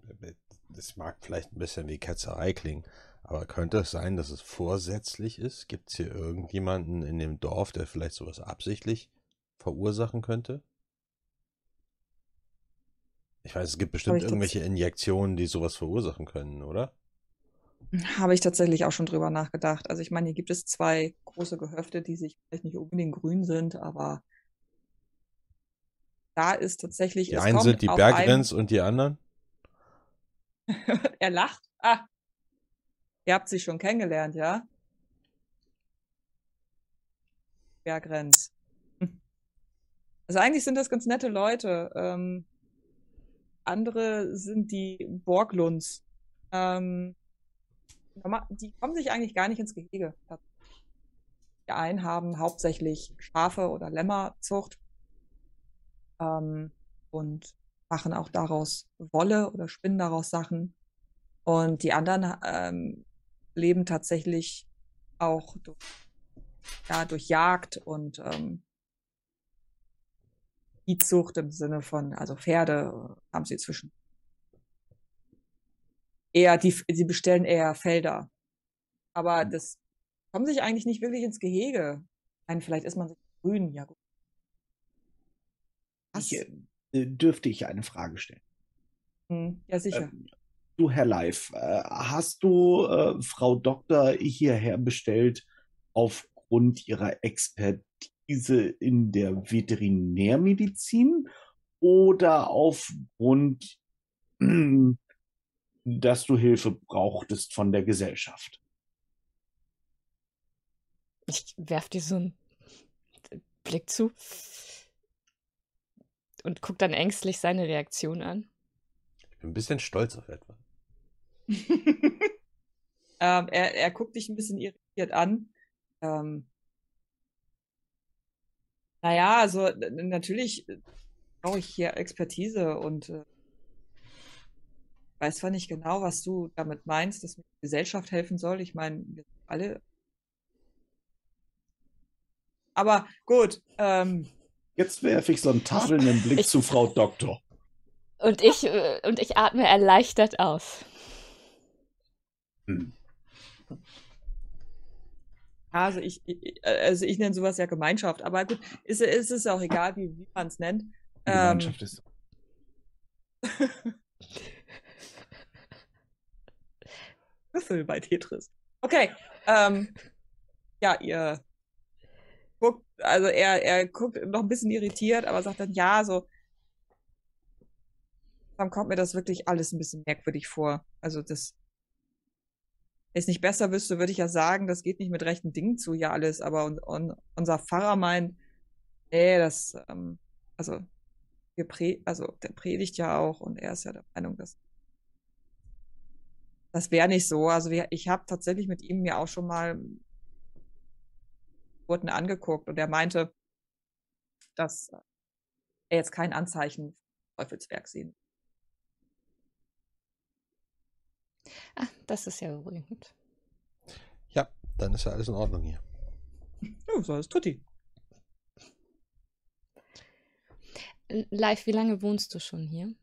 das mag vielleicht ein bisschen wie Ketzerei klingen, aber könnte es sein, dass es vorsätzlich ist? Gibt es hier irgendjemanden in dem Dorf, der vielleicht sowas absichtlich verursachen könnte? Ich weiß, es gibt bestimmt irgendwelche Injektionen, die sowas verursachen können, oder? Habe ich tatsächlich auch schon drüber nachgedacht. Also ich meine, hier gibt es zwei große Gehöfte, die sich vielleicht nicht unbedingt grün sind, aber da ist tatsächlich, Die einen sind die auf Bergrens und die anderen? er lacht. Ah, ihr habt sie schon kennengelernt, ja? Bergrens. Hm. Also eigentlich sind das ganz nette Leute. Ähm, andere sind die Borglunds. Ähm, die kommen sich eigentlich gar nicht ins Gehege. Die einen haben hauptsächlich Schafe oder Lämmerzucht ähm, und machen auch daraus Wolle oder spinnen daraus Sachen. Und die anderen ähm, leben tatsächlich auch durch, ja, durch Jagd und ähm, Viehzucht im Sinne von, also Pferde äh, haben sie zwischen. Eher, die, sie bestellen eher Felder. Aber das kommen sich eigentlich nicht wirklich ins Gehege. Meine, vielleicht ist man sich grün, ja gut. Ich, äh, dürfte ich eine Frage stellen? Hm, ja, sicher. Ähm, du, Herr Live, äh, hast du äh, Frau Doktor hierher bestellt aufgrund ihrer Expertise in der Veterinärmedizin oder aufgrund, dass du Hilfe brauchtest von der Gesellschaft? Ich werf dir so einen Blick zu und guckt dann ängstlich seine Reaktion an. Ich bin ein bisschen stolz auf etwas. ähm, er, er guckt dich ein bisschen irritiert an. Ähm, naja, also natürlich brauche ich hier Expertise und äh, weiß zwar nicht genau, was du damit meinst, dass mir die Gesellschaft helfen soll. Ich meine, wir sind alle. Aber gut, ähm, Jetzt werfe ich so einen tadelnden Blick Ich- zu Frau Doktor. Und ich, äh, und ich atme erleichtert aus. Hm. Also ich, ich also ich nenne sowas ja Gemeinschaft, aber gut, ist, ist es auch egal, wie, wie man es nennt. Ähm, Gemeinschaft ist. Würfel bei Tetris. Okay. Ähm, ja, ihr guckt, also er, er guckt noch ein bisschen irritiert, aber sagt dann, ja, so, dann kommt mir das wirklich alles ein bisschen merkwürdig vor. Also das, es nicht besser wüsste, würde ich ja sagen, das geht nicht mit rechten Dingen zu hier alles, aber un, un, unser Pfarrer meint, nee, das, ähm, also, also der predigt ja auch und er ist ja der Meinung, dass das wäre nicht so. Also wir, ich habe tatsächlich mit ihm mir auch schon mal Geburten angeguckt und er meinte, dass er jetzt kein Anzeichen Teufelswerk sehen. Ah, das ist ja beruhigend. Ja, dann ist ja alles in Ordnung hier. Ja, so ist Tutti. Live, wie lange wohnst du schon hier?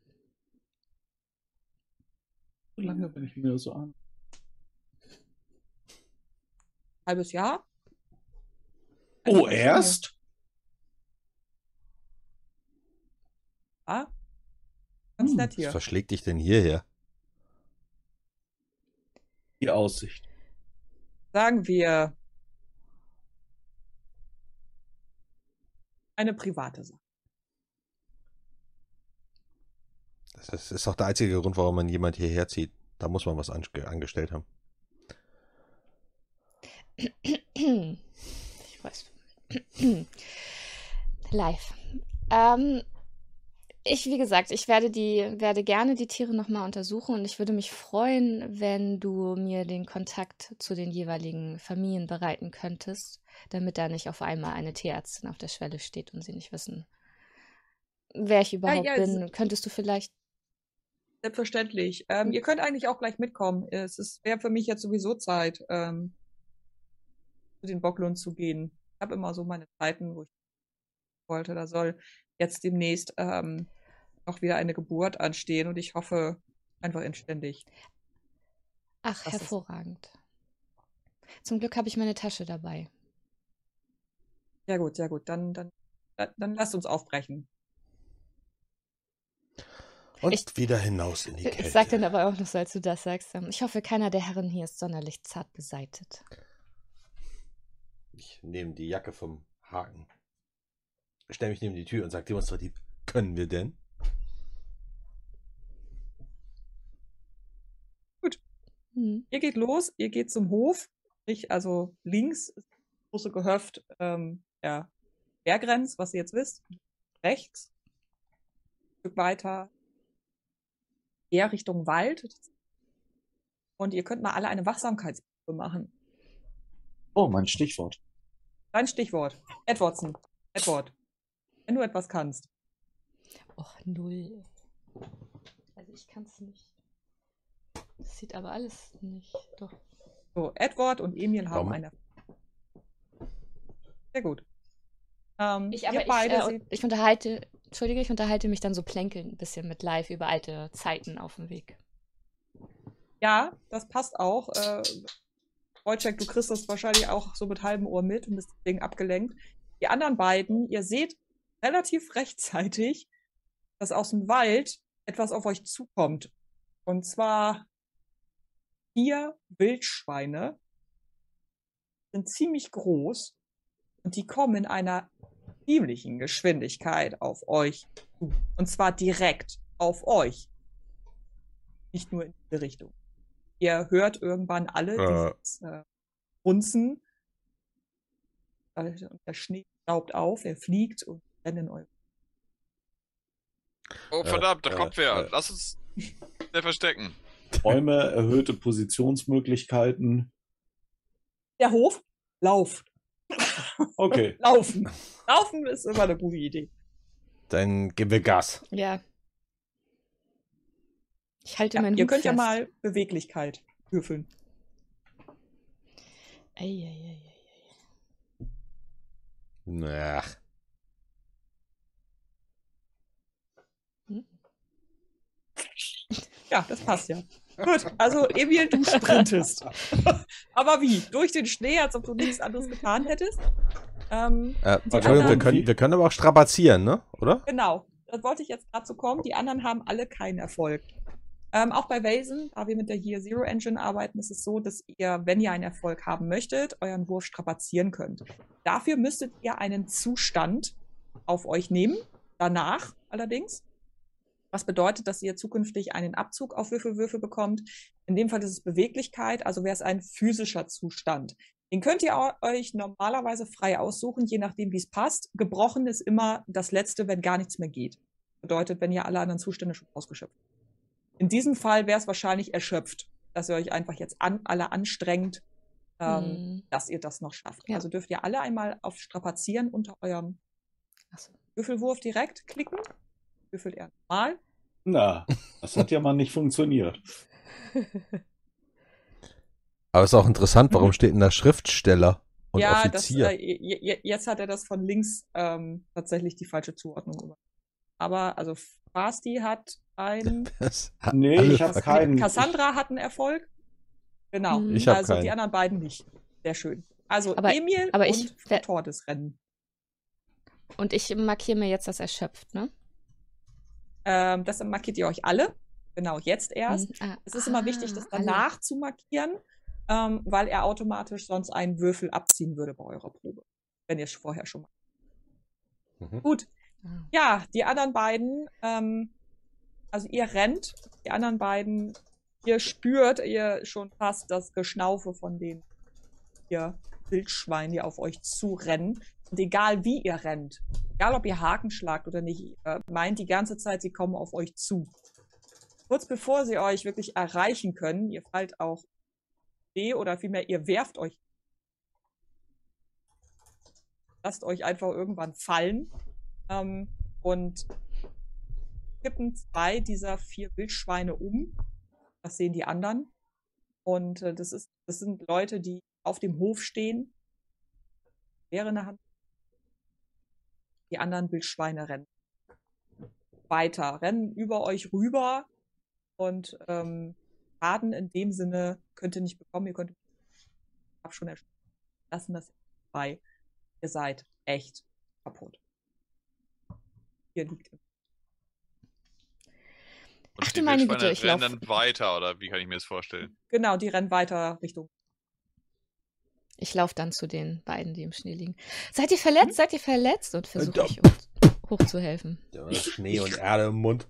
So lange, wenn ich mir so an. Halbes Jahr? Oh, Also, erst? Ja. Ganz Hm, nett Was hier. verschlägt dich denn hierher? Die Aussicht. Sagen wir eine private Sache. Das ist, ist auch der einzige Grund, warum man jemand hierher zieht. Da muss man was ange angestellt haben. Ich weiß. Live. Ähm, ich, wie gesagt, ich werde die, werde gerne die Tiere nochmal untersuchen und ich würde mich freuen, wenn du mir den Kontakt zu den jeweiligen Familien bereiten könntest, damit da nicht auf einmal eine Tierärztin auf der Schwelle steht und sie nicht wissen, wer ich überhaupt ja, es- bin. Könntest du vielleicht. Selbstverständlich. Ähm, ihr könnt eigentlich auch gleich mitkommen. Es wäre für mich jetzt sowieso Zeit, ähm, zu den Bocklund zu gehen. Ich habe immer so meine Zeiten, wo ich wollte, da soll jetzt demnächst ähm, noch wieder eine Geburt anstehen und ich hoffe einfach inständig. Ach, Das ist- hervorragend. Zum Glück habe ich meine Tasche dabei. Sehr gut, sehr gut. Dann, dann, dann, lasst uns aufbrechen. Und Ich- wieder hinaus in die Kälte. Ich sag dann aber auch noch so, als du das sagst, ich hoffe, keiner der Herren hier ist sonderlich zart beseitet. Ich nehme die Jacke vom Haken. Stell mich neben die Tür und sag demonstrativ, können wir denn? Hm. Ihr geht los, ihr geht zum Hof, sprich, also links ist das große Gehöft ähm, der Berggrenz, was ihr jetzt wisst. Rechts, ein Stück weiter, eher Richtung Wald. Und ihr könnt mal alle eine Wachsamkeitsprobe machen. Oh, mein Stichwort. Dein Stichwort. Edwardson. Edward. Wenn du etwas kannst. Och, null. Also ich kann es nicht. Das sieht aber alles nicht. Doch. So, Edward und Emil haben Warum? eine. Sehr gut. Ähm, Ich, ihr aber ich, äh, ich unterhalte, entschuldige, ich unterhalte mich dann so plänkelnd ein bisschen mit live über alte Zeiten auf dem Weg. Ja, das passt auch. Äh, Wojciech, du kriegst das wahrscheinlich auch so mit halbem Ohr mit und bist deswegen abgelenkt. Die anderen beiden, ihr seht relativ rechtzeitig, dass aus dem Wald etwas auf euch zukommt. Und zwar vier Wildschweine sind ziemlich groß und die kommen in einer ziemlichen Geschwindigkeit auf euch zu. Und zwar direkt auf euch. Nicht nur in diese Richtung. Ihr hört irgendwann alle Äh. dieses äh, Runzen. Äh, und der Schnee staubt auf, er fliegt und rennt in eure. Oh, Äh, verdammt, da äh, kommt wer. äh. Lass uns schnell verstecken. Räume, erhöhte Positionsmöglichkeiten. Der Hof, lauf. Okay. Laufen. Laufen ist immer eine gute Idee. Dann geben wir Gas. Ja. Ich halte Ja, meinen ihr Hut könnt ja fest. mal Beweglichkeit würfeln. Eieieiei. Ach, Ja, das passt ja. Gut, also Emil, du sprintest. Aber wie? Durch den Schnee, als ob du nichts anderes getan hättest? Ähm, äh, Entschuldigung, wir anderen- können, wir können aber auch strapazieren, ne? Oder? genau, das wollte ich jetzt gerade so kommen. Die anderen haben alle keinen Erfolg. Ähm, auch bei Vasen, da wir mit der Year Zero Engine arbeiten, ist es so, dass ihr, wenn ihr einen Erfolg haben möchtet, euren Wurf strapazieren könnt. Dafür müsstet ihr einen Zustand auf euch nehmen, danach allerdings. Was bedeutet, dass ihr zukünftig einen Abzug auf Würfelwürfe bekommt. In dem Fall ist es Beweglichkeit, also wäre es ein physischer Zustand. Den könnt ihr euch normalerweise frei aussuchen, je nachdem, wie es passt. Gebrochen ist immer das Letzte, wenn gar nichts mehr geht. Bedeutet, wenn ihr alle anderen Zustände schon ausgeschöpft habt. In diesem Fall wäre es wahrscheinlich erschöpft, dass ihr euch einfach jetzt an, alle anstrengt, ähm, Hm. dass ihr das noch schafft. Ja. Also dürft ihr alle einmal auf Strapazieren unter eurem so. Würfelwurf direkt klicken. Würfelt er normal. Na, das hat ja mal nicht funktioniert. Aber ist auch interessant, warum steht denn da Schriftsteller und ja, Offizier? Das, äh, je- je- jetzt hat er das von links ähm, tatsächlich die falsche Zuordnung gemacht. Aber also Fasti hat ein, Das hat Nee, ich hab verkackt. keinen. Cassandra hat einen Erfolg. Genau. Ich also die keinen. anderen beiden nicht. Sehr schön. Also Aber- Emil aber ich- und Frau Tordes rennen. Und ich markiere mir jetzt das erschöpft, ne? Ähm, das markiert ihr euch alle. Genau, jetzt erst. Hm, ah, Es ist immer wichtig, das alle. danach zu markieren, ähm, weil er automatisch sonst einen Würfel abziehen würde bei eurer Probe. Wenn ihr es vorher schon mal. Mhm. Gut. Ah. Ja, die anderen beiden, ähm, also ihr rennt, die anderen beiden, ihr spürt ihr schon fast das Geschnaufe von den ihr Wildschweinen, die auf euch zurennen. Und egal wie ihr rennt, egal ob ihr Haken schlagt oder nicht, meint die ganze Zeit, sie kommen auf euch zu. Kurz bevor sie euch wirklich erreichen können, ihr fallt auch weh oder vielmehr ihr werft euch. Lasst euch einfach irgendwann fallen ähm, und kippen zwei dieser vier Wildschweine um. Das sehen die anderen. Und äh, das, ist, das sind Leute, die auf dem Hof stehen. Wäre eine Hand. Die anderen Wildschweine rennen weiter, rennen über euch rüber und ähm, Schaden in dem Sinne könnt ihr nicht bekommen. Ihr könnt hab schon lassen das bei. Ihr seid echt kaputt. Ihr liegt im Und Ach die meine Güte, ich rennen lauf- dann weiter, oder wie kann ich mir das vorstellen? Genau, die rennen weiter Richtung. Ich laufe dann zu den beiden, die im Schnee liegen. Seid ihr verletzt? Seid ihr verletzt? Und versuche da- ich hoch, hochzuhelfen. Ja, Schnee und Erde im Mund.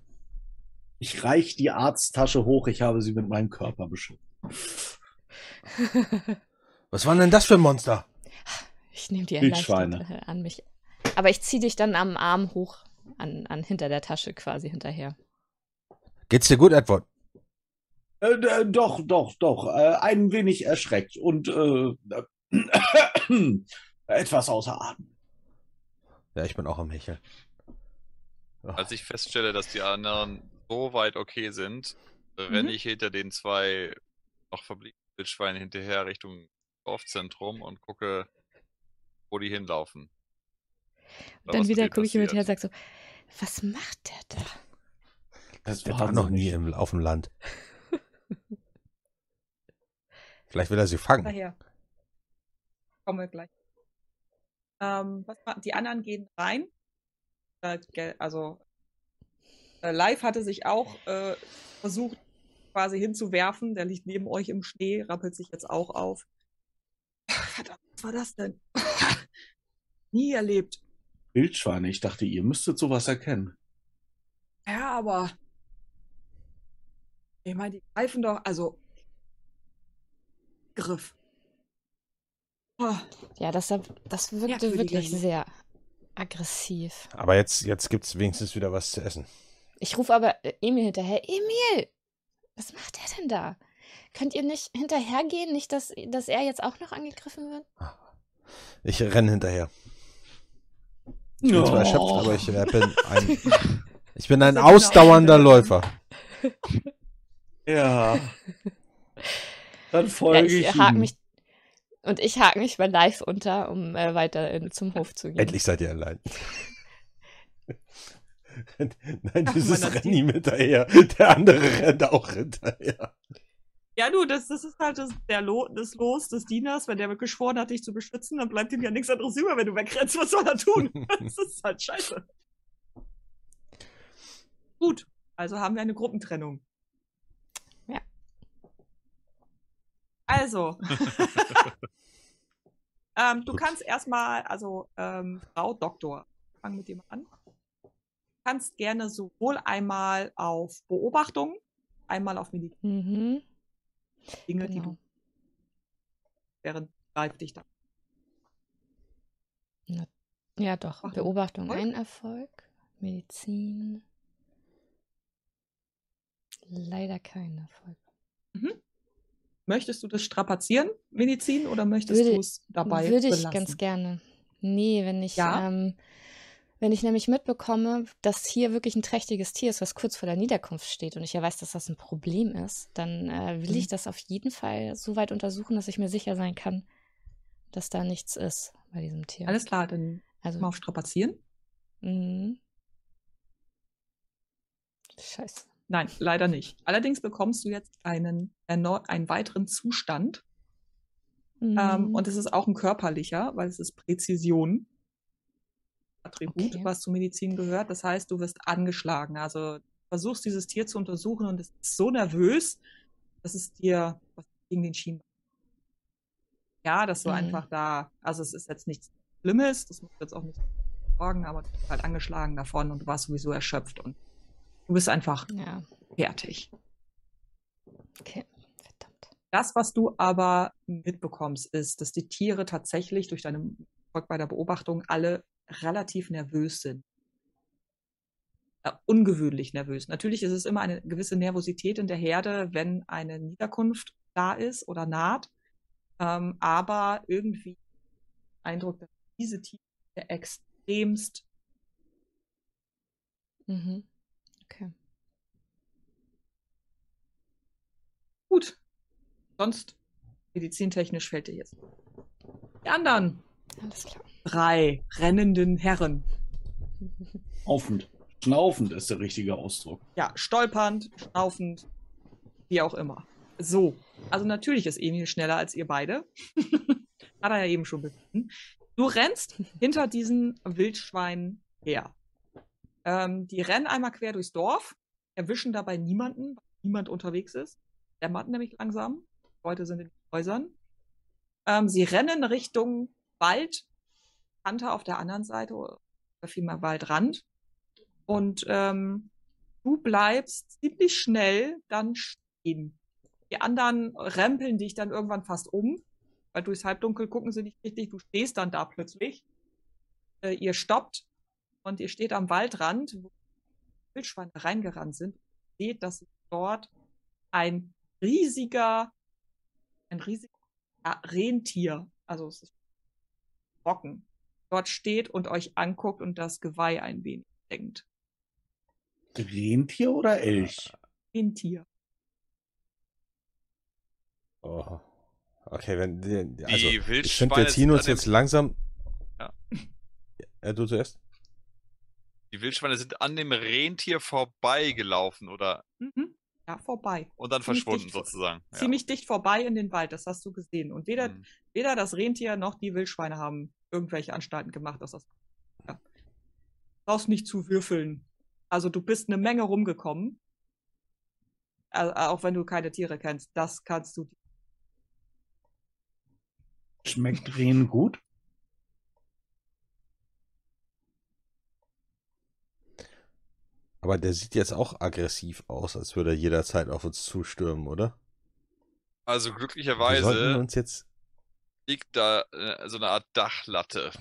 Ich reich die Arzttasche hoch, ich habe sie mit meinem Körper beschützt. Was waren denn das für Monster? Ich nehme die erleichtert äh, an mich. Aber ich ziehe dich dann am Arm hoch, an, an hinter der Tasche quasi hinterher. Geht's dir gut, Edward? Äh, d- doch, doch, doch. Äh, ein wenig erschreckt und äh, etwas außer Atem. Ja, ich bin auch am Hecheln. Als ich feststelle, dass die anderen so weit okay sind, renne Mhm. ich hinter den zwei noch verbliebenen Wildschweinen hinterher Richtung Dorfzentrum und gucke, wo die hinlaufen. Oder dann wieder gucke ich mit her und sage so, was macht der da? Das Der war noch nie im, auf dem Land. Vielleicht will er sie fangen. Kommen wir gleich. Ähm, was, die anderen gehen rein. Äh, also äh, Live hatte sich auch äh, versucht, quasi hinzuwerfen. Der liegt neben euch im Schnee, rappelt sich jetzt auch auf. Verdammt, was war das denn? Nie erlebt. Wildschweine. Ich dachte, ihr müsstet sowas erkennen. Ja, aber ich meine, die greifen doch, also Griff. Oh, Ja, das, das wirkte Merkwürdiger wirklich sehr aggressiv. Aber jetzt, jetzt gibt es wenigstens wieder was zu essen. Ich rufe aber äh, Emil hinterher. Emil, was macht er denn da? Könnt ihr nicht hinterhergehen? Nicht, dass, dass er jetzt auch noch angegriffen wird? Ich renne hinterher. Ich bin zwar erschöpft, aber ich äh, bin ein, ich bin ein ja genau ausdauernder Läufer. Ja. Dann Ja, folge ich ich, hake ihm. mich. Und ich hake mich bei Live unter, um äh, weiter in, zum Hof zu gehen. Endlich seid ihr allein. Nein, Ach, dieses meiner rennt ihm hinterher. Der andere rennt auch hinterher. Ja, du, das, das ist halt das, der Lo, das Los des Dieners. Wenn der wirklich geschworen hat, dich zu beschützen, dann bleibt ihm ja nichts anderes über, wenn du wegrennst. Was soll er tun? Das ist halt scheiße. Gut, also haben wir eine Gruppentrennung. Also. ähm, du kannst erstmal, also ähm, Frau Doktor, fang mit dir mal an. Du kannst gerne sowohl einmal auf Beobachtung, einmal auf Medizin, Mhm, Dinge, die genau. du während live dich da. Ja, doch. Den Beobachtung Erfolg. ein Erfolg. Medizin. Leider kein Erfolg. Möchtest du das strapazieren, Medizin, oder möchtest du es dabei Würde ich belassen? ganz gerne. Nee, wenn ich, Ja? ähm, wenn ich nämlich mitbekomme, dass hier wirklich ein trächtiges Tier ist, was kurz vor der Niederkunft steht und ich ja weiß, dass das ein Problem ist, dann äh, will Mhm. ich das auf jeden Fall so weit untersuchen, dass ich mir sicher sein kann, dass da nichts ist bei diesem Tier. Alles klar, dann also, mal auf strapazieren. mhm. Scheiße. Nein, leider nicht. Allerdings bekommst du jetzt einen, einen weiteren Zustand. Ähm, Mhm. und es ist auch ein körperlicher, weil es ist Präzision. Attribut, Okay. was zur Medizin gehört. Das heißt, du wirst angeschlagen. Also du versuchst dieses Tier zu untersuchen und es ist so nervös, dass es dir was gegen den Schienbein. Ja, dass du Mhm. einfach da, also es ist jetzt nichts Schlimmes, das muss jetzt auch nicht sorgen, aber du bist halt angeschlagen davon und du warst sowieso erschöpft und du bist einfach ja, fertig. okay. Verdammt. Das, was du aber mitbekommst, ist, dass die Tiere tatsächlich durch deine Erfolg bei der Beobachtung alle relativ nervös sind. Äh, ungewöhnlich nervös. Natürlich ist es immer eine gewisse Nervosität in der Herde, wenn eine Niederkunft da ist oder naht. Ähm, aber irgendwie Eindruck, dass diese Tiere extremst Mhm. Okay. gut. Sonst medizintechnisch fällt dir jetzt. Die anderen Alles klar. drei rennenden Herren. Schnaufend. Schnaufend ist der richtige Ausdruck. Ja, stolpernd, schnaufend, wie auch immer. So, also natürlich ist Emil schneller als ihr beide. Hat er ja eben schon bewiesen. Du rennst hinter diesen Wildschweinen her. Ähm, die rennen einmal quer durchs Dorf, erwischen dabei niemanden, weil niemand unterwegs ist. Dämmert nämlich langsam. Leute sind in den Häusern. Ähm, sie rennen Richtung Wald, Hunter auf der anderen Seite, oder vielmehr Waldrand. Und ähm, du bleibst ziemlich schnell dann stehen. Die anderen rempeln dich dann irgendwann fast um, weil durchs Halbdunkel gucken sie nicht richtig. Du stehst dann da plötzlich. Äh, ihr stoppt und ihr steht am Waldrand, wo Wildschweine reingerannt sind. Ihr seht, dass dort ein riesiger, ein riesiger Rentier, also es ist Brocken, dort steht und euch anguckt und das Geweih ein wenig denkt. Rentier oder Elch? Rentier. Oh. Okay, wenn die, also Die ich finde, Wildschweine wir ziehen uns jetzt langsam. Ja. Ja, du zuerst. Die Wildschweine sind an dem Rentier vorbeigelaufen oder Mhm. Ja, vorbei. und dann Ziemlich verschwunden dicht sozusagen. Ja. Ziemlich dicht vorbei in den Wald, das hast du gesehen. Und weder, Mhm. weder das Rentier noch die Wildschweine haben irgendwelche Anstalten gemacht, dass das. Ja. Brauchst nicht zu würfeln. Also du bist eine Menge rumgekommen. Also, auch wenn du keine Tiere kennst, das kannst du. Schmeckt Rehen gut? Aber der sieht jetzt auch aggressiv aus, als würde er jederzeit auf uns zustürmen, oder? Also Wir sollten glücklicherweise uns jetzt. liegt da äh, so eine Art Dachlatte.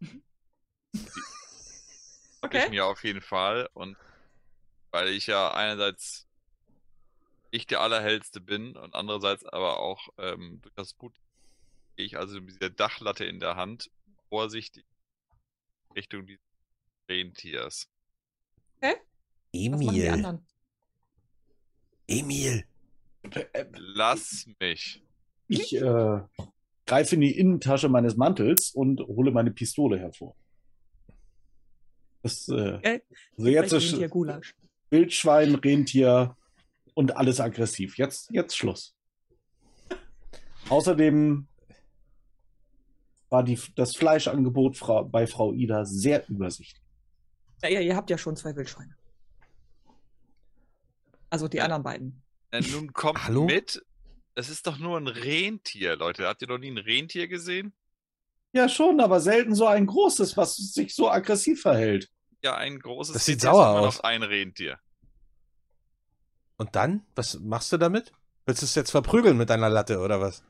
Okay. Ich mir auf jeden Fall. Und weil ich ja einerseits ich der Allerhellste bin und andererseits aber auch ähm, durch das Boot gehe ich also mit dieser Dachlatte in der Hand vorsichtig Richtung dieses Rentiers. Die Emil. Emil. Lass mich. Ich äh, greife in die Innentasche meines Mantels und hole meine Pistole hervor. Das, äh, Okay. also jetzt ist Rentier Gulasch. Wildschwein, Rentier und alles aggressiv. Jetzt, jetzt Schluss. Außerdem war die, das Fleischangebot bei Frau Ida sehr übersichtlich. Ja, ja, ihr habt ja schon zwei Wildschweine. Also die anderen beiden. Äh, nun kommt Hallo? mit. Es ist doch nur ein Rentier, Leute. Habt ihr noch nie ein Rentier gesehen? Ja, schon, aber selten so ein großes, was sich so aggressiv verhält. Ja, ein großes Das sieht sauer aus. noch ein Rentier. Und dann? Was machst du damit? Willst du es jetzt verprügeln mit deiner Latte oder was?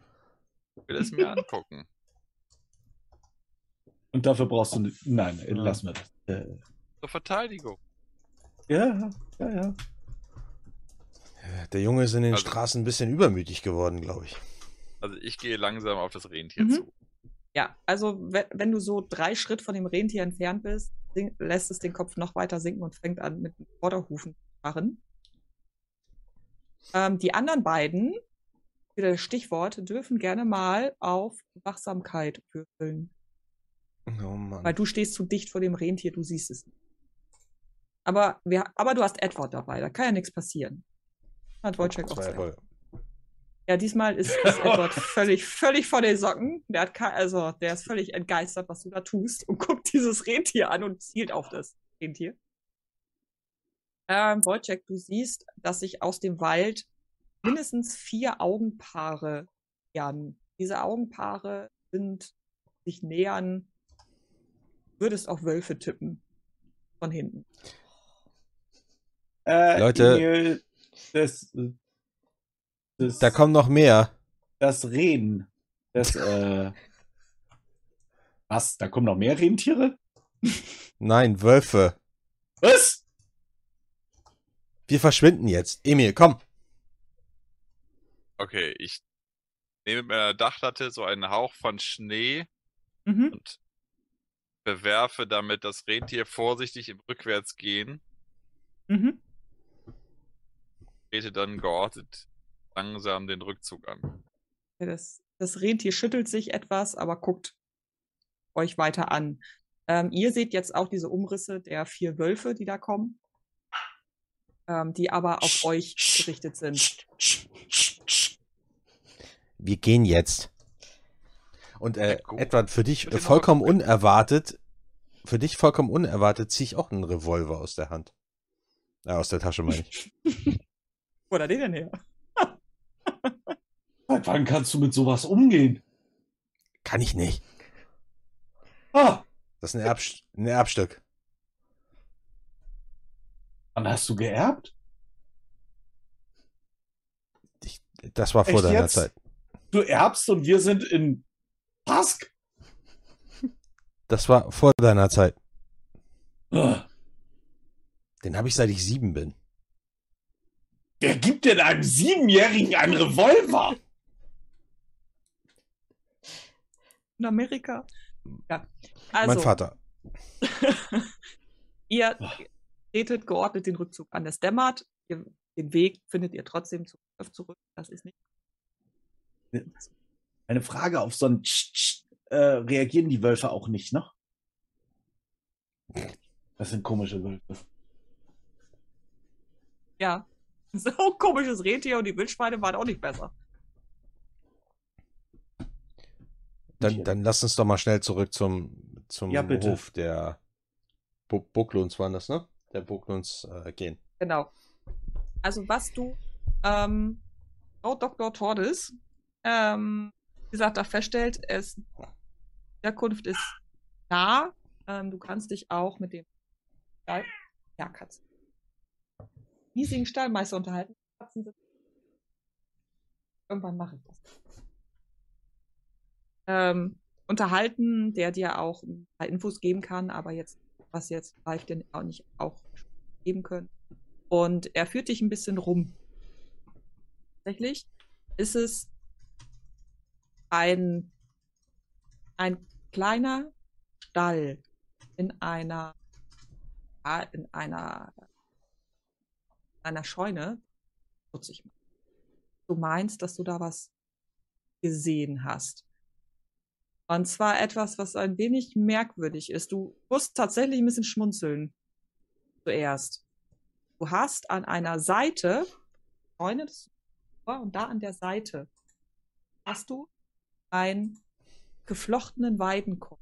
Ich will es mir angucken. Und dafür brauchst du. Nein, Ja. lassen wir das. Äh, Zur Verteidigung. ja, ja, ja. Der Junge ist in den Also- Straßen ein bisschen übermütig geworden, glaube ich. Also ich gehe langsam auf das Rentier Mhm. zu. Ja, also we- wenn du so drei Schritt von dem Rentier entfernt bist, lässt es den Kopf noch weiter sinken und fängt an mit den Vorderhufen zu fahren. Ähm, die anderen beiden, wieder das Stichwort, dürfen gerne mal auf Wachsamkeit würfeln. Oh Mann. Weil du stehst zu dicht vor dem Rentier, du siehst es nicht. Aber, wir, aber du hast Edward dabei, da kann ja nichts passieren. Hat Wojciech auch gesagt. Ja, diesmal ist, ist Edward völlig, völlig von den Socken. Der hat kein, also, der ist völlig entgeistert, was du da tust und guckt dieses Rentier an und zielt auf das Rentier. Ähm, Wojciech, du siehst, dass sich aus dem Wald mindestens vier Augenpaare nähern. Diese Augenpaare sind sich nähern, würdest auf Wölfe tippen. Von hinten. Äh, Leute. Emil, das, das, Da kommen noch mehr. das Rehen. Das, äh, was? Da kommen noch mehr Rentiere? Nein, Wölfe. Was? Wir verschwinden jetzt. Emil, komm. Okay, ich nehme mit meiner Dachlatte so einen Hauch von Schnee Mhm. und bewerfe damit das Rentier vorsichtig im Rückwärtsgehen, Mhm. Trete dann geordnet langsam den Rückzug an. Das, das Rentier schüttelt sich etwas, aber guckt euch weiter an. Ähm, ihr seht jetzt auch diese Umrisse der vier Wölfe, die da kommen, ähm, die aber auf euch gerichtet sind. Wir gehen jetzt. Und äh, Ja. Edward, für dich den vollkommen unerwartet, für dich vollkommen unerwartet, ziehe ich auch einen Revolver aus der Hand. Äh, aus der Tasche, meine ich. Wo hat er den denn her? Seit wann kannst du mit sowas umgehen? Kann ich nicht. Ah, Das ist ein, Erbst ein Erbstück. wann hast du geerbt? Ich, das war vor Echt deiner jetzt? Zeit. Du erbst und wir sind in Pask? Das war vor deiner Zeit. Ah, Den habe ich seit ich sieben bin. Wer gibt denn einem Siebenjährigen einen Revolver? In Amerika? Ja. mein Also, Vater. ihr tretet geordnet den Rückzug an. Es dämmert. Ihr, den Weg findet ihr trotzdem zu, zurück. Das ist nicht. Eine Frage auf so ein Tsch, Tsch, äh, reagieren die Wölfe auch nicht, ne? Das sind komische Wölfe. Ja. So ein komisches Rentier und die Wildschweine waren auch nicht besser. Dann, dann lass uns doch mal schnell zurück zum, zum Ja. Hof der Bu Buckluns waren das, ne? Der Buckluns äh, gehen. Genau. Also was du, ähm, Frau Dr. Tordes, ähm, wie gesagt, da feststellt, es, die Herkunft ist nah. Ähm, du kannst dich auch mit dem ja, Katzen, hiesigen Stallmeister unterhalten. Irgendwann mache ich das. Ähm, unterhalten, der dir auch ein paar Infos geben kann, aber jetzt, was jetzt live denn auch nicht auch geben können. Und er führt dich ein bisschen rum. Tatsächlich ist es ein, ein kleiner Stall in einer, in einer, einer Scheune. Du meinst, dass du da was gesehen hast. Und zwar etwas, was ein wenig merkwürdig ist. Du musst tatsächlich ein bisschen schmunzeln. Zuerst. Du hast an einer Seite, Freunde, und da an der Seite hast du einen geflochtenen Weidenkorb.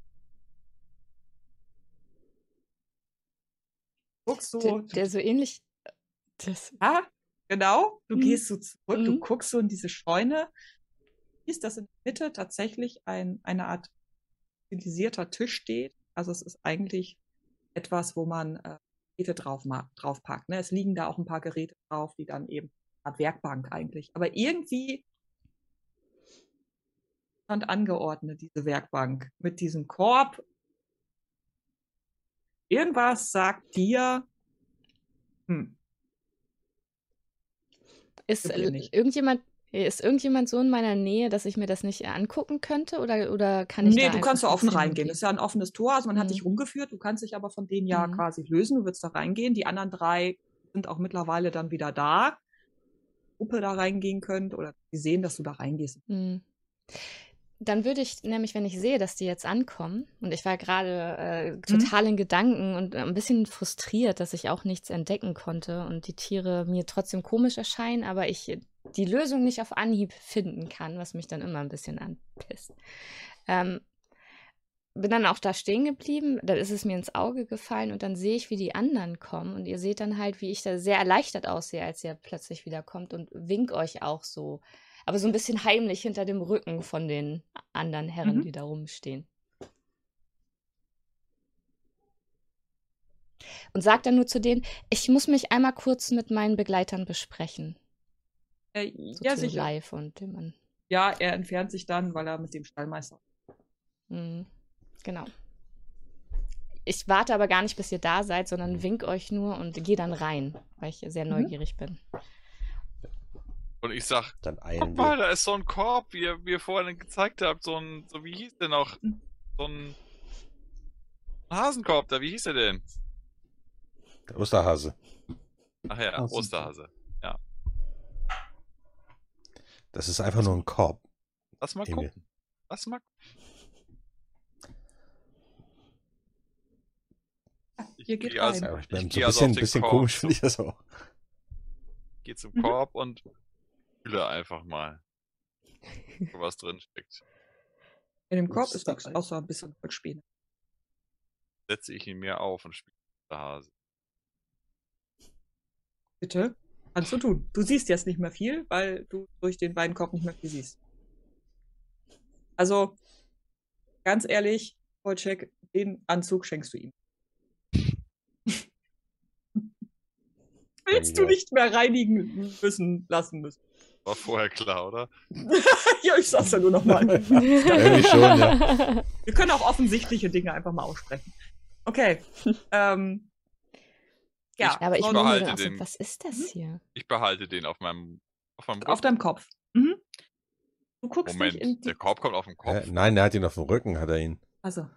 Guckst so, der, der so ähnlich. Das. Ah, genau. Du mhm. gehst so zurück, mhm. du guckst so in diese Scheune siehst, dass in der Mitte tatsächlich ein, eine Art stilisierter Tisch steht. Also es ist eigentlich etwas, wo man äh, Geräte drauf, drauf packt. Ne? Es liegen da auch ein paar Geräte drauf, die dann eben eine Werkbank eigentlich. Aber irgendwie stand angeordnet, diese Werkbank mit diesem Korb. Irgendwas sagt dir, hm. Ist irgendjemand ist irgendjemand so in meiner Nähe, dass ich mir das nicht angucken könnte? Oder, oder kann ich. Nee, du kannst da offen reingehen. Das ist ja ein offenes Tor, also man mhm. hat dich rumgeführt. Du kannst dich aber von denen ja mhm. quasi lösen. Du würdest da reingehen. Die anderen drei sind auch mittlerweile dann wieder da. Gruppe da reingehen könnt oder die sehen, dass du da reingehst. Mhm. Dann würde ich nämlich, wenn ich sehe, dass die jetzt ankommen, und ich war gerade äh, mhm. total in Gedanken und ein bisschen frustriert, dass ich auch nichts entdecken konnte und die Tiere mir trotzdem komisch erscheinen, aber ich die Lösung nicht auf Anhieb finden kann, was mich dann immer ein bisschen anpisst. Ähm, bin dann auch da stehen geblieben, dann ist es mir ins Auge gefallen und dann sehe ich, wie die anderen kommen und ihr seht dann halt, wie ich da sehr erleichtert aussehe, als ihr plötzlich wieder kommt und wink euch auch so, aber so ein bisschen heimlich hinter dem Rücken von den anderen Herren, mhm. die da rumstehen. Und sagt dann nur zu denen, ich muss mich einmal kurz mit meinen Begleitern besprechen. Äh, so ja, sicher. Live und man. Ja, er entfernt sich dann, weil er mit dem Stallmeister. Mhm. Genau. Ich warte aber gar nicht, bis ihr da seid, sondern wink euch nur und gehe dann rein, weil ich sehr mhm. neugierig mhm. bin. Und ich sag, dann guck mal, da ist so ein Korb, wie ihr mir vorhin gezeigt habt, so ein, so wie hieß der noch? Mhm. So ein Hasenkorb da, wie hieß der denn? Der Osterhase. Ach ja, Osterhase. Ja. Das ist einfach nur ein Korb. Lass mal Emil. gucken. Lass mal Hier geht rein. Also, ich bin ich so ein bisschen, also bisschen komisch finde ich das auch. Geh zum mhm. Korb und fühle einfach mal, wo was drin steckt. In dem Korb ist nichts außer ein bisschen Holzspäne. Setze ich ihn mir auf und spiele der Hase. Bitte? Kannst du tun. Du siehst jetzt nicht mehr viel, weil du durch den Weinkorb nicht mehr viel siehst. Also, ganz ehrlich, Wojciech, den Anzug schenkst du ihm. Willst du nicht mehr reinigen müssen, lassen müssen. War vorher klar, oder? ja, ich sag's ja nur nochmal. ja, schon, ja. Wir können auch offensichtliche Dinge einfach mal aussprechen. Okay. Ähm, ja, aber ich behalte also, den. Was ist das mhm. hier? Ich behalte den auf meinem auf, meinem auf deinem Kopf. Mhm. Du guckst Moment, nicht in der Korb kommt auf dem Kopf. Äh, nein, der hat ihn auf dem Rücken, hat er ihn. Also,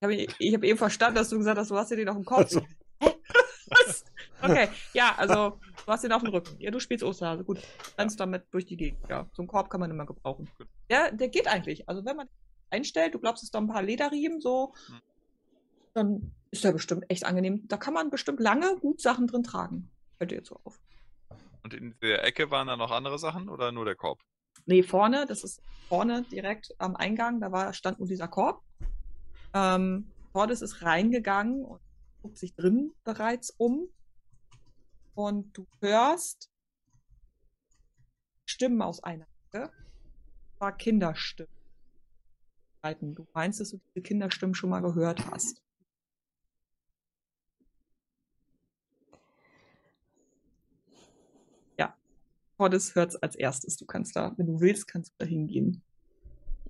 ich habe hab eben verstanden, dass du gesagt hast, du hast den auf dem Kopf. Also. Was? Okay, ja, also du hast den auf dem Rücken. Ja, du spielst Osterhase. Gut, rennst ja. damit durch die Gegend. Ja, so einen Korb kann man immer gebrauchen. Der, der geht eigentlich. Also wenn man einstellt, du glaubst, es ist da ein paar Lederriemen so, hm. dann ist der bestimmt echt angenehm. Da kann man bestimmt lange gut Sachen drin tragen. Fällt dir jetzt so auf. Und in der Ecke waren da noch andere Sachen oder nur der Korb? Nee, vorne, das ist vorne direkt am Eingang, da war, stand nur dieser Korb. Ähm, Tordes ist reingegangen und guckt sich drin bereits um. Und du hörst Stimmen aus einer Ecke. War Kinderstimmen. Du meinst, dass du diese Kinderstimmen schon mal gehört hast. Cordes hört es als erstes. Du kannst da, wenn du willst, kannst du da hingehen.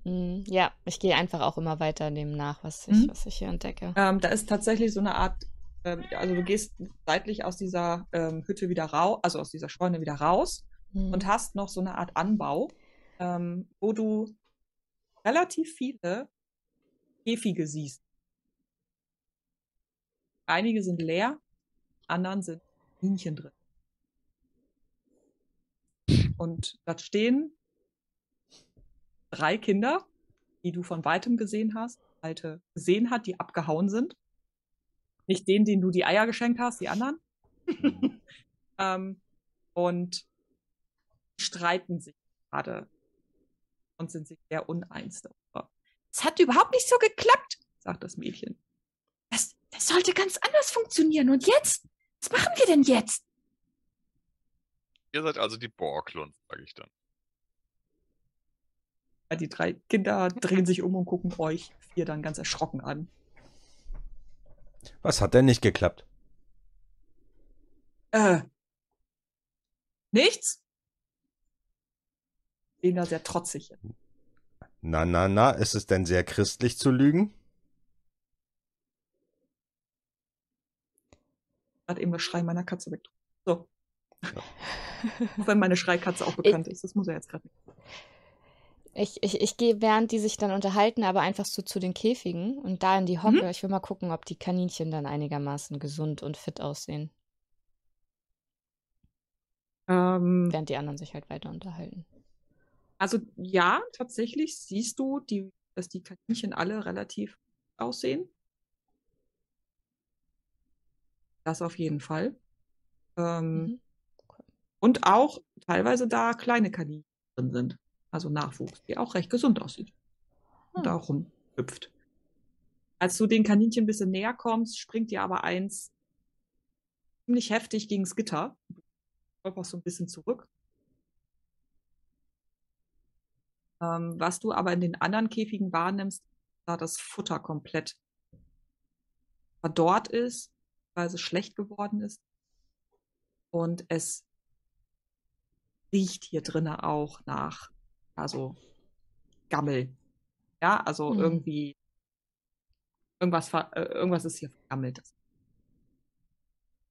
Mm, Ja, ich gehe einfach auch immer weiter dem nach, was ich, Mhm. was ich hier entdecke. Ähm, da ist tatsächlich so eine Art, ähm, also du gehst seitlich aus dieser ähm, Hütte wieder raus, also aus dieser Scheune wieder raus Hm. und hast noch so eine Art Anbau, ähm, wo du relativ viele Käfige siehst. Einige sind leer, anderen sind Hühnchen drin. Und da stehen drei Kinder, die du von weitem gesehen hast, alte gesehen hat, die abgehauen sind. Nicht den, den du die Eier geschenkt hast, die anderen. ähm, und streiten sich gerade und sind sich sehr uneins darüber. Es hat überhaupt nicht so geklappt, sagt das Mädchen. Das, das sollte ganz anders funktionieren. Und jetzt? Was machen wir denn jetzt? Ihr seid also die Borglund, sage ich dann. Ja, Die drei Kinder drehen sich um und gucken euch vier dann ganz erschrocken an. Was hat denn nicht geklappt? Äh. Nichts? Sehen da sehr trotzig. Na, na, na, ist es denn sehr christlich zu lügen? Hat eben das Schrei meiner Katze weg. So. Auch wenn meine Schreikatze auch bekannt ist. Das muss er jetzt gerade nicht. Ich, ich, ich gehe, während die sich dann unterhalten, aber einfach so zu den Käfigen und da in die Hocke. Mhm. Ich will mal gucken, ob die Kaninchen dann einigermaßen gesund und fit aussehen, Ähm, während die anderen sich halt weiter unterhalten. also ja, tatsächlich siehst du, die, dass die Kaninchen alle relativ aussehen. Das auf jeden Fall. Ähm, Mhm. Und auch teilweise da kleine Kaninchen drin sind. Also Nachwuchs, die auch recht gesund aussieht. Und da Hm. rumhüpft. Als du den Kaninchen ein bisschen näher kommst, springt dir aber eins ziemlich heftig gegens Gitter. Du stolperst so ein bisschen zurück. Ähm, was du aber in den anderen Käfigen wahrnimmst, da das Futter komplett verdorrt ist, weil es schlecht geworden ist. Und es riecht hier drinnen auch nach, also Gammel. Ja, also Hm. irgendwie, irgendwas, äh, irgendwas ist hier vergammelt.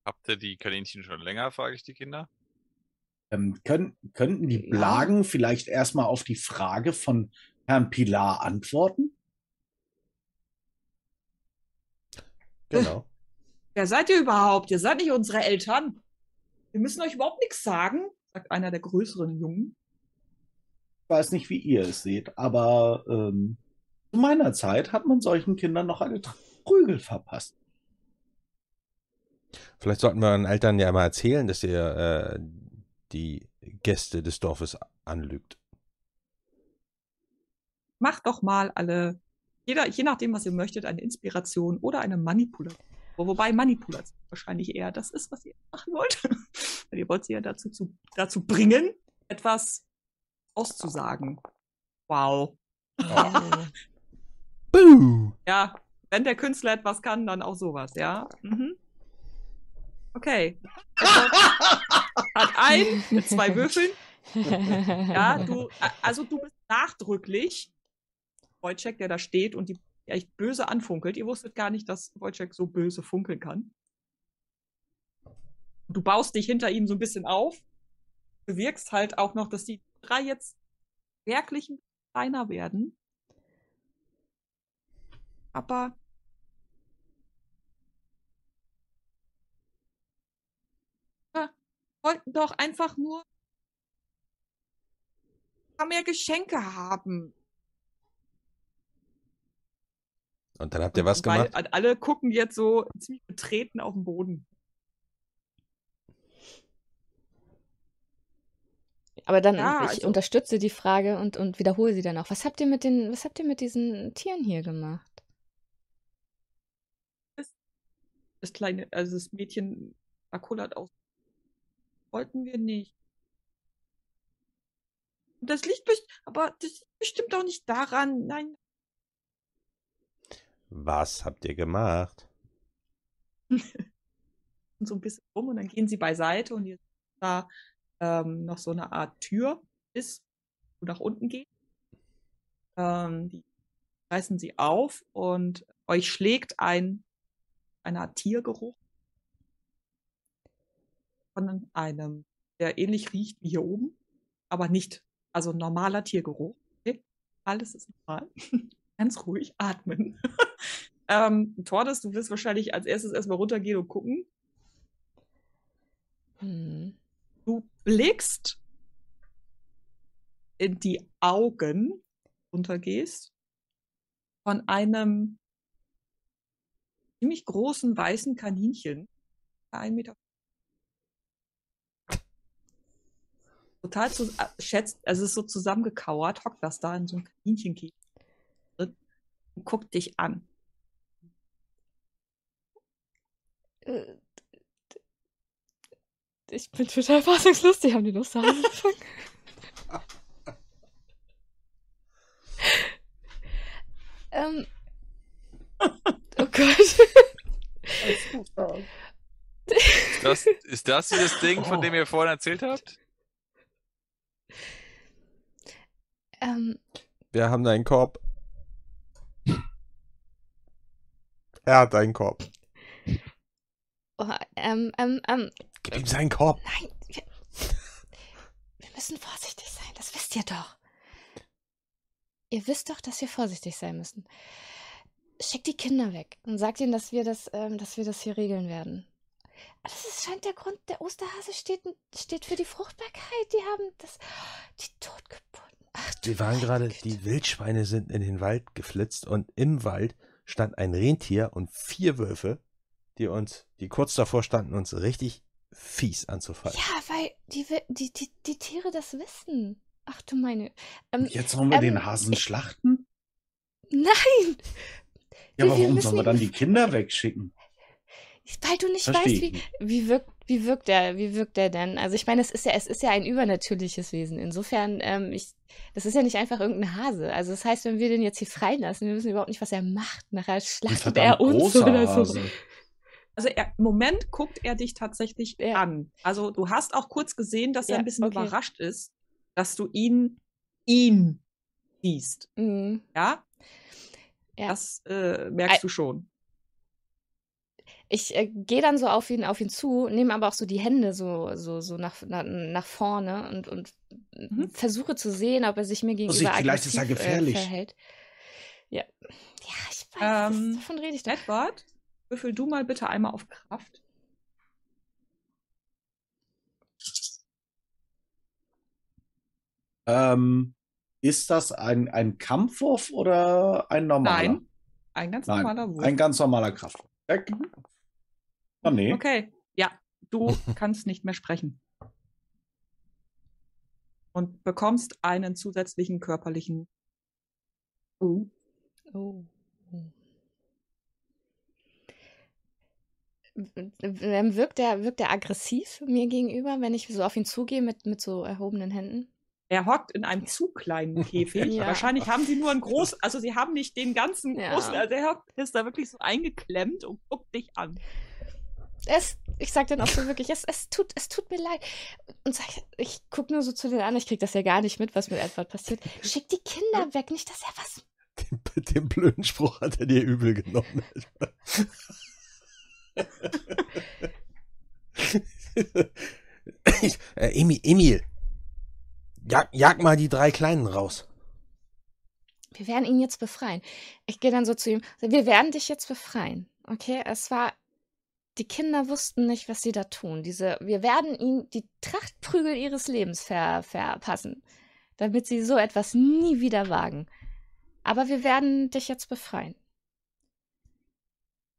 Habt ihr die Kaninchen schon länger, frage ich die Kinder. Ähm, können, könnten die Ja. Blagen vielleicht erstmal auf die Frage von Herrn Pilar antworten? Genau. Wer seid ihr überhaupt? Ihr seid nicht unsere Eltern. Wir müssen euch überhaupt nichts sagen, sagt einer der größeren Jungen. Ich weiß nicht, wie ihr es seht, aber ähm, zu meiner Zeit hat man solchen Kindern noch eine Prügel verpasst. Vielleicht sollten wir euren Eltern ja mal erzählen, dass ihr äh, die Gäste des Dorfes anlügt. Macht doch mal alle, jeder, je nachdem, was ihr möchtet, eine Inspiration oder eine Manipulation. Wo- Wobei Manipulation wahrscheinlich eher das ist, was ihr machen wollt. Weil ihr wollt sie ja dazu, zu, dazu bringen, etwas auszusagen. Wow. Oh. Buh! Ja, wenn der Künstler etwas kann, dann auch sowas, ja. Mhm. Okay. Also, hat ein mit zwei Würfeln. Ja, du, also du bist nachdrücklich. Wojciech, der da steht und die echt böse anfunkelt. Ihr wusstet gar nicht, dass Wojciech so böse funkeln kann. Du baust dich hinter ihm so ein bisschen auf. Bewirkst halt auch noch, dass die drei jetzt wirklich kleiner werden. Aber Ja, wollten doch einfach nur ein paar mehr Geschenke haben. Und dann habt ihr was Weil gemacht? alle gucken jetzt so ziemlich betreten auf den Boden. Aber dann, Ja, ich also- unterstütze die Frage und, und wiederhole sie dann auch. Was habt ihr mit den, was habt ihr mit diesen Tieren hier gemacht? Das kleine, also das Mädchen da kullert aus. Wollten wir nicht. Das liegt best aber das liegt bestimmt auch nicht daran. Nein, Was habt ihr gemacht? und so ein bisschen rum und dann gehen sie beiseite und jetzt da ähm, noch so eine Art Tür ist, wo nach unten geht. Ähm, die reißen sie auf und euch schlägt ein einer Tiergeruch von einem, der ähnlich riecht wie hier oben, aber nicht, also normaler Tiergeruch. Okay? Alles ist normal. Ganz ruhig atmen. ähm, Tordes, du wirst wahrscheinlich als erstes erstmal runtergehen und gucken. Hm. Du blickst in die Augen, runtergehst, von einem ziemlich großen weißen Kaninchen. Ein Meter. Total zu, äh, schätzt, also es ist so zusammengekauert, hockt das da in so einem Kaninchenkäfig und guckt dich an. Ich bin total fassungslos. Die haben die Lust angefangen. ähm. Oh Gott. Ist das, ist das dieses Ding, von dem ihr vorhin erzählt habt? ähm, Wir haben deinen Korb. Er hat deinen Korb. oh, ähm, ähm, ähm, Gib ihm seinen Korb. nein. Wir, wir müssen vorsichtig sein. Das wisst ihr doch. Ihr wisst doch, dass wir vorsichtig sein müssen. Schickt die Kinder weg und sagt ihnen, dass wir das, ähm, dass wir das hier regeln werden. Das ist, scheint der Grund, der Osterhase steht, steht für die Fruchtbarkeit. Die haben das, die Totgeburten. Ach, Wir waren gerade, Güte. die Wildschweine sind in den Wald geflitzt und im Wald stand ein Rentier und vier Wölfe, die uns, die kurz davor standen, uns richtig fies anzufallen. Ja, weil die, die, die, die Tiere das wissen. Ach du meine. Ähm, Jetzt wollen wir Ähm, den Hasen ich- schlachten? nein! Ja, aber warum sollen wir dann die Kinder wegschicken? Weil du nicht Verstehe weißt, wie, wie wirkt, wie wirkt er, wie wirkt er denn? Also ich meine, es ist ja, es ist ja ein übernatürliches Wesen. Insofern, ähm, ich, das ist ja nicht einfach irgendein Hase. Also das heißt, wenn wir den jetzt hier freilassen, wir wissen überhaupt nicht, was er macht. Nachher schlachtet er uns oder so. Also er, im Moment guckt er dich tatsächlich Ja. an. Also du hast auch kurz gesehen, dass er Ja, ein bisschen okay. überrascht ist, dass du ihn, ihn siehst. Mhm. Ja, Ja. das äh, merkst Ei- du schon. Ich äh, gehe dann so auf ihn, auf ihn zu, nehme aber auch so die Hände so, so, so nach, nach, nach vorne und, und Mhm. versuche zu sehen, ob er sich mir gegenüber Vorsicht, vielleicht ist er aggressiv, gefährlich. Äh, verhält. Ja. Ja, ich weiß, Ähm, davon rede ich doch. Edward, würfel du mal bitte einmal auf Kraft. Ähm, ist das ein, ein Kampfwurf oder ein normaler? Nein, ein ganz Nein, normaler Wurf. ein ganz normaler Kraftwurf. Weg. Ah, nee. Okay, ja, du kannst nicht mehr sprechen. Und bekommst einen zusätzlichen körperlichen. Uh. Oh. Wirkt er, wirkt er aggressiv mir gegenüber, wenn ich so auf ihn zugehe mit, mit so erhobenen Händen? Er hockt in einem zu kleinen Käfig. Ja. Wahrscheinlich haben sie nur einen großen, also sie haben nicht den ganzen Ja. großen, also er hockt, ist da wirklich so eingeklemmt und guckt dich an. Es, ich sag dann auch so wirklich, es, es, tut, es tut mir leid. Und sag, ich guck nur so zu den an, ich krieg das ja gar nicht mit, was mit Edward passiert. Schick die Kinder weg, nicht, dass er was. Den, den blöden Spruch hat er dir übel genommen. äh, Emil, Emil, jag, jag mal die drei Kleinen raus. Wir werden ihn jetzt befreien. Ich gehe dann so zu ihm, wir werden dich jetzt befreien. Okay, es war. Die Kinder wussten nicht, was sie da tun. Diese, wir werden ihnen die Trachtprügel ihres Lebens ver, verpassen, damit sie so etwas nie wieder wagen. Aber wir werden dich jetzt befreien.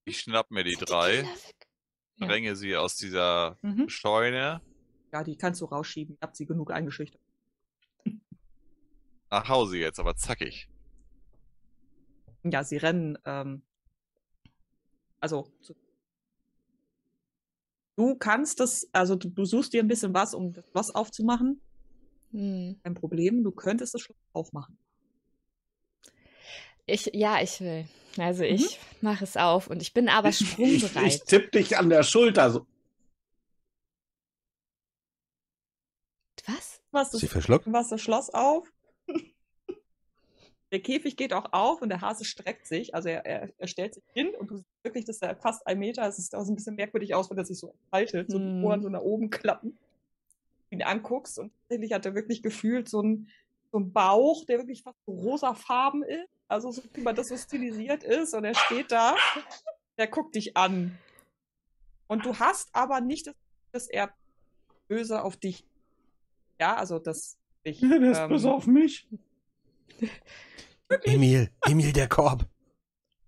Ich schnapp mir die drei? Ja. dränge sie aus dieser Mhm. Scheune Ja, die kannst du rausschieben. Ihr habt sie genug eingeschüchtert. nach Hause jetzt, aber zackig. Ja, sie rennen. Ähm, also, zu- du kannst das, also du, du suchst dir ein bisschen was, um das Schloss aufzumachen. Hm. Kein Problem, du könntest das Schloss aufmachen. Ich, ja, ich will. Also Mhm. ich mache es auf und ich bin aber Ich, ich, sprungbereit. ich tipp dich an der Schulter. So. Was? Was Sie verschluckt? was das Schloss auf? der Käfig geht auch auf und der Hase streckt sich. Also er, er, er stellt sich hin und du siehst wirklich, dass er fast ein Meter, es sieht auch so ein bisschen merkwürdig aus, wenn er sich so entfaltet, so die Hm. Ohren so nach oben klappen. Ihn anguckst und tatsächlich hat er wirklich gefühlt so einen so einen Bauch, der wirklich fast so rosafarben ist. Also so wie man das so stilisiert ist und er steht da, der guckt dich an. Und du hast aber nicht das, dass er böse auf dich. Ja, also das dich. Der ist ähm, böse auf mich. Emil, Emil, der Korb.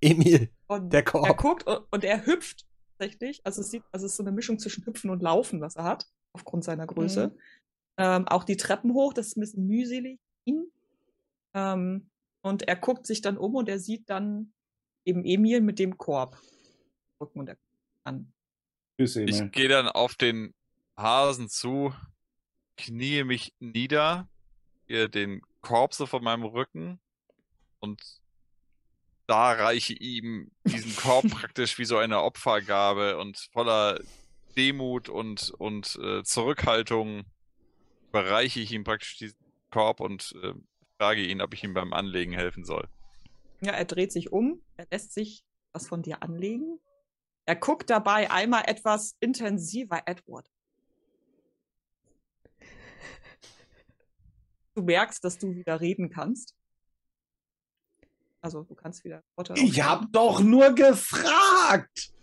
Emil, Und der er Korb. guckt und, und er hüpft tatsächlich. Also es, sieht, also es ist so eine Mischung zwischen Hüpfen und Laufen, was er hat, aufgrund seiner Größe. Mhm. Ähm, auch die Treppen hoch, das ist ein bisschen mühselig. Ähm, und er guckt sich dann um und er sieht dann eben Emil mit dem Korb. Rücken und er guckt an. Tschüss, Ich Emil. gehe dann auf den Hasen zu, kniee mich nieder, ihr den Korb so von meinem Rücken und da reiche ihm diesen Korb praktisch wie so eine Opfergabe und voller Demut und, und äh, Zurückhaltung überreiche ich ihm praktisch diesen Korb und äh, frage ihn, ob ich ihm beim Anlegen helfen soll. Ja, er dreht sich um, er lässt sich was von dir anlegen. Er guckt dabei einmal etwas intensiver, Edward. Du merkst, dass du wieder reden kannst. Also du kannst wieder Worte Ich hab doch nur gefragt.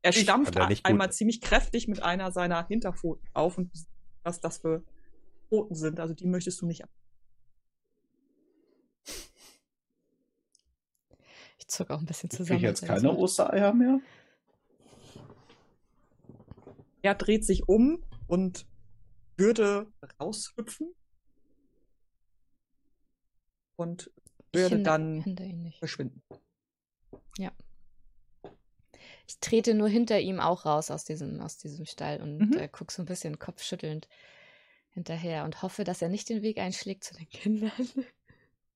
Er stampft einmal ziemlich kräftig mit einer seiner Hinterpfoten auf und was das für Pfoten sind. Also die möchtest du nicht ab. Ich zuck auch ein bisschen zusammen. ich jetzt keine. Ostereier mehr? Er dreht sich um und würde raushüpfen. Und würde hinder- dann nicht. verschwinden. Ich trete nur hinter ihm auch raus aus diesem, aus diesem Stall und Mhm. äh, guck so ein bisschen kopfschüttelnd hinterher und hoffe, dass er nicht den Weg einschlägt zu den Kindern.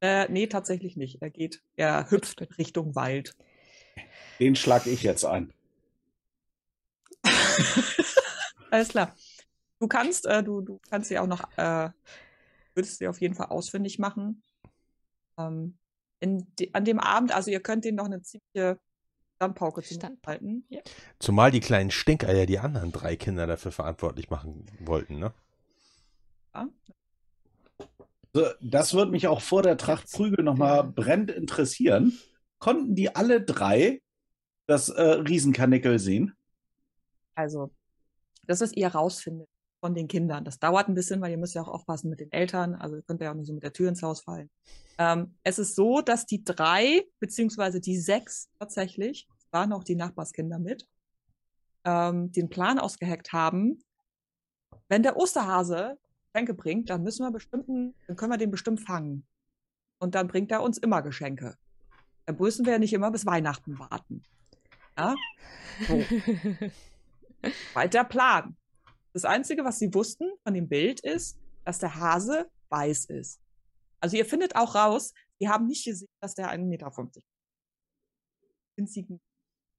Äh, nee, tatsächlich nicht. Er geht, er hüpft Richtung Wald. Den schlag ich jetzt ein. Alles klar. Du kannst, äh, du, du kannst sie auch noch, äh, würdest sie auf jeden Fall ausfindig machen. Ähm, in de an dem Abend, also ihr könnt ihnen noch eine ziemliche Standpauke Standpauke. zuhalten. Zumal die kleinen Stinkeier die anderen drei Kinder dafür verantwortlich machen wollten, ne? Das würde mich auch vor der Tracht Prügel nochmal brennend interessieren. Konnten die alle drei das äh, Riesenkarnickel sehen? Also, das, was ihr rausfindet von den Kindern, das dauert ein bisschen, weil ihr müsst ja auch aufpassen mit den Eltern. Also, ihr könnt ja auch nicht so mit der Tür ins Haus fallen. Ähm, es ist so, dass die drei, beziehungsweise die sechs tatsächlich, es waren auch die Nachbarskinder mit, ähm, den Plan ausgeheckt haben, wenn der Osterhase Geschenke bringt, dann müssen wir bestimmten, dann können wir den bestimmt fangen. Und dann bringt er uns immer Geschenke. Dann müssen wir ja nicht immer bis Weihnachten warten. Ja? So. Weit der Plan. Das Einzige, was sie wussten von dem Bild ist, dass der Hase weiß ist. Also ihr findet auch raus, sie haben nicht gesehen, dass der 1,50 Meter winzigen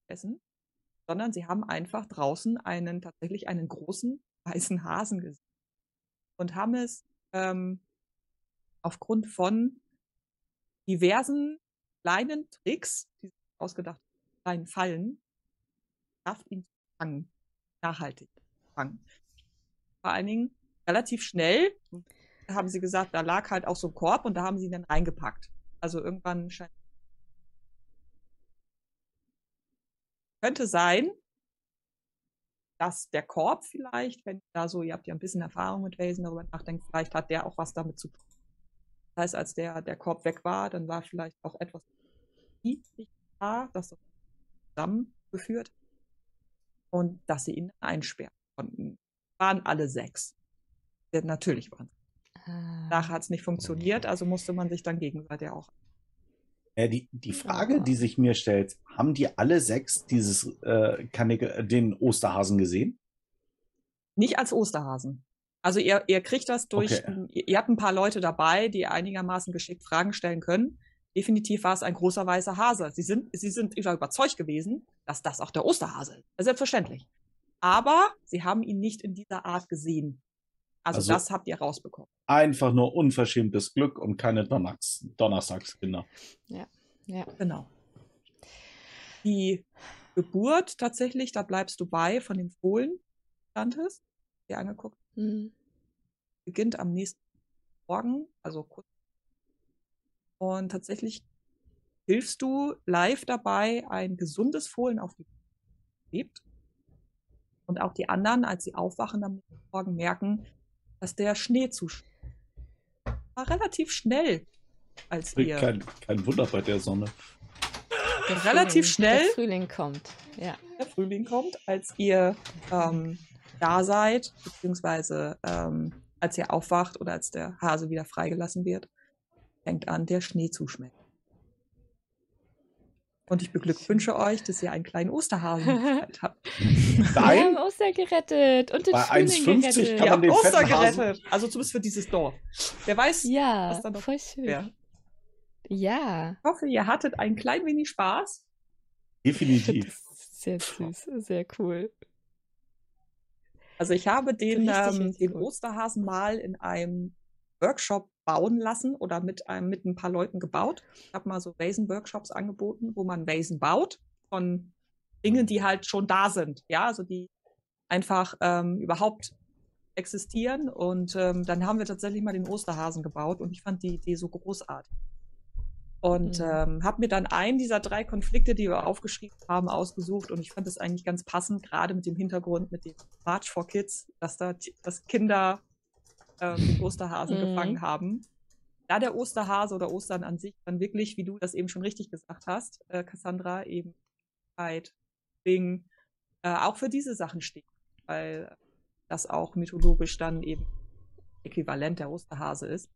essen, sondern sie haben einfach draußen einen, tatsächlich einen großen weißen Hasen gesehen. Und haben es ähm, aufgrund von diversen kleinen Tricks, die ausgedacht kleinen Fallen, schafft ihn zu fangen nachhaltig fangen. Vor allen Dingen relativ schnell haben sie gesagt, da lag halt auch so ein Korb und da haben sie ihn dann reingepackt. Also irgendwann scheint. Könnte sein, dass der Korb vielleicht, wenn da so, ihr habt ja ein bisschen Erfahrung mit Wesen darüber nachdenkt, vielleicht hat der auch was damit zu tun. Das heißt, als der, der Korb weg war, dann war vielleicht auch etwas da, das das zusammengeführt und dass sie ihn einsperren konnten. Waren alle sechs. Ja, natürlich waren Ah. Nachher hat es nicht funktioniert, also musste man sich dann gegenseitig auch. Äh, die, die Frage, die sich mir stellt, haben die alle sechs dieses äh, Karnickel, äh, den Osterhasen gesehen? Nicht als Osterhasen. Also ihr, ihr kriegt das durch, Okay. ihr, ihr habt ein paar Leute dabei, die einigermaßen geschickt Fragen stellen können. Definitiv war es ein großer weißer Hase. Sie sind, sie sind überzeugt gewesen, dass das auch der Osterhase ist. Selbstverständlich. Aber sie haben ihn nicht in dieser Art gesehen. Also, Also- das habt ihr rausbekommen. Einfach nur unverschämtes Glück und keine Donnerstags Donnerstagskinder. Genau. Die Geburt tatsächlich, da bleibst du bei von dem Fohlen, standest, dir angeguckt, Mhm. beginnt am nächsten Morgen, also kurz. Und tatsächlich hilfst du live dabei, ein gesundes Fohlen auf die lebt. Und auch die anderen, als sie aufwachen am nächsten Morgen, merken, dass der Schnee zu war relativ schnell, als ihr Kein, kein Wunder bei der Sonne. Der Relativ Frühling- schnell. Der Frühling kommt. Ja. der Frühling kommt, als ihr ähm, da seid, beziehungsweise ähm, als ihr aufwacht oder als der Hase wieder freigelassen wird, fängt an, der Schnee zu schmelzen. Und ich beglückwünsche euch, dass ihr einen kleinen Osterhasen habt. Wir Nein, haben Oster gerettet und den Bei Frühling 1,50 gerettet. kann man habt den Oster gerettet. Also zumindest für dieses Dorf. Wer weiß, Ja, was da noch voll schön. wer. Ja. Ich hoffe, ihr hattet ein klein wenig Spaß. definitiv. Sehr süß, sehr cool. Also ich habe den, ähm, den cool. Osterhasen mal in einem Workshop bauen lassen oder mit, einem, mit ein paar Leuten gebaut. Ich habe mal so Vasen-Workshops angeboten, wo man Vasen baut von Dingen, die halt schon da sind. Ja, also die einfach ähm, überhaupt existieren. Und ähm, dann haben wir tatsächlich mal den Osterhasen gebaut und ich fand die Idee so großartig. Und Mhm. ähm, habe mir dann einen dieser drei Konflikte, die wir aufgeschrieben haben, ausgesucht. Und ich fand das eigentlich ganz passend, gerade mit dem Hintergrund, mit dem March for Kids, dass da dass Kinder den Osterhasen Mhm. gefangen haben. Da der Osterhase oder Ostern an sich dann wirklich, wie du das eben schon richtig gesagt hast, äh, Cassandra, eben Zeit, Ding, äh, auch für diese Sachen steht. Weil das auch mythologisch dann eben äquivalent der Osterhase ist,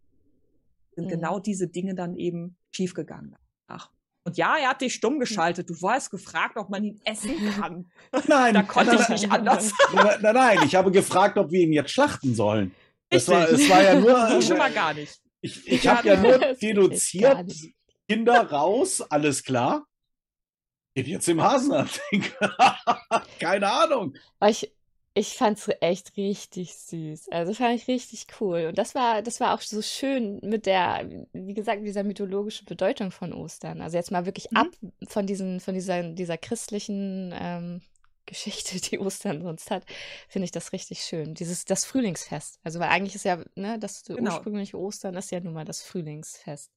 sind Mhm. genau diese Dinge dann eben schiefgegangen. Ach. Und ja, er hat dich stumm geschaltet. Du warst gefragt, ob man ihn essen kann. Nein, Da konnte ich nein, nicht anders. Nein, nein, nein, ich habe gefragt, ob wir ihn jetzt schlachten sollen. Es war, es war ja nur. Schon mal gar nicht. Ich, ich habe ja nur Das geht deduziert. Kinder raus, alles klar. Gib jetzt dem Hasen an. Keine Ahnung. Ich, ich fand's echt richtig süß. Also fand ich richtig cool. Und das war, das war auch so schön mit der, wie gesagt, dieser mythologischen Bedeutung von Ostern. Also jetzt mal wirklich Mhm. ab von diesen, von dieser, dieser christlichen ähm, Geschichte, die Ostern sonst hat, finde ich das richtig schön. Dieses, das Frühlingsfest. Also weil eigentlich ist ja, ne, das Genau. ursprüngliche Ostern ist ja nun mal das Frühlingsfest.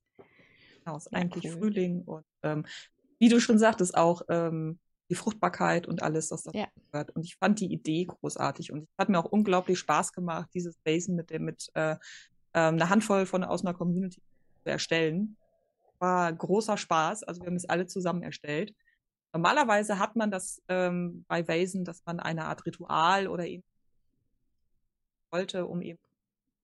Genau, ist Ja, eigentlich cool. Frühling und ähm, wie du schon sagtest, auch ähm, die Fruchtbarkeit und alles, was dazu Ja. gehört. Und ich fand die Idee großartig und es hat mir auch unglaublich Spaß gemacht, dieses Basen mit dem mit äh, ähm, einer Handvoll von aus einer Community zu erstellen. War großer Spaß. Also wir haben es alle zusammen erstellt. Normalerweise hat man das ähm, bei Vasen, dass man eine Art Ritual oder ähnliches wollte, um eben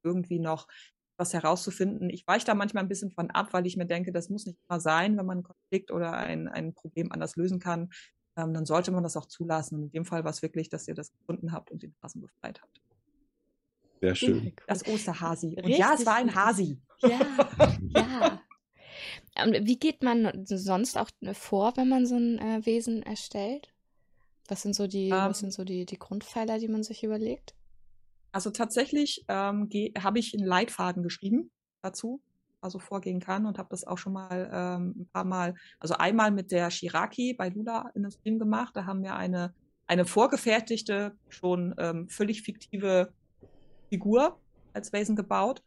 irgendwie noch was herauszufinden. Ich weiche da manchmal ein bisschen von ab, weil ich mir denke, das muss nicht immer sein, wenn man einen Konflikt oder ein, ein Problem anders lösen kann. Ähm, dann sollte man das auch zulassen. Und in dem Fall war es wirklich, dass ihr das gefunden habt und den Hasen befreit habt. Sehr schön. Das Osterhasi. Und ja, es Richtig, war ein richtig. Hasi. Ja, ja. Und wie geht man sonst auch vor, wenn man so ein äh, Wesen erstellt? Was sind so die, Ähm. was sind so die, die Grundpfeiler, die man sich überlegt? Also tatsächlich ähm, habe ich einen Leitfaden geschrieben dazu, also vorgehen kann und habe das auch schon mal ähm, ein paar Mal, also einmal mit der Shiraki bei Lula in einem Stream gemacht. Da haben wir eine, eine vorgefertigte, schon ähm, völlig fiktive Figur als Wesen gebaut.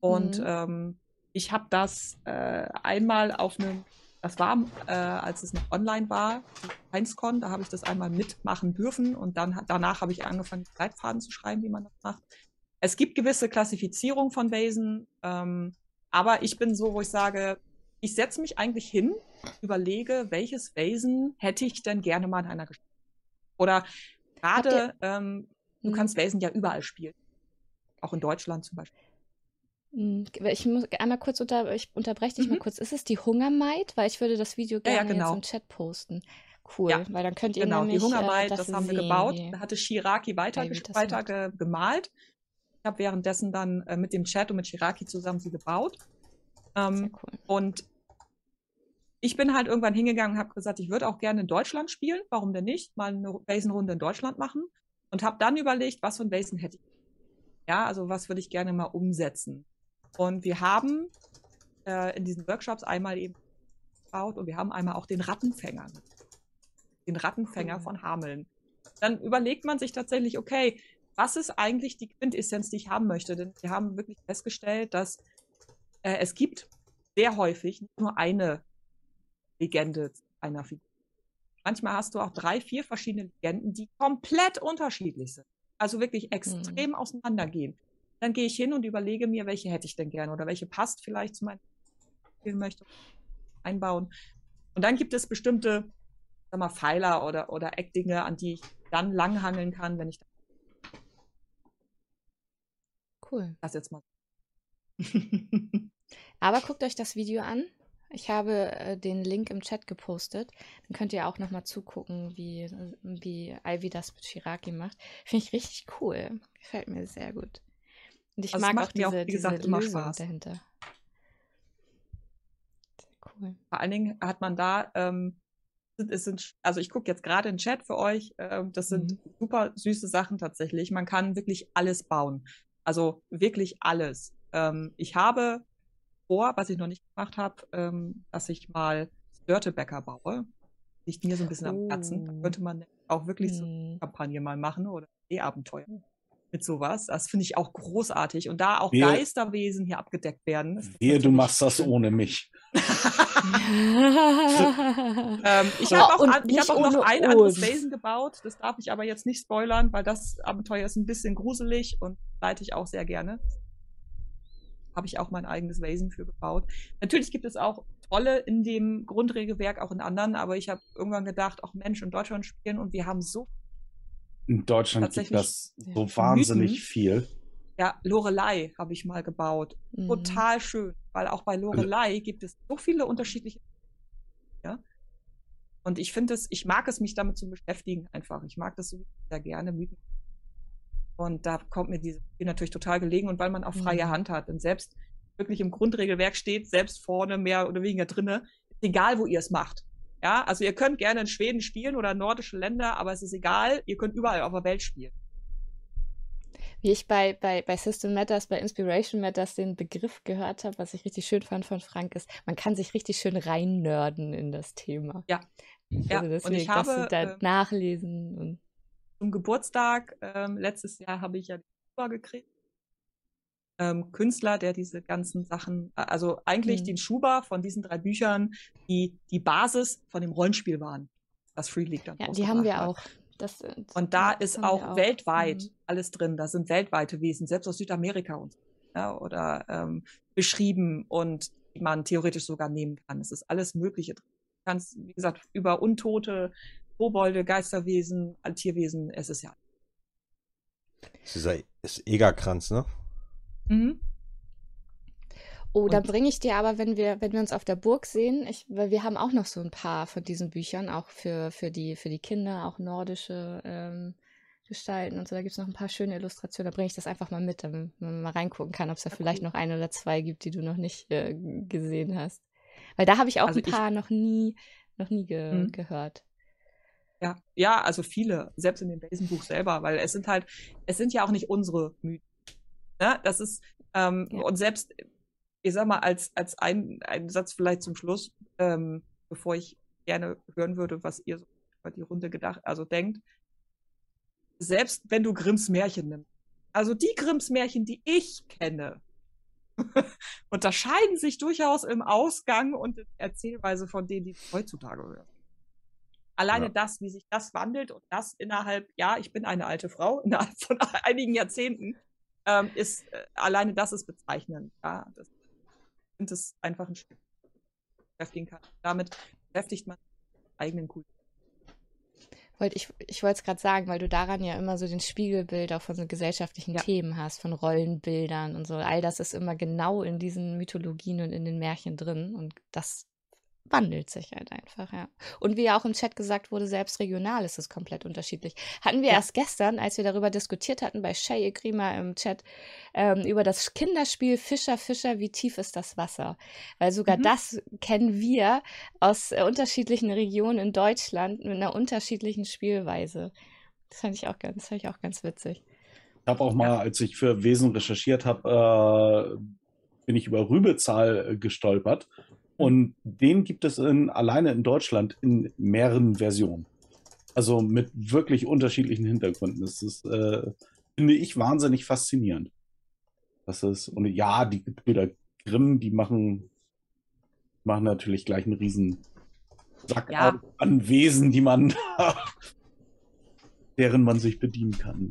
Und Mhm. ähm, ich habe das äh, einmal auf einem, das war, äh, als es noch online war, HeinzCon, da habe ich das einmal mitmachen dürfen und dann danach habe ich angefangen, Leitfaden zu schreiben, wie man das macht. Es gibt gewisse Klassifizierung von Wesen, ähm, aber ich bin so, wo ich sage, ich setze mich eigentlich hin, überlege, welches Wesen hätte ich denn gerne mal in einer Geschichte. Oder gerade, ähm, du Mhm. kannst Wesen ja überall spielen. Auch in Deutschland zum Beispiel. Hm, Ich muss einmal kurz unter, ich unterbreche dich mal Mhm. kurz. Ist es die Hungermaid? Weil ich würde das Video Ja, ja, gerne genau. jetzt im Chat posten. Cool, Ja, weil dann könnt ihr Genau, die nämlich Hungermaid, äh, das haben wir gebaut. Da hatte Shiraki weiter, das weiter ge gemalt. Ich habe währenddessen dann äh, mit dem Chat und mit Shiraki zusammen sie gebaut. Sehr Ähm, cool. und ich bin halt irgendwann hingegangen und habe gesagt, ich würde auch gerne in Deutschland spielen. Warum denn nicht? Mal eine Basenrunde in Deutschland machen. Und habe dann überlegt, was für ein Basen hätte ich. Ja, also was würde ich gerne mal umsetzen? Und wir haben äh, in diesen Workshops einmal eben gebaut und wir haben einmal auch den Rattenfänger. Den Rattenfänger Cool. von Hameln. Dann überlegt man sich tatsächlich, okay, was ist eigentlich die Quintessenz, die ich haben möchte? Denn wir haben wirklich festgestellt, dass äh, es gibt sehr häufig nicht nur eine Legende einer Figur. Manchmal hast du auch drei, vier verschiedene Legenden, die komplett unterschiedlich sind. Also wirklich extrem auseinandergehen. Dann gehe ich hin und überlege mir, welche hätte ich denn gerne oder welche passt vielleicht zu meinem Spiel möchte einbauen. Und dann gibt es bestimmte, sag mal, Pfeiler oder, oder Eckdinge, an die ich dann langhangeln kann, wenn ich Cool. das jetzt mal. Aber guckt euch das Video an. Ich habe äh, den Link im Chat gepostet. Dann könnt ihr auch nochmal zugucken, wie, wie Ivy das mit Shiraki macht. Finde ich richtig cool. Gefällt mir sehr gut. Und ich Also mag auch macht mir diese, auch, wie gesagt, diese immer Lösung Spaß. dahinter. Sehr cool. Vor allen Dingen hat man da, ähm, es sind, also ich gucke jetzt gerade in den Chat für euch, ähm, das sind super süße Sachen tatsächlich. Man kann wirklich alles bauen. Also wirklich alles. Ähm, ich habe vor, was ich noch nicht gemacht habe, ähm, dass ich mal Störtebäcker baue. Liegt mir so ein bisschen am Herzen. Da Oh. könnte man auch wirklich so Hm. Kampagne mal machen oder E-Abenteuer mit sowas. Das finde ich auch großartig. Und da auch Wir- Geisterwesen hier abgedeckt werden. das Wehe, du machst das schön. ohne mich. Ähm, ich habe auch, und ich hab auch noch ein anderes uns. Wesen gebaut. Das darf ich aber jetzt nicht spoilern, weil das Abenteuer ist ein bisschen gruselig und leite ich auch sehr gerne. Habe ich auch mein eigenes Wesen für gebaut. Natürlich gibt es auch tolle in dem Grundregelwerk, auch in anderen, aber ich habe irgendwann gedacht, auch Mensch, in Deutschland spielen und wir haben so, In Deutschland gibt das so wahnsinnig viel. ja, Lorelei habe ich mal gebaut. Mhm. Total schön, weil auch bei Lorelei gibt es so viele unterschiedliche. Ja. Und ich finde es, ich mag es, mich damit zu beschäftigen einfach. Ich mag das so sehr gerne. Mythen. Und da kommt mir dieses Spiel natürlich total gelegen und weil man auch freie Mhm. Hand hat. Denn selbst wirklich im Grundregelwerk steht, selbst vorne mehr oder weniger drinne, egal, wo ihr es macht. Ja, also ihr könnt gerne in Schweden spielen oder nordische Länder, aber es ist egal, ihr könnt überall auf der Welt spielen. Wie ich bei, bei, bei System Matters, bei Inspiration Matters den Begriff gehört habe, was ich richtig schön fand von Frank, ist, man kann sich richtig schön reinnörden in das Thema. Ja. Ja, Also und deswegen, ich dass habe, du da ähm, nachlesen und zum Geburtstag ähm, letztes Jahr habe ich ja die Schuber gekriegt. Ähm, Künstler, der diese ganzen Sachen, also eigentlich Mhm. den Schuber von diesen drei Büchern, die die Basis von dem Rollenspiel waren, das Free League dann ja, die haben wir hat. auch. Das, äh, Und da ist wir auch, weltweit Mhm. alles drin. Da sind weltweite Wesen, selbst aus Südamerika und so, ja, oder ähm, beschrieben und die man theoretisch sogar nehmen kann. Es ist alles Mögliche drin. Du kannst, wie gesagt, über Untote, Kobolde, Geisterwesen, Tierwesen, es ist ja. Das ist dieser ist Egerkranz, ne? Mhm. Oh, dann Und- bringe ich dir aber, wenn wir, wenn wir uns auf der Burg sehen, ich, weil wir haben auch noch so ein paar von diesen Büchern, auch für, für, die, für die Kinder, auch nordische ähm, Gestalten und so. Da gibt es noch ein paar schöne Illustrationen. Da bringe ich das einfach mal mit, damit man mal reingucken kann, ob es da Ja, vielleicht noch ein oder zwei gibt, die du noch nicht äh, gesehen hast. Weil da habe ich auch Also ein ich- paar noch nie, noch nie ge Mhm. gehört. Ja, ja, also viele, selbst in dem Wesen-Buch selber, weil es sind halt, es sind ja auch nicht unsere Mythen. Ne? Das ist, ähm, Ja. und selbst, ich sag mal, als, als ein, ein Satz vielleicht zum Schluss, ähm, bevor ich gerne hören würde, was ihr so über die Runde gedacht, also denkt, selbst wenn du Grimms Märchen nimmst, also die Grimms Märchen, die ich kenne, unterscheiden sich durchaus im Ausgang und in der Erzählweise von denen, die heutzutage hörst. Alleine Ja. das, wie sich das wandelt und das innerhalb, ja, ich bin eine alte Frau, innerhalb von einigen Jahrzehnten, ähm, ist, äh, alleine das ist bezeichnend. Ja, das, ich finde es einfach ein Stück beschäftigen kann. Damit beschäftigt man eigenen Kultur. Wollt, ich ich wollte es gerade sagen, weil du daran ja immer so den Spiegelbild auch von so gesellschaftlichen Ja. Themen hast, von Rollenbildern und so. All das ist immer genau in diesen Mythologien und in den Märchen drin und das wandelt sich halt einfach, ja. Und wie ja auch im Chat gesagt wurde, selbst regional ist es komplett unterschiedlich. Hatten wir Ja. erst gestern, als wir darüber diskutiert hatten, bei Shay Ekrima im Chat, ähm, über das Kinderspiel Fischer, Fischer, wie tief ist das Wasser? Weil sogar Mhm. das kennen wir aus äh, unterschiedlichen Regionen in Deutschland mit einer unterschiedlichen Spielweise. Das fand ich auch ganz, das fand ich auch ganz witzig. Ich habe auch mal, als ich für Wesen recherchiert habe, äh, bin ich über Rübezahl äh, gestolpert. Und den gibt es in, alleine in Deutschland in mehreren Versionen. Also mit wirklich unterschiedlichen Hintergründen. Das ist, äh, finde ich, wahnsinnig faszinierend. Das ist, und ja, die Brüder Grimm, die machen, machen natürlich gleich einen riesen Sack Ja. an Wesen, die man, deren man sich bedienen kann.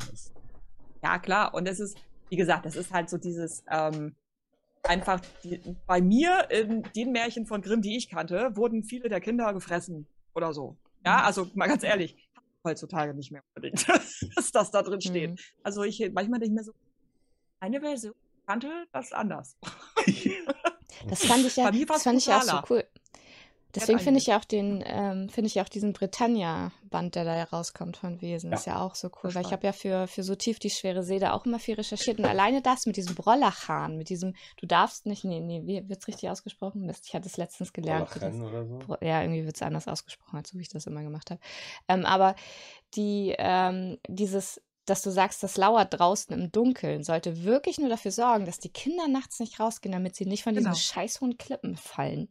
Ja, klar. Und es ist, wie gesagt, es ist halt so dieses, ähm, einfach, die, bei mir in den Märchen von Grimm, die ich kannte, wurden viele der Kinder gefressen oder so. Ja, also mal ganz ehrlich, heutzutage nicht mehr unbedingt, dass das da drin steht. Mhm. Also ich, manchmal denke ich mir so, eine Version kannte das anders. Das fand ich ja, das fand ich ja auch so cool. Deswegen finde ich ja auch den, ähm, finde ich ja auch diesen Britannia-Band, der da ja rauskommt von Wesen, Ja. ist ja auch so cool, weil ich habe ja für, für so tief die schwere See da auch immer viel recherchiert und alleine das mit diesem Brollachhahn, mit diesem, du darfst nicht, nee, nee, wie wird's richtig ausgesprochen? Mist, ich hatte es letztens gelernt. das- oder so. Ja, irgendwie wird es anders ausgesprochen, als so wie ich das immer gemacht habe. Ähm, aber die, ähm, dieses, dass du sagst, das lauert draußen im Dunkeln, sollte wirklich nur dafür sorgen, dass die Kinder nachts nicht rausgehen, damit sie nicht von Genau. diesen scheiß hohen Klippen fallen.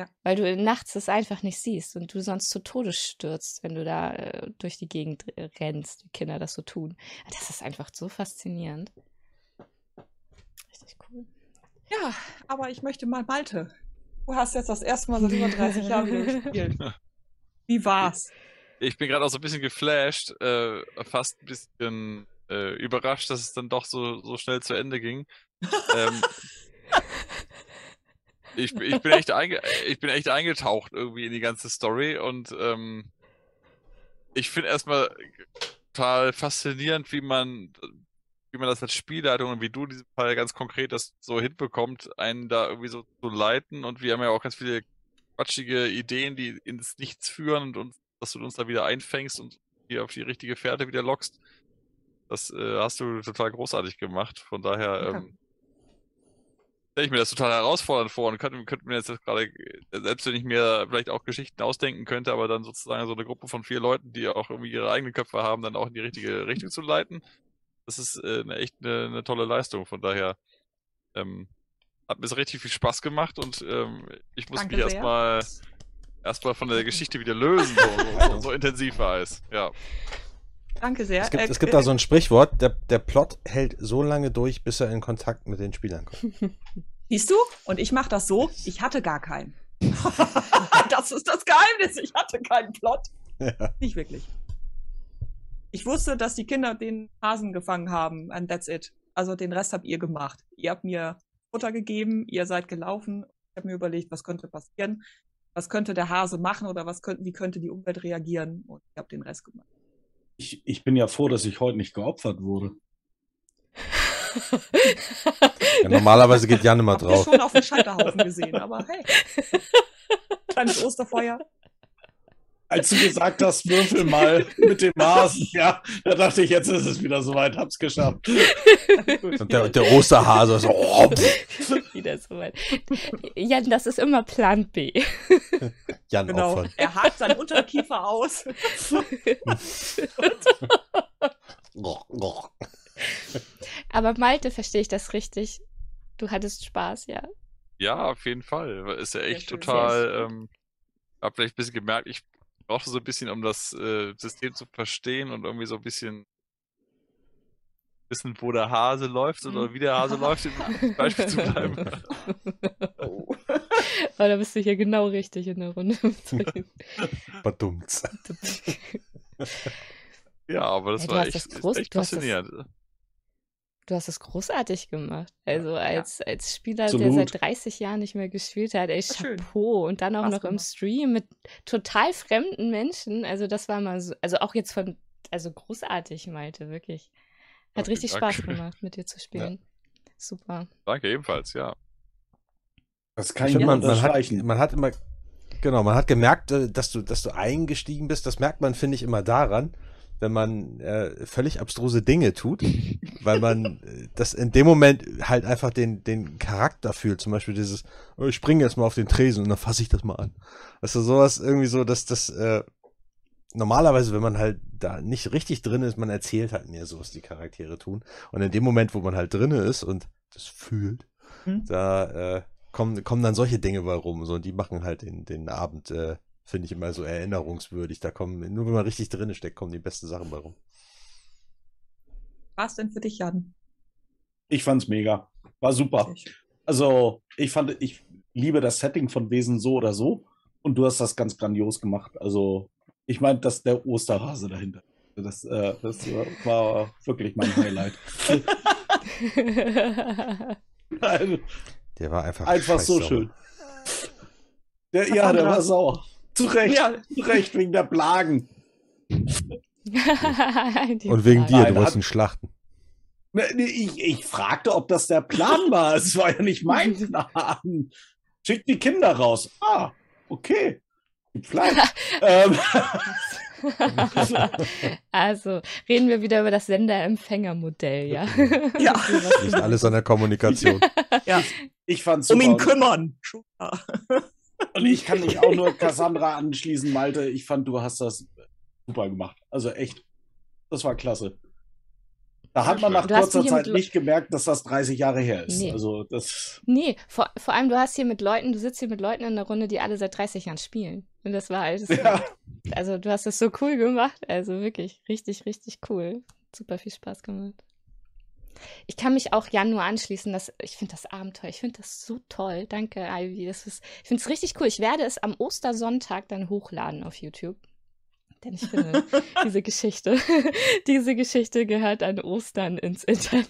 Ja. Weil du nachts es einfach nicht siehst und du sonst zu Tode stürzt, wenn du da äh, durch die Gegend äh, rennst, wie Kinder das so tun. Das ist einfach so faszinierend. Richtig cool. Ja, aber ich möchte mal Malte. Du hast jetzt das erste Mal seit über 30 Jahren wieder gespielt. Wie war's? Ich bin gerade auch so ein bisschen geflasht, äh, fast ein bisschen äh, überrascht, dass es dann doch so, so schnell zu Ende ging. ähm, ich, ich, bin echt einge ich bin echt eingetaucht irgendwie in die ganze Story und ähm, ich finde erstmal total faszinierend, wie man, wie man das als Spielleitung und wie du in diesem Fall ganz konkret das so hinbekommt, einen da irgendwie so zu leiten und wir haben ja auch ganz viele quatschige Ideen, die ins Nichts führen und uns, dass du uns da wieder einfängst und hier auf die richtige Fährte wieder lockst. Das äh, hast du total großartig gemacht. Von daher Danke. ähm, stelle ich mir das total herausfordernd vor und könnte, könnte mir jetzt gerade, selbst wenn ich mir vielleicht auch Geschichten ausdenken könnte, aber dann sozusagen so eine Gruppe von vier Leuten, die auch irgendwie ihre eigenen Köpfe haben, dann auch in die richtige Richtung zu leiten. Das ist äh, eine, echt eine, eine tolle Leistung. Von daher ähm, hat mir so richtig viel Spaß gemacht und ähm, ich muss Danke mich erstmal erstmal von der Geschichte wieder lösen, so, so, so, so intensiv war es. Ja. Danke sehr. Es gibt, Äh, es gibt äh, da so ein Sprichwort, der, der Plot hält so lange durch, bis er in Kontakt mit den Spielern kommt. Siehst du? Und ich mache das so, ich hatte gar keinen. das ist das Geheimnis. Ich hatte keinen Plot. Ja. Nicht wirklich. Ich wusste, dass die Kinder den Hasen gefangen haben, and that's it. Also den Rest habt ihr gemacht. Ihr habt mir Futter gegeben, ihr seid gelaufen. Ich habe mir überlegt, was könnte passieren, was könnte der Hase machen oder was könnte, wie könnte die Umwelt reagieren und ich habe den Rest gemacht. Ich, ich bin ja froh, dass ich heute nicht geopfert wurde. Ja, normalerweise geht Jan immer Habt ihr drauf. schon auf dem Scheiterhaufen gesehen, aber hey. Kleines Osterfeuer. Als du gesagt hast, würfel mal mit dem Hasen, ja, da dachte ich, jetzt ist es wieder soweit, hab's geschafft. Und der, der Osterhase so, oh, Wieder so weit. Jan, das ist immer Plan B. Jan Genau. opfern. Er hakt seinen Unterkiefer aus. Aber Malte, verstehe ich das richtig? Du hattest Spaß, ja. Ja, auf jeden Fall. Ist ja echt schön. total, ähm, hab vielleicht ein bisschen gemerkt, ich brauchte so ein bisschen, um das äh, System zu verstehen und irgendwie so ein bisschen wissen, wo der Hase läuft oder Mhm. wie der Hase läuft, im Beispiel zu bleiben. Oh. Aber da bist du hier genau richtig in der Runde. Verdummt. Ja, aber das Ja, war echt, das groß- echt hast das- faszinierend. Du hast es großartig gemacht. Also als, als Spieler, der Absolut. seit 30 Jahren nicht mehr gespielt hat, ey. Chapeau. Und dann auch noch im gemacht. Stream mit total fremden Menschen. Also das war mal so, also auch jetzt von, also großartig, Malte, wirklich. Hat Okay, richtig danke. Spaß gemacht, mit dir zu spielen. Super. Danke ebenfalls, ja. Das kann Ich nur man, man, hat, man hat immer, genau, man hat gemerkt, äh, dass du, dass du eingestiegen bist. Das merkt man, finde ich, immer daran, wenn man äh, völlig abstruse Dinge tut, weil man äh, das in dem Moment halt einfach den, den Charakter fühlt. Zum Beispiel dieses, oh, ich springe jetzt mal auf den Tresen und dann fasse ich das mal an. Also sowas irgendwie so, dass das, äh, normalerweise, wenn man halt da nicht richtig drin ist, man erzählt halt mehr so, was die Charaktere tun. Und in dem Moment, wo man halt drin ist und das fühlt, Hm. da äh, kommen, kommen dann solche Dinge bei rum. So, und die machen halt den, den Abend, äh, finde ich immer so erinnerungswürdig. Da kommen, nur wenn man richtig drin steckt, kommen die besten Sachen bei rum. Was denn für dich, Jan? Ich fand's mega. War super. Also, ich fand, ich liebe das Setting von Wesen so oder so. Und du hast das ganz grandios gemacht. Also, ich meine, dass der Osterhase dahinter. Das, äh, das war wirklich mein Highlight. Also, Der war einfach, Einfach so schön. Der, ja, der war sauer. Zu Recht. Ja. Zu Recht, wegen der Plagen. Und wegen dir, du wolltest ihn schlachten. Ne, ne, Ich, ich fragte, ob das der Plan war. Es war ja nicht mein Plan. Schickt die Kinder raus. Ah, okay. Fleisch. ähm, Also, reden wir wieder über das Sender-Empfänger-Modell, ja? Ja. Liegt alles an der Kommunikation. Ja, ich fand's um ihn kümmern. Und ich kann mich auch nur Cassandra anschließen, Malte. Ich fand, du hast das super gemacht. Also echt, das war klasse. Da hat man nach Du kurzer Zeit nicht gemerkt, dass das 30 Jahre her ist. Nee. Also das. Nee, vor, vor allem, du hast hier mit Leuten, du sitzt hier mit Leuten in der Runde, die alle seit 30 Jahren spielen. Und das war alles. Ja, Also, du hast es so cool gemacht. Also wirklich, richtig, richtig cool. Super viel Spaß gemacht. Ich kann mich auch Jan nur anschließen. Dass, ich finde das Abenteuer, ich finde das so toll. Danke, Ivy. Das ist, ich finde es richtig cool. Ich werde es am Ostersonntag dann hochladen auf YouTube. Denn ich finde, diese Geschichte, diese Geschichte gehört an Ostern ins Internet.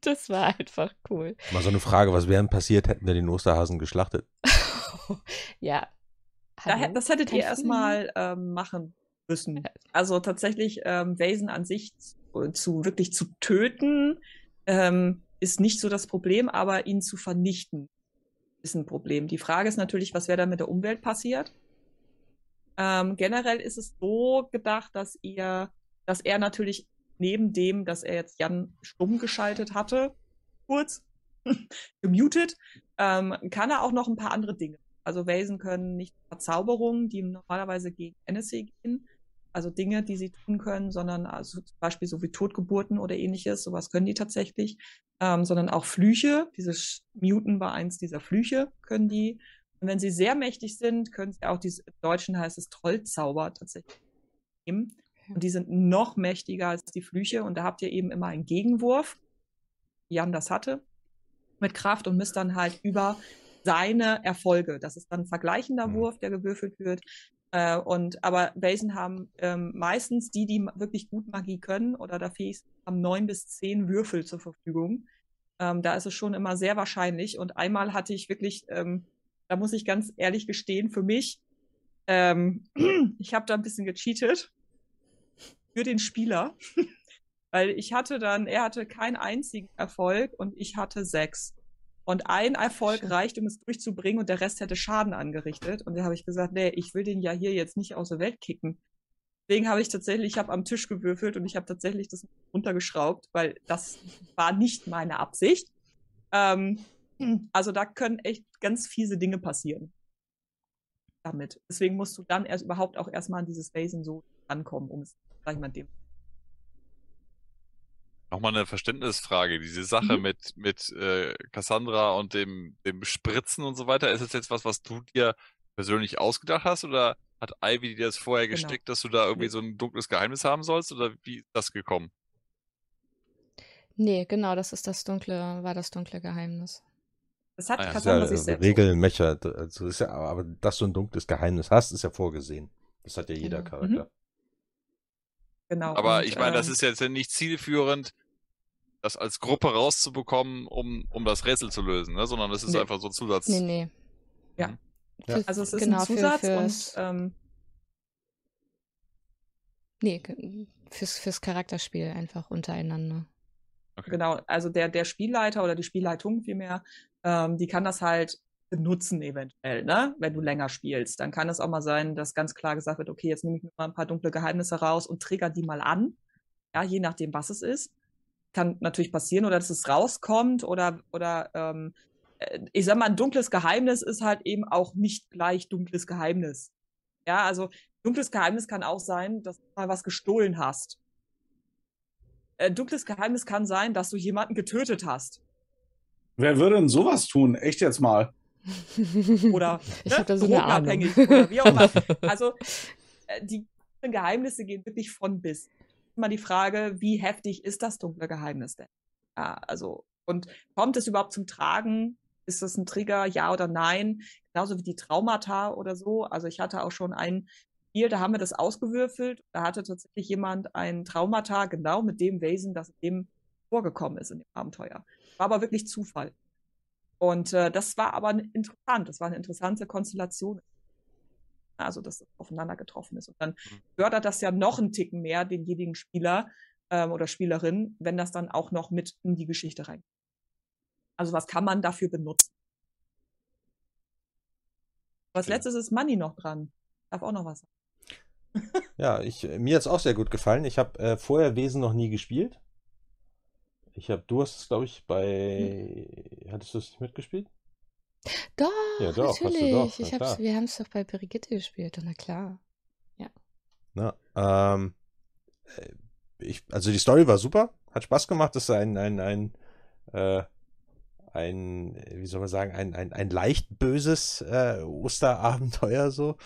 Das war einfach cool. Mal so eine Frage, was wäre denn passiert, hätten wir den Osterhasen geschlachtet? ja. Da, das hättet ihr erstmal ähm, machen müssen. Also tatsächlich ähm, Wesen an sich zu, zu wirklich zu töten, ähm, ist nicht so das Problem, aber ihn zu vernichten ist ein Problem. Die Frage ist natürlich, was wäre da mit der Umwelt passiert? Ähm, generell ist es so gedacht, dass ihr, dass er natürlich neben dem, dass er jetzt Jan stumm geschaltet hatte, kurz gemutet, ähm, kann er auch noch ein paar andere Dinge. Also Wesen können nicht Verzauberungen, die normalerweise gegen NSC gehen, also Dinge, die sie tun können, sondern also zum Beispiel so wie Totgeburten oder ähnliches, sowas können die tatsächlich, ähm, sondern auch Flüche. Dieses Muten war eins dieser Flüche, können die. Und wenn sie sehr mächtig sind, können sie auch, dieses, im Deutschen heißt es Trollzauber tatsächlich nehmen. Und die sind noch mächtiger als die Flüche. Und da habt ihr eben immer einen Gegenwurf. Jan das hatte. Mit Kraft und misst dann halt über seine Erfolge. Das ist dann ein vergleichender Mhm. Wurf, der gewürfelt wird. Äh, und aber Wesen haben ähm, meistens die, die wirklich gut Magie können oder da fähig haben neun bis zehn Würfel zur Verfügung. Ähm, da ist es schon immer sehr wahrscheinlich. Und einmal hatte ich wirklich, ähm, da muss ich ganz ehrlich gestehen, für mich, ähm, ich habe da ein bisschen gecheatet für den Spieler, weil ich hatte dann, er hatte keinen einzigen Erfolg und ich hatte sechs. Und ein Erfolg Schön. reicht, um es durchzubringen und der Rest hätte Schaden angerichtet. Und da habe ich gesagt, nee, ich will den ja hier jetzt nicht aus der Welt kicken. Deswegen habe ich tatsächlich, ich habe am Tisch gewürfelt und ich habe tatsächlich das runtergeschraubt, weil das war nicht meine Absicht. Ähm, also da können echt ganz fiese Dinge passieren. Damit. Deswegen musst du dann erst überhaupt auch erstmal an dieses Wesen so rankommen, um es, sag ich mal, dem. Nochmal eine Verständnisfrage. Diese Sache Mhm. mit, mit äh, Cassandra und dem, dem Spritzen und so weiter, ist das jetzt was, was du dir persönlich ausgedacht hast oder hat Ivy dir das vorher Genau. gestrickt, dass du da irgendwie Nee. so ein dunkles Geheimnis haben sollst oder wie ist das gekommen? Nee, genau, das ist das dunkle, war das dunkle Geheimnis. Das hat Ah ja. Das ist ja Cassandra sich selbst. Regelmecher. Also ist ja, aber dass du ein dunkles Geheimnis hast, ist ja vorgesehen. Das hat ja jeder Genau. Charakter. Genau. Aber und, ich meine, das ähm, ist jetzt ja nicht zielführend, das als Gruppe rauszubekommen, um, um das Rätsel zu lösen, ne? sondern das ist Nee. einfach so ein Zusatz. Nee, nee. Ja. Ja. Für- Also es ist genau, ein für- Zusatz fürs- und ähm, Nee, fürs, fürs Charakterspiel einfach untereinander. Okay. genau, also der, der Spielleiter oder die Spielleitung vielmehr, ähm, die kann das halt benutzen eventuell, ne? Wenn du länger spielst. Dann kann es auch mal sein, dass ganz klar gesagt wird, okay, jetzt nehme ich mir mal ein paar dunkle Geheimnisse raus und trigger die mal an. Ja, je nachdem, was es ist. Kann natürlich passieren oder dass es rauskommt oder, oder ähm, äh, ich sag mal, ein dunkles Geheimnis ist halt eben auch nicht gleich dunkles Geheimnis. Ja, also Dunkles Geheimnis kann auch sein, dass du mal was gestohlen hast. Äh, dunkles Geheimnis kann sein, dass du jemanden getötet hast. Wer würde denn sowas tun? Echt jetzt mal. Oder Ich ne, da so drogenabhängig oder wie auch immer. Also äh, die Geheimnisse gehen wirklich von bis. Immer die Frage, wie heftig ist das dunkle Geheimnis denn? Ja, also, und kommt es überhaupt zum Tragen? Ist das ein Trigger, ja oder nein? Genauso wie die Traumata oder so. Also ich hatte auch schon ein Spiel, da haben wir das ausgewürfelt. Da hatte tatsächlich jemand ein Traumata genau mit dem Wesen, das dem vorgekommen ist in dem Abenteuer. War aber wirklich Zufall. Und äh, das war aber interessant. Das war eine interessante Konstellation. Also, dass das aufeinander getroffen ist. Und dann fördert das ja noch einen Ticken mehr denjenigen Spieler ähm, oder Spielerin, wenn das dann auch noch mit in die Geschichte rein. Also, was kann man dafür benutzen? Als Okay. letztes ist Money noch dran. Darf auch noch was sagen. Ja, ich, mir hat es auch sehr gut gefallen. Ich habe äh, vorher Wesen noch nie gespielt. Ich habe, du hast es, glaube ich, bei. Hattest du es nicht mitgespielt? Doch, Ja, doch, natürlich. doch, ich hab's, wir haben es doch bei Brigitte gespielt, na klar. Na, ähm, äh, ich, also die Story war super, hat Spaß gemacht. Das ist ein, ein, ein, äh, ein, wie soll man sagen, ein, ein, ein leicht böses äh, Osterabenteuer so.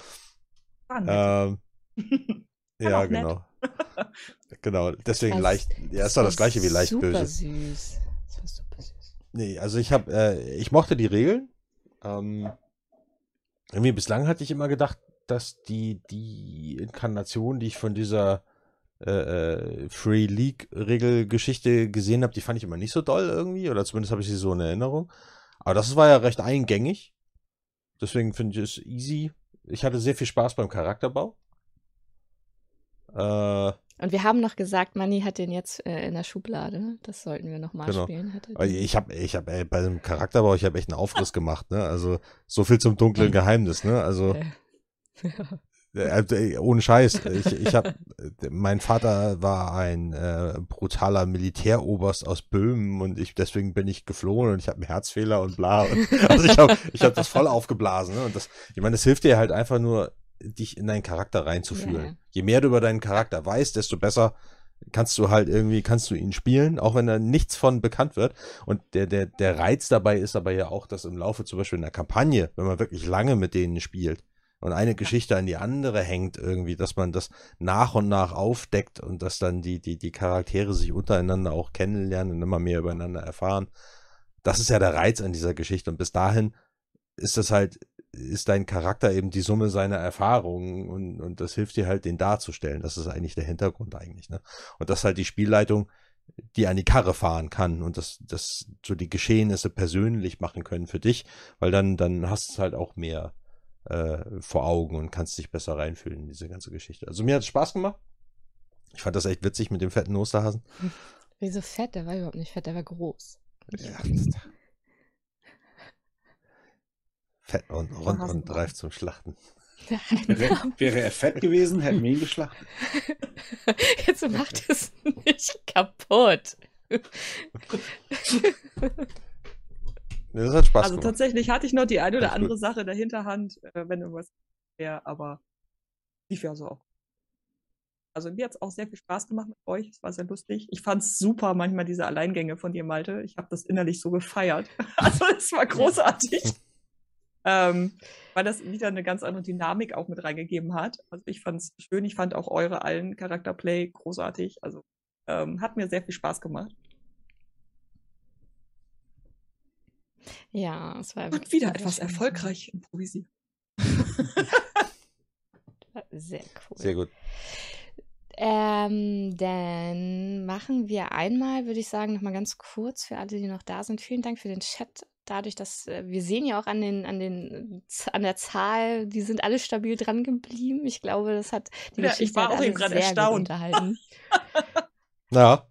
Nett. Ähm, ja, genau. Genau, deswegen leicht. Ja, ist doch das gleiche wie leicht super böse. süß. Das war super süß. Nee, also ich habe, äh, ich mochte die Regeln. Ähm, irgendwie bislang hatte ich immer gedacht, dass die, die Inkarnation, die ich von dieser äh, äh, Free League Regelgeschichte gesehen habe, die fand ich immer nicht so doll irgendwie, oder zumindest habe ich sie so in Erinnerung. Aber das war ja recht eingängig. Deswegen finde ich es easy. Ich hatte sehr viel Spaß beim Charakterbau. Äh, Und wir haben noch gesagt, Manni hat den jetzt äh, in der Schublade. Das sollten wir nochmal Genau. spielen. Ich habe ich hab, ey, bei dem Charakterbau, ich habe echt einen Aufriss gemacht, ne? Also so viel zum dunklen Geheimnis, ne? Also Äh, äh, ohne Scheiß. Ich, ich hab, äh, mein Vater war ein äh, brutaler Militäroberst aus Böhmen und ich deswegen bin ich geflohen und ich habe einen Herzfehler und bla. Und, also ich habe ich hab das voll aufgeblasen. Ne? Und das, ich meine, das hilft dir halt einfach nur, dich in deinen Charakter reinzufühlen. Ja. Je mehr du über deinen Charakter weißt, desto besser kannst du halt irgendwie, kannst du ihn spielen, auch wenn da nichts von bekannt wird. Und der, der, der Reiz dabei ist aber ja auch, dass im Laufe zum Beispiel in der Kampagne, wenn man wirklich lange mit denen spielt und eine Geschichte an die andere hängt irgendwie, dass man das nach und nach aufdeckt und dass dann die, die, die Charaktere sich untereinander auch kennenlernen und immer mehr übereinander erfahren. Das ist ja der Reiz an dieser Geschichte. Und bis dahin ist das halt, ist dein Charakter eben die Summe seiner Erfahrungen und, und das hilft dir halt, den darzustellen. Das ist eigentlich der Hintergrund eigentlich, ne? Und das halt die Spielleitung, die an die Karre fahren kann und das, das so die Geschehnisse persönlich machen können für dich, weil dann, dann hast du es halt auch mehr äh, vor Augen und kannst dich besser reinfühlen in diese ganze Geschichte. Also mir hat es Spaß gemacht. Ich fand das echt witzig mit dem fetten Osterhasen. Wieso fett? Der war überhaupt nicht fett, der war groß. Ja, fett und rund und reif zum Schlachten. Wäre, wäre er fett gewesen, hätten wir ihn geschlachtet. Jetzt macht es nicht kaputt. Das hat Spaß Also gemacht. tatsächlich hatte ich noch die eine oder Alles andere gut. Sache in der Hinterhand, äh, wenn irgendwas wäre, aber lief ja so auch. Also mir hat es auch sehr viel Spaß gemacht mit euch. Es war sehr lustig. Ich fand es super, manchmal diese Alleingänge von dir, Malte. Ich habe das innerlich so gefeiert. Also es war großartig. Ähm, weil das wieder eine ganz andere Dynamik auch mit reingegeben hat. Also ich fand es schön. Ich fand auch eure allen Charakterplay großartig. Also ähm, hat mir sehr viel Spaß gemacht. Ja, es war Und wirklich wieder etwas schön. erfolgreich improvisiert. Sehr cool. Sehr gut. Ähm, dann machen wir einmal, würde ich sagen, nochmal ganz kurz für alle, die noch da sind. Vielen Dank für den Chat. Dadurch, dass äh, wir sehen ja auch an den, an den, an der Zahl, die sind alle stabil dran geblieben. Ich glaube, das hat die Ja, ich Geschichte war hat auch eben gerade erstaunt. unterhalten. Ja.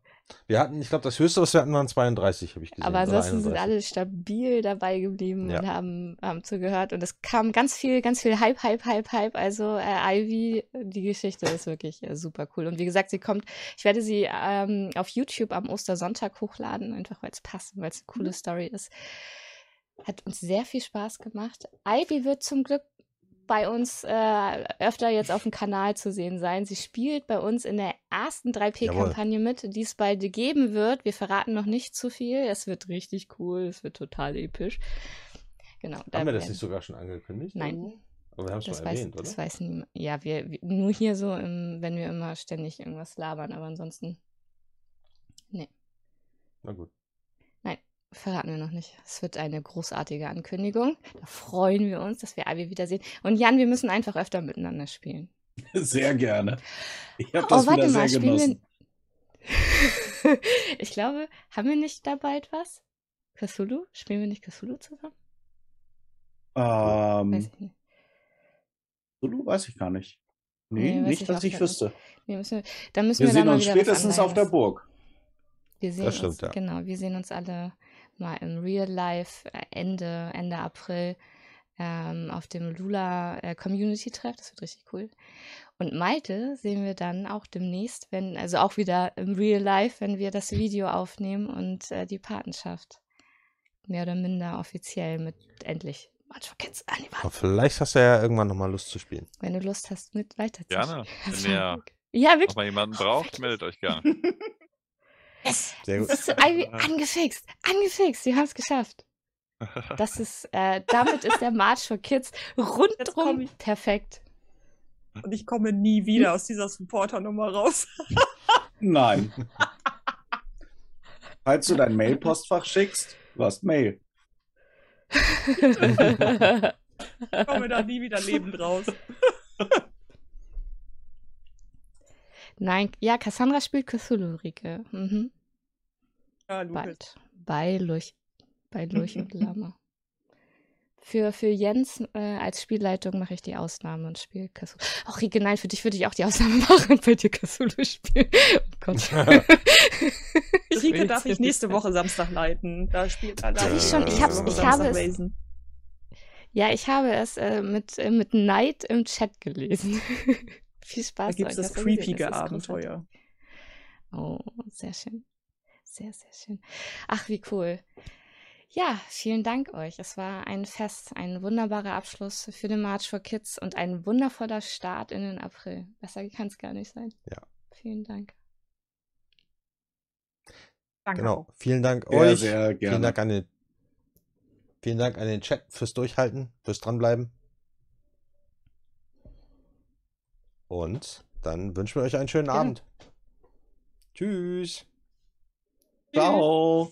Wir hatten, ich glaube, das höchste, was wir hatten, waren 32, habe ich gesehen. Aber ansonsten sind 31. alle stabil dabei geblieben Ja. und haben, haben zugehört. Und es kam ganz viel, ganz viel Hype, Hype, Hype, Hype. Also äh, Ivy, die Geschichte ist wirklich äh, super cool. Und wie gesagt, sie kommt, ich werde sie ähm, auf YouTube am Ostersonntag hochladen, einfach weil es passt, weil es eine coole Mhm. Story ist. Hat uns sehr viel Spaß gemacht. Ivy wird zum Glück bei uns äh, öfter jetzt auf dem Kanal zu sehen sein. Sie spielt bei uns in der ersten 3P-Kampagne mit, die es bald geben wird. Wir verraten noch nicht zu viel. Es wird richtig cool, es wird total episch. Genau. Haben wir das nicht sogar schon angekündigt? Nein. Aber wir haben es mal weiß, erwähnt, oder? Das weiß niemand. Ja, wir, wir, nur hier so, im, wenn wir immer ständig irgendwas labern, aber ansonsten. Nee. Na gut. Verraten wir noch nicht. Es wird eine großartige Ankündigung. Da freuen wir uns, dass wir alle wiedersehen. Und Jan, wir müssen einfach öfter miteinander spielen. Sehr gerne. Ich habe das oh, warte wieder mal, sehr spielen genossen. wir. ich glaube, haben wir nicht da bald was? Cthulhu? Spielen wir nicht Cthulhu zusammen? Ähm, Weiß ich nicht. Solo weiß ich gar nicht. Nee, Nee, nicht, ich dass ich wüsste. Nee, müssen wir, da müssen Wir wir, sehen uns spätestens auf der. Burg. Wir sehen Das stimmt, uns, ja. Genau, wir sehen uns alle mal im Real Life äh, Ende, Ende April ähm, auf dem Lula äh, Community Treff. Das wird richtig cool. Und Malte sehen wir dann auch demnächst, wenn, also auch wieder im Real Life, wenn wir das Video aufnehmen und äh, die Patenschaft mehr oder minder offiziell mit endlich March for Kids an die Aber Wand. vielleicht hast du ja irgendwann nochmal Lust zu spielen. Wenn du Lust hast, mit weiterzuziehen. Gerne. Wenn ihr Ja, wirklich. noch mal jemanden braucht, meldet euch gerne. Sehr gut. Das ist Ivy angefixt, angefixt. Wir haben es geschafft. Das ist, äh, damit ist der March for Kids rundrum perfekt. Und ich komme nie wieder aus dieser Supporter-Nummer raus. Nein. Falls du dein Mail-Postfach schickst, du hast Mail. Ich komme da nie wieder lebend raus. Nein, ja, Cassandra spielt Cthulhu, Rike. Mhm. Ja, Lukas. Bald. Bei Lurch, bei Lurch und Lama. Für, für Jens äh, als Spielleitung mache ich die Ausnahme und spiele Cthulhu. Ach, Rike, nein, für dich würde ich auch die Ausnahme machen und bei dir Cthulhu spielen. Oh Gott. Rike darf ich nächste Woche Samstag leiten. Da spielt er Darf ich schon? Ich hab's- ich habe es- Mason. Ja, ich habe es äh, mit, äh, mit Neid im Chat gelesen. Viel Da Spaß. gibt es das creepige. Abenteuer. Oh, sehr schön. Sehr, sehr schön. Ach, wie cool. Ja, vielen Dank euch. Es war ein Fest, ein wunderbarer Abschluss für den March for Kids und ein wundervoller Start in den April. Besser kann es gar nicht sein. Ja. Vielen Dank. Danke Genau. Vielen Dank Sehr, euch. sehr Vielen gerne. Dank an den, vielen Dank an den Chat fürs Durchhalten, fürs Dranbleiben. Und dann wünschen wir euch einen schönen Gerne. Abend. Tschüss. Ciao.